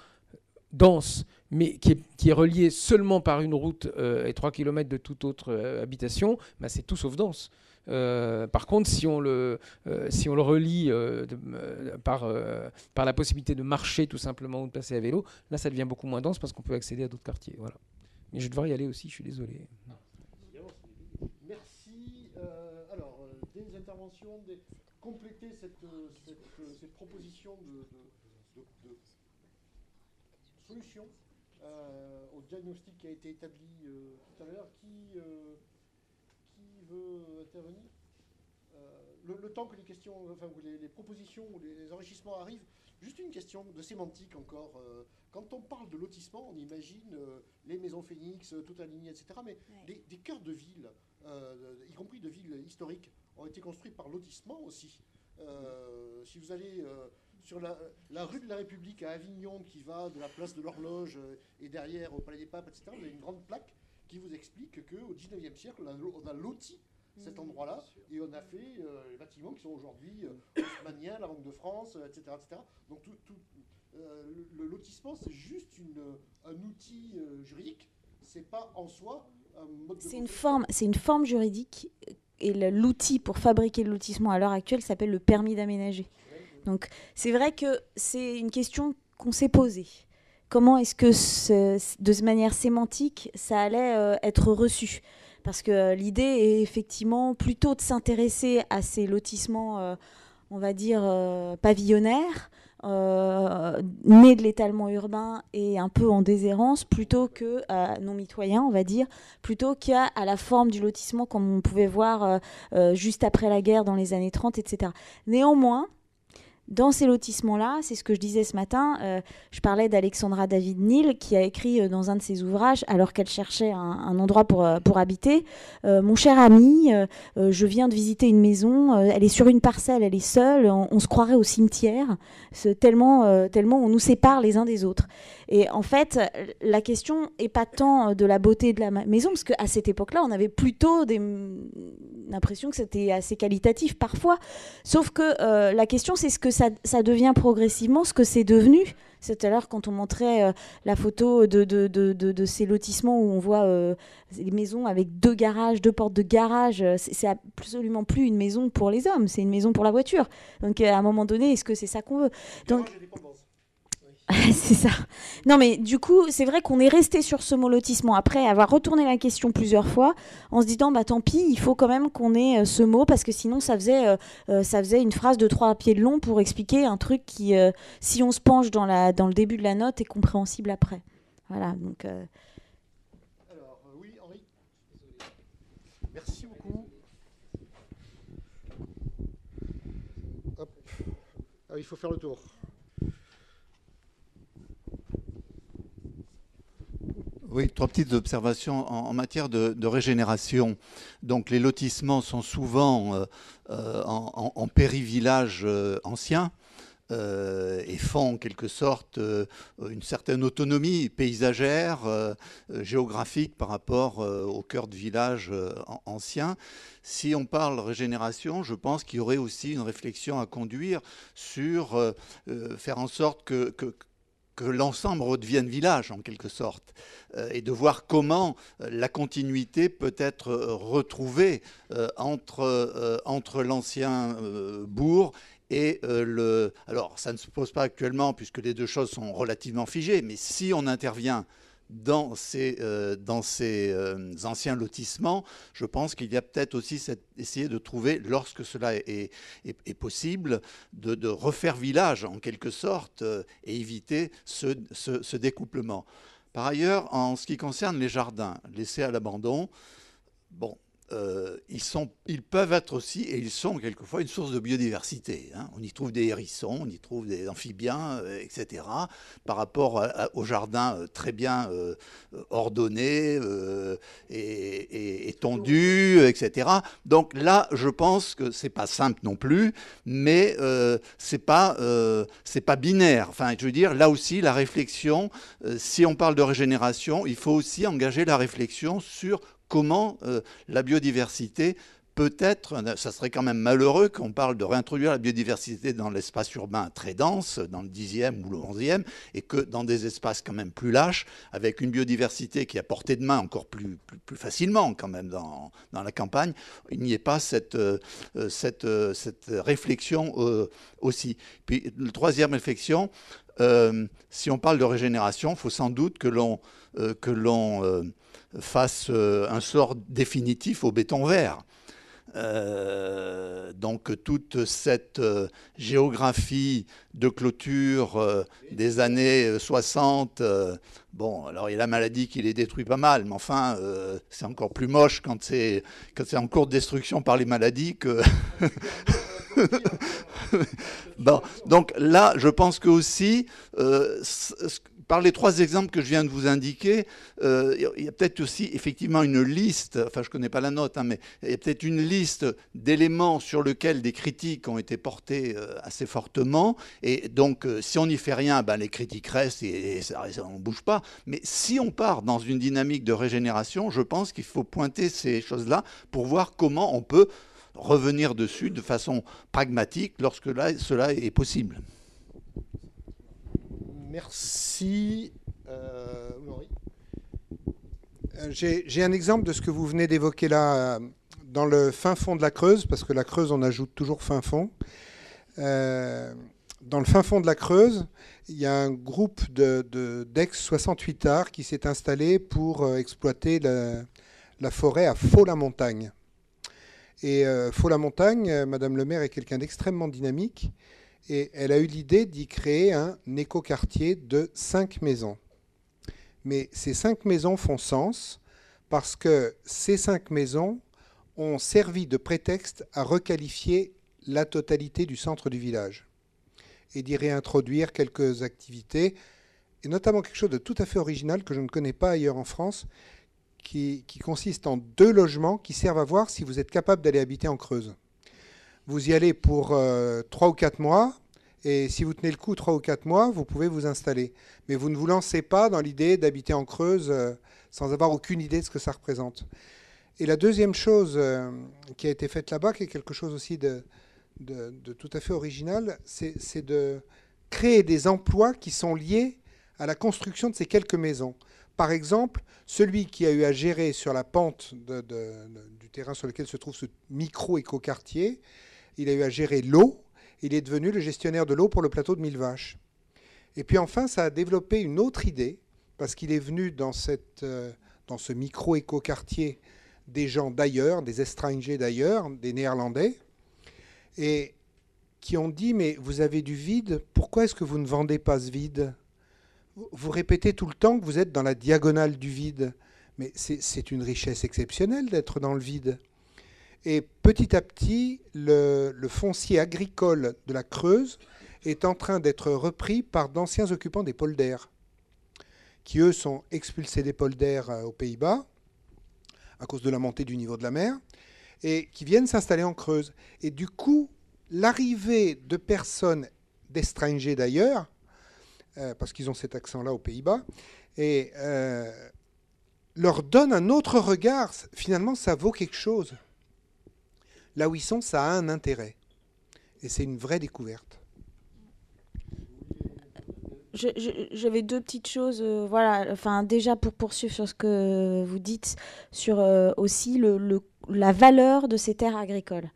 Speaker 4: dense, mais qui est, relié seulement par une route et 3 km de toute autre habitation, bah, c'est tout sauf dense. Euh, par contre, si on le, si on le relie par, par la possibilité de marcher tout simplement ou de passer à vélo, là ça devient beaucoup moins dense parce qu'on peut accéder à d'autres quartiers. Voilà. Mais je devrais y aller aussi, je suis désolé.
Speaker 10: Merci. alors, des interventions, compléter cette, cette, proposition de, de solution euh, au diagnostic qui a été établi euh, tout à l'heure. Qui, euh, qui veut intervenir le, temps que les questions, enfin, les, propositions ou les, enrichissements arrivent, juste une question de sémantique encore. quand on parle de lotissement, on imagine les maisons phénix, tout aligné, etc. Mais des, des, cœurs de ville, y compris de villes historiques, ont été construits par lotissement aussi. si vous allez sur la, rue de la République à Avignon qui va de la place de l'horloge euh, et derrière au Palais des Papes, etc., vous avez une grande plaque qui vous explique qu'au 19e siècle, on a, loti cet endroit-là et on a fait euh, les bâtiments qui sont aujourd'hui euh, la Banque de France, etc., etc. Donc tout, le, lotissement, c'est juste une, un outil juridique, c'est pas en soi un mode de...
Speaker 2: C'est une, forme, c'est une forme juridique et l'outil pour fabriquer le lotissement à l'heure actuelle s'appelle le permis d'aménager. Donc c'est vrai que c'est une question qu'on s'est posée. Comment est-ce que de manière sémantique, ça allait euh, être reçu? Parce que euh, l'idée est effectivement plutôt de s'intéresser à ces lotissements, euh, on va dire, pavillonnaires, nés de l'étalement urbain et un peu en déshérence, plutôt que non mitoyen, on va dire, plutôt qu'à à la forme du lotissement comme on pouvait voir juste après la guerre dans les années 30, etc. Néanmoins, dans ces lotissements-là, c'est ce que je disais ce matin, euh, je parlais d'Alexandra David Neal qui a écrit euh, dans un de ses ouvrages, alors qu'elle cherchait un, endroit pour, euh, habiter, Mon cher ami, je viens de visiter une maison, elle est sur une parcelle, elle est seule, on, se croirait au cimetière, tellement on nous sépare les uns des autres. Et en fait, la question n'est pas tant de la beauté de la maison, parce qu'à cette époque-là, on avait plutôt l'impression que c'était assez qualitatif parfois. Sauf que la question, c'est ce que ça, ça, devient progressivement, ce que c'est devenu. C'est tout à l'heure quand on montrait euh, la photo de, de, de, de, ces lotissements où on voit euh, des maisons avec deux garages, deux portes de garage. Euh, c'est absolument plus une maison pour les hommes, c'est une maison pour la voiture. Donc à un moment donné, est-ce que c'est ça qu'on veut? Donc, c'est ça. Non, mais du coup, c'est vrai qu'on est resté sur ce mot lotissement après avoir retourné la question plusieurs fois en se disant, bah tant pis, il faut quand même qu'on ait euh, ce mot parce que sinon ça faisait, euh, euh, ça faisait une phrase de trois pieds de long pour expliquer un truc qui, si on se penche dans, la, dans le début de la note, est compréhensible après. Voilà, donc.
Speaker 10: Alors, oui, Henri. Merci beaucoup. Hop. Ah, il faut faire le tour.
Speaker 8: Trois petites observations en, matière de, régénération. Donc les lotissements sont souvent euh, euh, en, périvillage euh, ancien et font en quelque sorte une certaine autonomie paysagère, géographique par rapport au cœur de village ancien. Si on parle régénération, je pense qu'il y aurait aussi une réflexion à conduire sur faire en sorte que l'ensemble redevienne village en quelque sorte, euh, et de voir comment euh, la continuité peut être euh, retrouvée entre, entre l'ancien bourg et le... Alors ça ne se pose pas actuellement puisque les deux choses sont relativement figées, mais si on intervient dans ces, euh, dans ces euh, anciens lotissements, je pense qu'il y a peut-être aussi cette, essayer de trouver, lorsque cela est, est, possible, de, de, refaire village en quelque sorte euh, et éviter ce, ce, ce, découplement. Par ailleurs, en ce qui concerne les jardins laissés à l'abandon, bon, euh, ils, peuvent être aussi, et ils sont quelquefois, une source de biodiversité. Hein. On y trouve des hérissons, on y trouve des amphibiens, euh, etc. Par rapport au jardin euh, très bien ordonné et, et, etc. Donc là, je pense que c'est pas simple non plus, mais c'est pas c'est pas binaire. Enfin, je veux dire, là aussi, la réflexion, si on parle de régénération, il faut aussi engager la réflexion sur comment euh, la biodiversité peut être, ça serait quand même malheureux qu'on parle de réintroduire la biodiversité dans l'espace urbain très dense, dans le 10e ou le 11e, et que dans des espaces quand même plus lâches, avec une biodiversité qui est à portée de main encore plus, plus, facilement quand même dans, dans, la campagne, il n'y ait pas cette, euh, cette, euh, cette réflexion aussi. Puis, la troisième réflexion, si on parle de régénération, il faut sans doute que l'on fasse euh, un sort définitif au béton vert. Euh, donc toute cette euh, géographie de clôture des années 60, bon, alors il y a la maladie qui les détruit pas mal, mais enfin, c'est encore plus moche quand c'est, quand c'est en cours de destruction par les maladies que... bon, donc là, je pense que aussi, par les trois exemples que je viens de vous indiquer, euh, il y a peut-être aussi effectivement une liste, enfin je ne connais pas la note, hein, mais il y a peut-être une liste d'éléments sur lesquels des critiques ont été portées euh, assez fortement. Et donc euh, si on n'y fait rien, ben, les critiques restent et, ça, on ne bouge pas. Mais si on part dans une dynamique de régénération, je pense qu'il faut pointer ces choses-là pour voir comment on peut revenir dessus de façon pragmatique lorsque cela est possible.
Speaker 1: Merci.
Speaker 5: Euh, euh, j'ai un exemple de ce que vous venez d'évoquer là, euh, dans le fin fond de la Creuse, parce que la Creuse, on ajoute toujours fin fond. dans le fin fond de la Creuse, il y a un groupe d'ex-68 arts qui s'est installé pour exploiter la, forêt à Faux-la-Montagne. Et Faux-la-Montagne, Madame le maire est quelqu'un d'extrêmement dynamique et elle a eu l'idée d'y créer un écoquartier de cinq maisons. Mais ces cinq maisons font sens parce que ces cinq maisons ont servi de prétexte à requalifier la totalité du centre du village et d'y réintroduire quelques activités, et notamment quelque chose de tout à fait original que je ne connais pas ailleurs en France, qui, consiste en deux logements qui servent à voir si vous êtes capable d'aller habiter en Creuse. Vous y allez pour euh, trois ou quatre mois, et si vous tenez le coup trois ou quatre mois, vous pouvez vous installer. Mais vous ne vous lancez pas dans l'idée d'habiter en Creuse euh, sans avoir aucune idée de ce que ça représente. Et la deuxième chose euh, qui a été faite là-bas, qui est quelque chose aussi de, de tout à fait original, c'est de créer des emplois qui sont liés à la construction de ces quelques maisons. Par exemple, celui qui a eu à gérer sur la pente du terrain sur lequel se trouve ce micro-écoquartier, il a eu à gérer l'eau, il est devenu le gestionnaire de l'eau pour le plateau de Mille Vaches. Et puis enfin, ça a développé une autre idée, parce qu'il est venu dans, cette, euh, dans ce micro-éco-quartier des gens d'ailleurs, des étrangers d'ailleurs, des Néerlandais, et qui ont dit, mais vous avez du vide, pourquoi est-ce que vous ne vendez pas ce vide? Vous répétez tout le temps que vous êtes dans la diagonale du vide, mais c'est une richesse exceptionnelle d'être dans le vide. Et petit à petit, le, foncier agricole de la Creuse est en train d'être repris par d'anciens occupants des polders, qui eux sont expulsés des polders euh, aux Pays-Bas à cause de la montée du niveau de la mer, et qui viennent s'installer en Creuse. Et du coup, l'arrivée de personnes d'étrangers d'ailleurs, euh, parce qu'ils ont cet accent-là aux Pays-Bas, et euh, leur donne un autre regard. Finalement, ça vaut quelque chose là où ils sont, ça a un intérêt. Et c'est une vraie découverte.
Speaker 2: J'avais deux petites choses, euh, voilà. Enfin, déjà pour poursuivre sur ce que vous dites, sur euh, aussi le, la valeur de ces terres agricoles.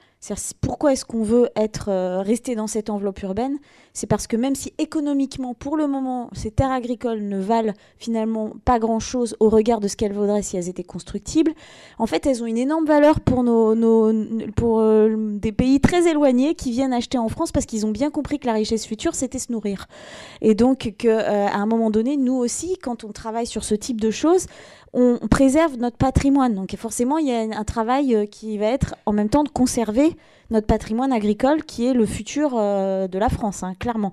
Speaker 2: Pourquoi est-ce qu'on veut être euh, resté dans cette enveloppe urbaine? C'est parce que même si économiquement, pour le moment, ces terres agricoles ne valent finalement pas grand-chose au regard de ce qu'elles vaudraient si elles étaient constructibles, en fait, elles ont une énorme valeur pour, euh, des pays très éloignés qui viennent acheter en France parce qu'ils ont bien compris que la richesse future, c'était se nourrir. Et donc, euh, un moment donné, nous aussi, quand on travaille sur ce type de choses, on préserve notre patrimoine. Donc forcément, il y a un travail euh, qui va être en même temps de conserver notre patrimoine agricole qui est le futur euh, de la France, hein, clairement.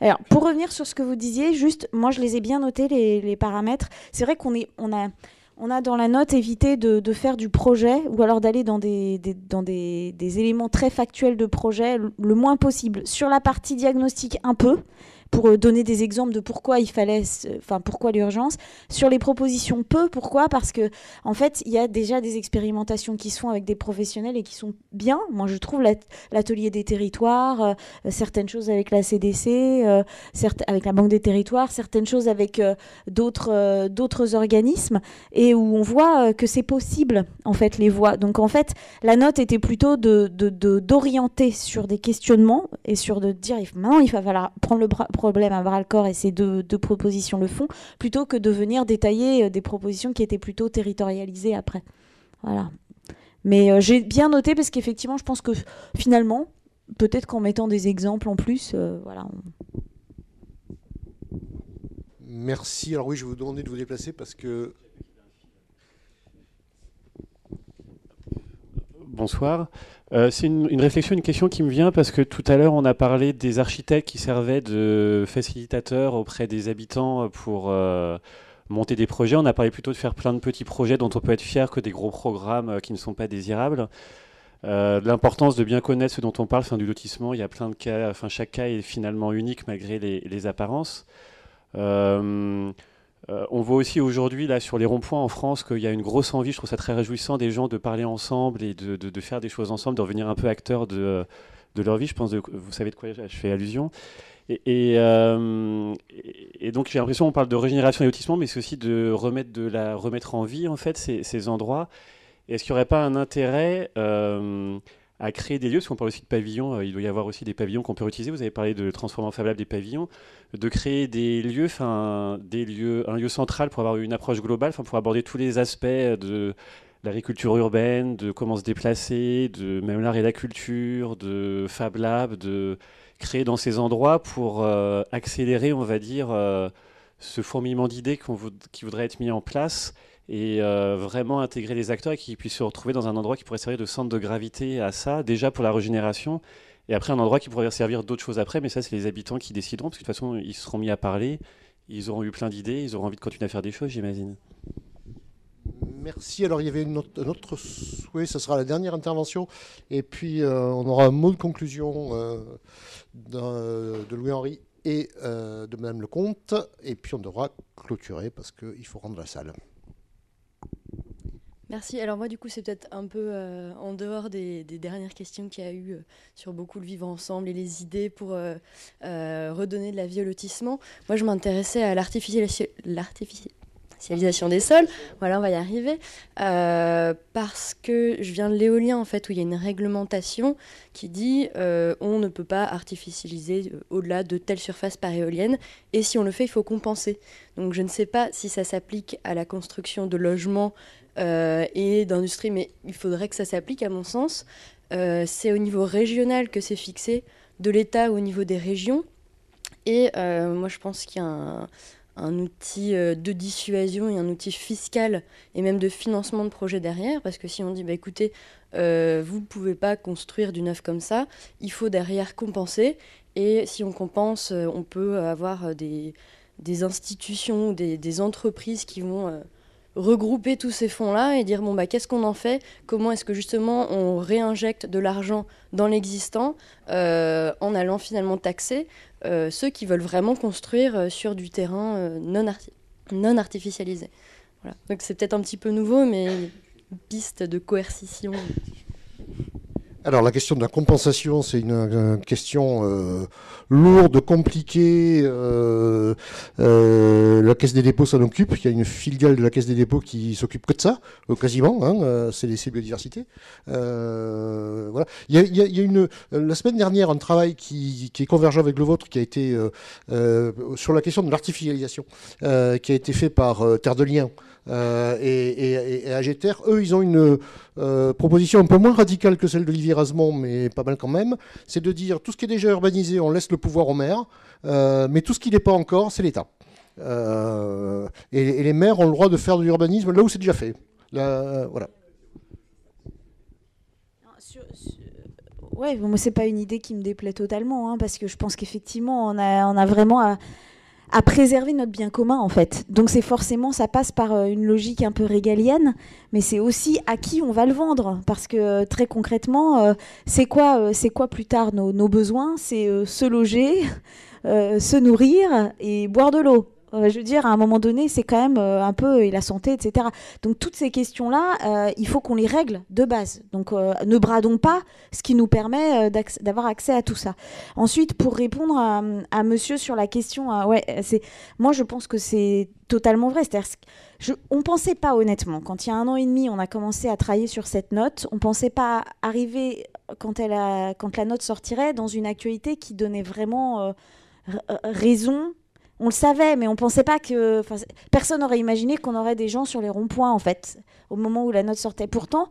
Speaker 2: Alors, pour revenir sur ce que vous disiez, juste, moi, je les ai bien notés, les, paramètres. C'est vrai qu'on on a, on a dans la note évité de, faire du projet ou alors d'aller dans, des, dans des, éléments très factuels de projet le moins possible. Sur la partie diagnostic, un peu pour euh, donner des exemples de pourquoi il fallait, enfin pourquoi l'urgence. Sur les propositions, peu. Pourquoi? Parce que en fait, il y a déjà des expérimentations qui se font avec des professionnels et qui sont bien. Moi, je trouve l'atelier des territoires, euh, certaines choses avec la CDC, euh, avec la Banque des territoires, certaines choses avec d'autres d'autres organismes et où on voit que c'est possible en fait les voies. Donc en fait, la note était plutôt de d'orienter sur des questionnements et sur de dire maintenant il va falloir prendre le bras problème à bras le corps et ces deux, propositions le font, plutôt que de venir détailler euh, des propositions qui étaient plutôt territorialisées après. Voilà. Mais euh, j'ai bien noté parce qu'effectivement, je pense que finalement, peut-être qu'en mettant des exemples en plus, euh, voilà.
Speaker 1: Merci. Alors oui, je vais vous demander de vous déplacer parce que
Speaker 11: bonsoir. Euh, c'est une, réflexion, une question qui me vient parce que tout à l'heure, on a parlé des architectes qui servaient de facilitateurs auprès des habitants pour euh, monter des projets. On a parlé plutôt de faire plein de petits projets dont on peut être fier que des gros programmes euh, qui ne sont pas désirables. l'importance de bien connaître ce dont on parle, fin du lotissement, il y a plein de cas, enfin chaque cas est finalement unique malgré les, apparences. On voit aussi aujourd'hui là sur les ronds-points en France qu'il y a une grosse envie, je trouve ça très réjouissant, des gens de parler ensemble et de, faire des choses ensemble, de revenir un peu acteurs de, leur vie. Je pense que vous savez de quoi je fais allusion. Euh, et, donc j'ai l'impression qu'on parle de régénération et lotissement, mais c'est aussi de remettre, de la, remettre en vie en fait ces, endroits. Est-ce qu'il n'y aurait pas un intérêt euh, à créer des lieux, parce qu'on parle aussi de pavillons, euh, il doit y avoir aussi des pavillons qu'on peut utiliser. Vous avez parlé de transformer en Fab des pavillons, de créer des lieux, enfin des lieux, un lieu central pour avoir une approche globale, enfin pour aborder tous les aspects de l'agriculture urbaine, de comment se déplacer, de même l'art et la culture, de Fab Lab, de créer dans ces endroits pour euh, accélérer, on va dire, euh, ce fourmillement d'idées qui voudrait être mis en place et euh, vraiment intégrer les acteurs et qu'ils puissent se retrouver dans un endroit qui pourrait servir de centre de gravité à ça, déjà pour la régénération, et après un endroit qui pourrait servir d'autres choses après, mais ça c'est les habitants qui décideront, parce que de toute façon ils seront mis à parler, ils auront eu plein d'idées, ils auront envie de continuer à faire des choses, j'imagine.
Speaker 1: Merci. Alors, il y avait une un autre souhait, ce sera la dernière intervention. Et puis, euh, on aura un mot de conclusion euh, de Louis-Henri et de Madame Lecomte. Et puis, on devra clôturer parce qu'il faut rendre la salle.
Speaker 12: Merci. Alors moi, du coup, c'est peut-être un peu euh, en dehors des, dernières questions qu'il y a eu euh, sur beaucoup le vivre ensemble et les idées pour euh, redonner de la vie au lotissement. Moi, je m'intéressais à l'artificialisation des sols. Voilà, on va y arriver. parce que je viens de l'éolien, en fait, où il y a une réglementation qui dit on ne peut pas artificialiser au-delà de telle surface par éolienne. Et si on le fait, il faut compenser. Donc je ne sais pas si ça s'applique à la construction de logements et d'industrie, mais il faudrait que ça s'applique à mon sens. Euh, c'est au niveau régional que c'est fixé, de l'État au niveau des régions. Et euh, moi, je pense qu'il y a un, outil de dissuasion et un outil fiscal et même de financement de projet derrière. Parce que si on dit, bah, écoutez, vous ne pouvez pas construire du neuf comme ça, il faut derrière compenser. Et si on compense, on peut avoir des, des institutions, des, des entreprises qui vont regrouper tous ces fonds-là et dire bon bah qu'est-ce qu'on en fait? Comment est-ce que justement on réinjecte de l'argent dans l'existant euh, en allant finalement taxer euh, ceux qui veulent vraiment construire euh, sur du terrain non, non artificialisé. Voilà. Donc c'est peut-être un petit peu nouveau, mais piste de coercition.
Speaker 1: Alors la question de la compensation, c'est une, question euh, lourde, compliquée. Euh, euh, la Caisse des dépôts s'en occupe. Il y a une filiale de la Caisse des dépôts qui s'occupe que de ça, quasiment. Hein, c'est les biodiversité. voilà. Il y, a, une la semaine dernière un travail qui, est convergent avec le vôtre, qui a été sur la question de l'artificialisation, qui a été fait par Terre de Liens. Euh, et, et, AGTR, eux, ils ont une euh, proposition un peu moins radicale que celle d'Olivier Rasmont, mais pas mal quand même. C'est de dire tout ce qui est déjà urbanisé, on laisse le pouvoir aux maires, euh, mais tout ce qui n'est pas encore, c'est l'État. Et, les maires ont le droit de faire de l'urbanisme là où c'est déjà fait. Là, voilà.
Speaker 2: Ouais, moi c'est pas une idée qui me déplaît totalement, hein, parce que je pense qu'effectivement on a, on a vraiment à, à préserver notre bien commun en fait. Donc c'est forcément, ça passe par euh, une logique un peu régalienne, mais c'est aussi à qui on va le vendre, parce que euh, très concrètement, euh, c'est quoi, c'est quoi plus tard nos, nos besoins? C'est se loger, se nourrir et boire de l'eau. Euh, je veux dire, à un moment donné, c'est quand même euh, un peu et la santé, etc. Donc toutes ces questions-là, euh, il faut qu'on les règle de base. Donc ne bradons pas ce qui nous permet d'avoir accès à tout ça. Ensuite, pour répondre à, Monsieur sur la question, ouais, c'est moi je pense que c'est totalement vrai. C'est-à-dire, on pensait pas honnêtement quand il y a un an et demi, on a commencé à travailler sur cette note, on pensait pas arriver quand la note sortirait dans une actualité qui donnait vraiment raison on le savait, mais on pensait pas que. Personne n'aurait imaginé qu'on aurait des gens sur les ronds-points, en fait, au moment où la note sortait. Pourtant,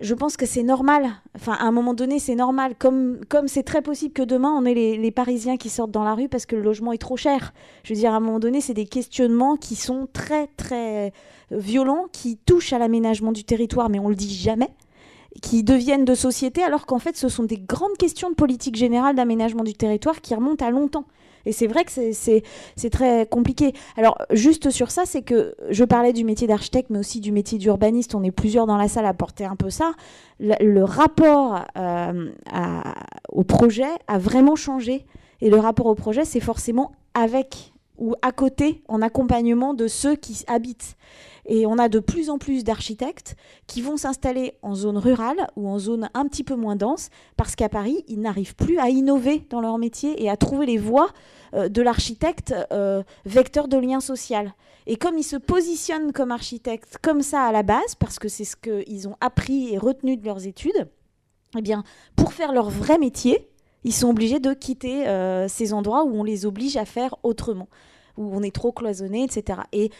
Speaker 2: je pense que c'est normal. Enfin, à un moment donné, c'est normal. Comme comme c'est très possible que demain, on ait les, Parisiens qui sortent dans la rue parce que le logement est trop cher. Je veux dire, à un moment donné, c'est des questionnements qui sont très, très violents, qui touchent à l'aménagement du territoire, mais on le dit jamais qui deviennent de société, alors qu'en fait, ce sont des grandes questions de politique générale d'aménagement du territoire qui remontent à longtemps. Et c'est vrai que c'est très compliqué. Alors, juste sur ça, c'est que je parlais du métier d'architecte, mais aussi du métier d'urbaniste. On est plusieurs dans la salle à porter un peu ça. Le, rapport euh, au projet a vraiment changé. Et le rapport au projet, c'est forcément avec ou à côté, en accompagnement de ceux qui habitent. Et on a de plus en plus d'architectes qui vont s'installer en zone rurale ou en zone un petit peu moins dense, parce qu'à Paris, ils n'arrivent plus à innover dans leur métier et à trouver les voies euh, de l'architecte euh, vecteur de lien social. Et comme ils se positionnent comme architectes comme ça à la base, parce que c'est ce qu'ils ont appris et retenu de leurs études, eh bien, pour faire leur vrai métier, ils sont obligés de quitter euh, ces endroits où on les oblige à faire autrement où on est trop cloisonné, etc. Et,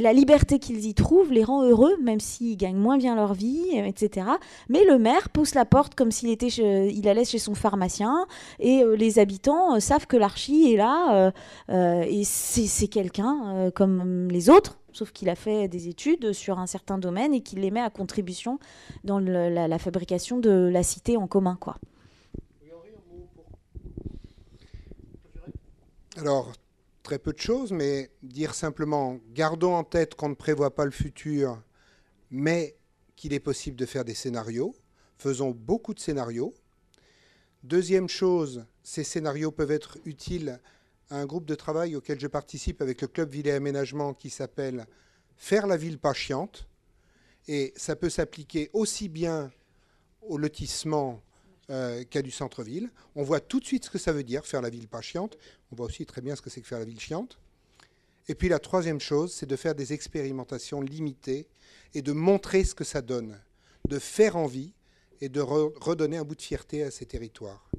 Speaker 2: la liberté qu'ils y trouvent les rend heureux, même s'ils gagnent moins bien leur vie, etc. Mais le maire pousse la porte comme s'il était il allait chez son pharmacien, et euh, les habitants euh, savent que l'archi est là, euh, et c'est quelqu'un comme les autres, sauf qu'il a fait des études sur un certain domaine et qu'il les met à contribution dans la, la, fabrication de la cité en commun, quoi.
Speaker 5: Alors, très peu de choses, mais dire simplement, gardons en tête qu'on ne prévoit pas le futur, mais qu'il est possible de faire des scénarios. Faisons beaucoup de scénarios. Deuxième chose, ces scénarios peuvent être utiles à un groupe de travail auquel je participe avec le Club Ville et Aménagement qui s'appelle Faire la ville pas chiante. Et ça peut s'appliquer aussi bien au lotissement euh, qu'à du centre-ville. On voit tout de suite ce que ça veut dire, faire la ville pas chiante. On voit aussi très bien ce que c'est que faire la ville chiante. Et puis la troisième chose, c'est de faire des expérimentations limitées et de montrer ce que ça donne, de faire envie et de redonner un bout de fierté à ces territoires.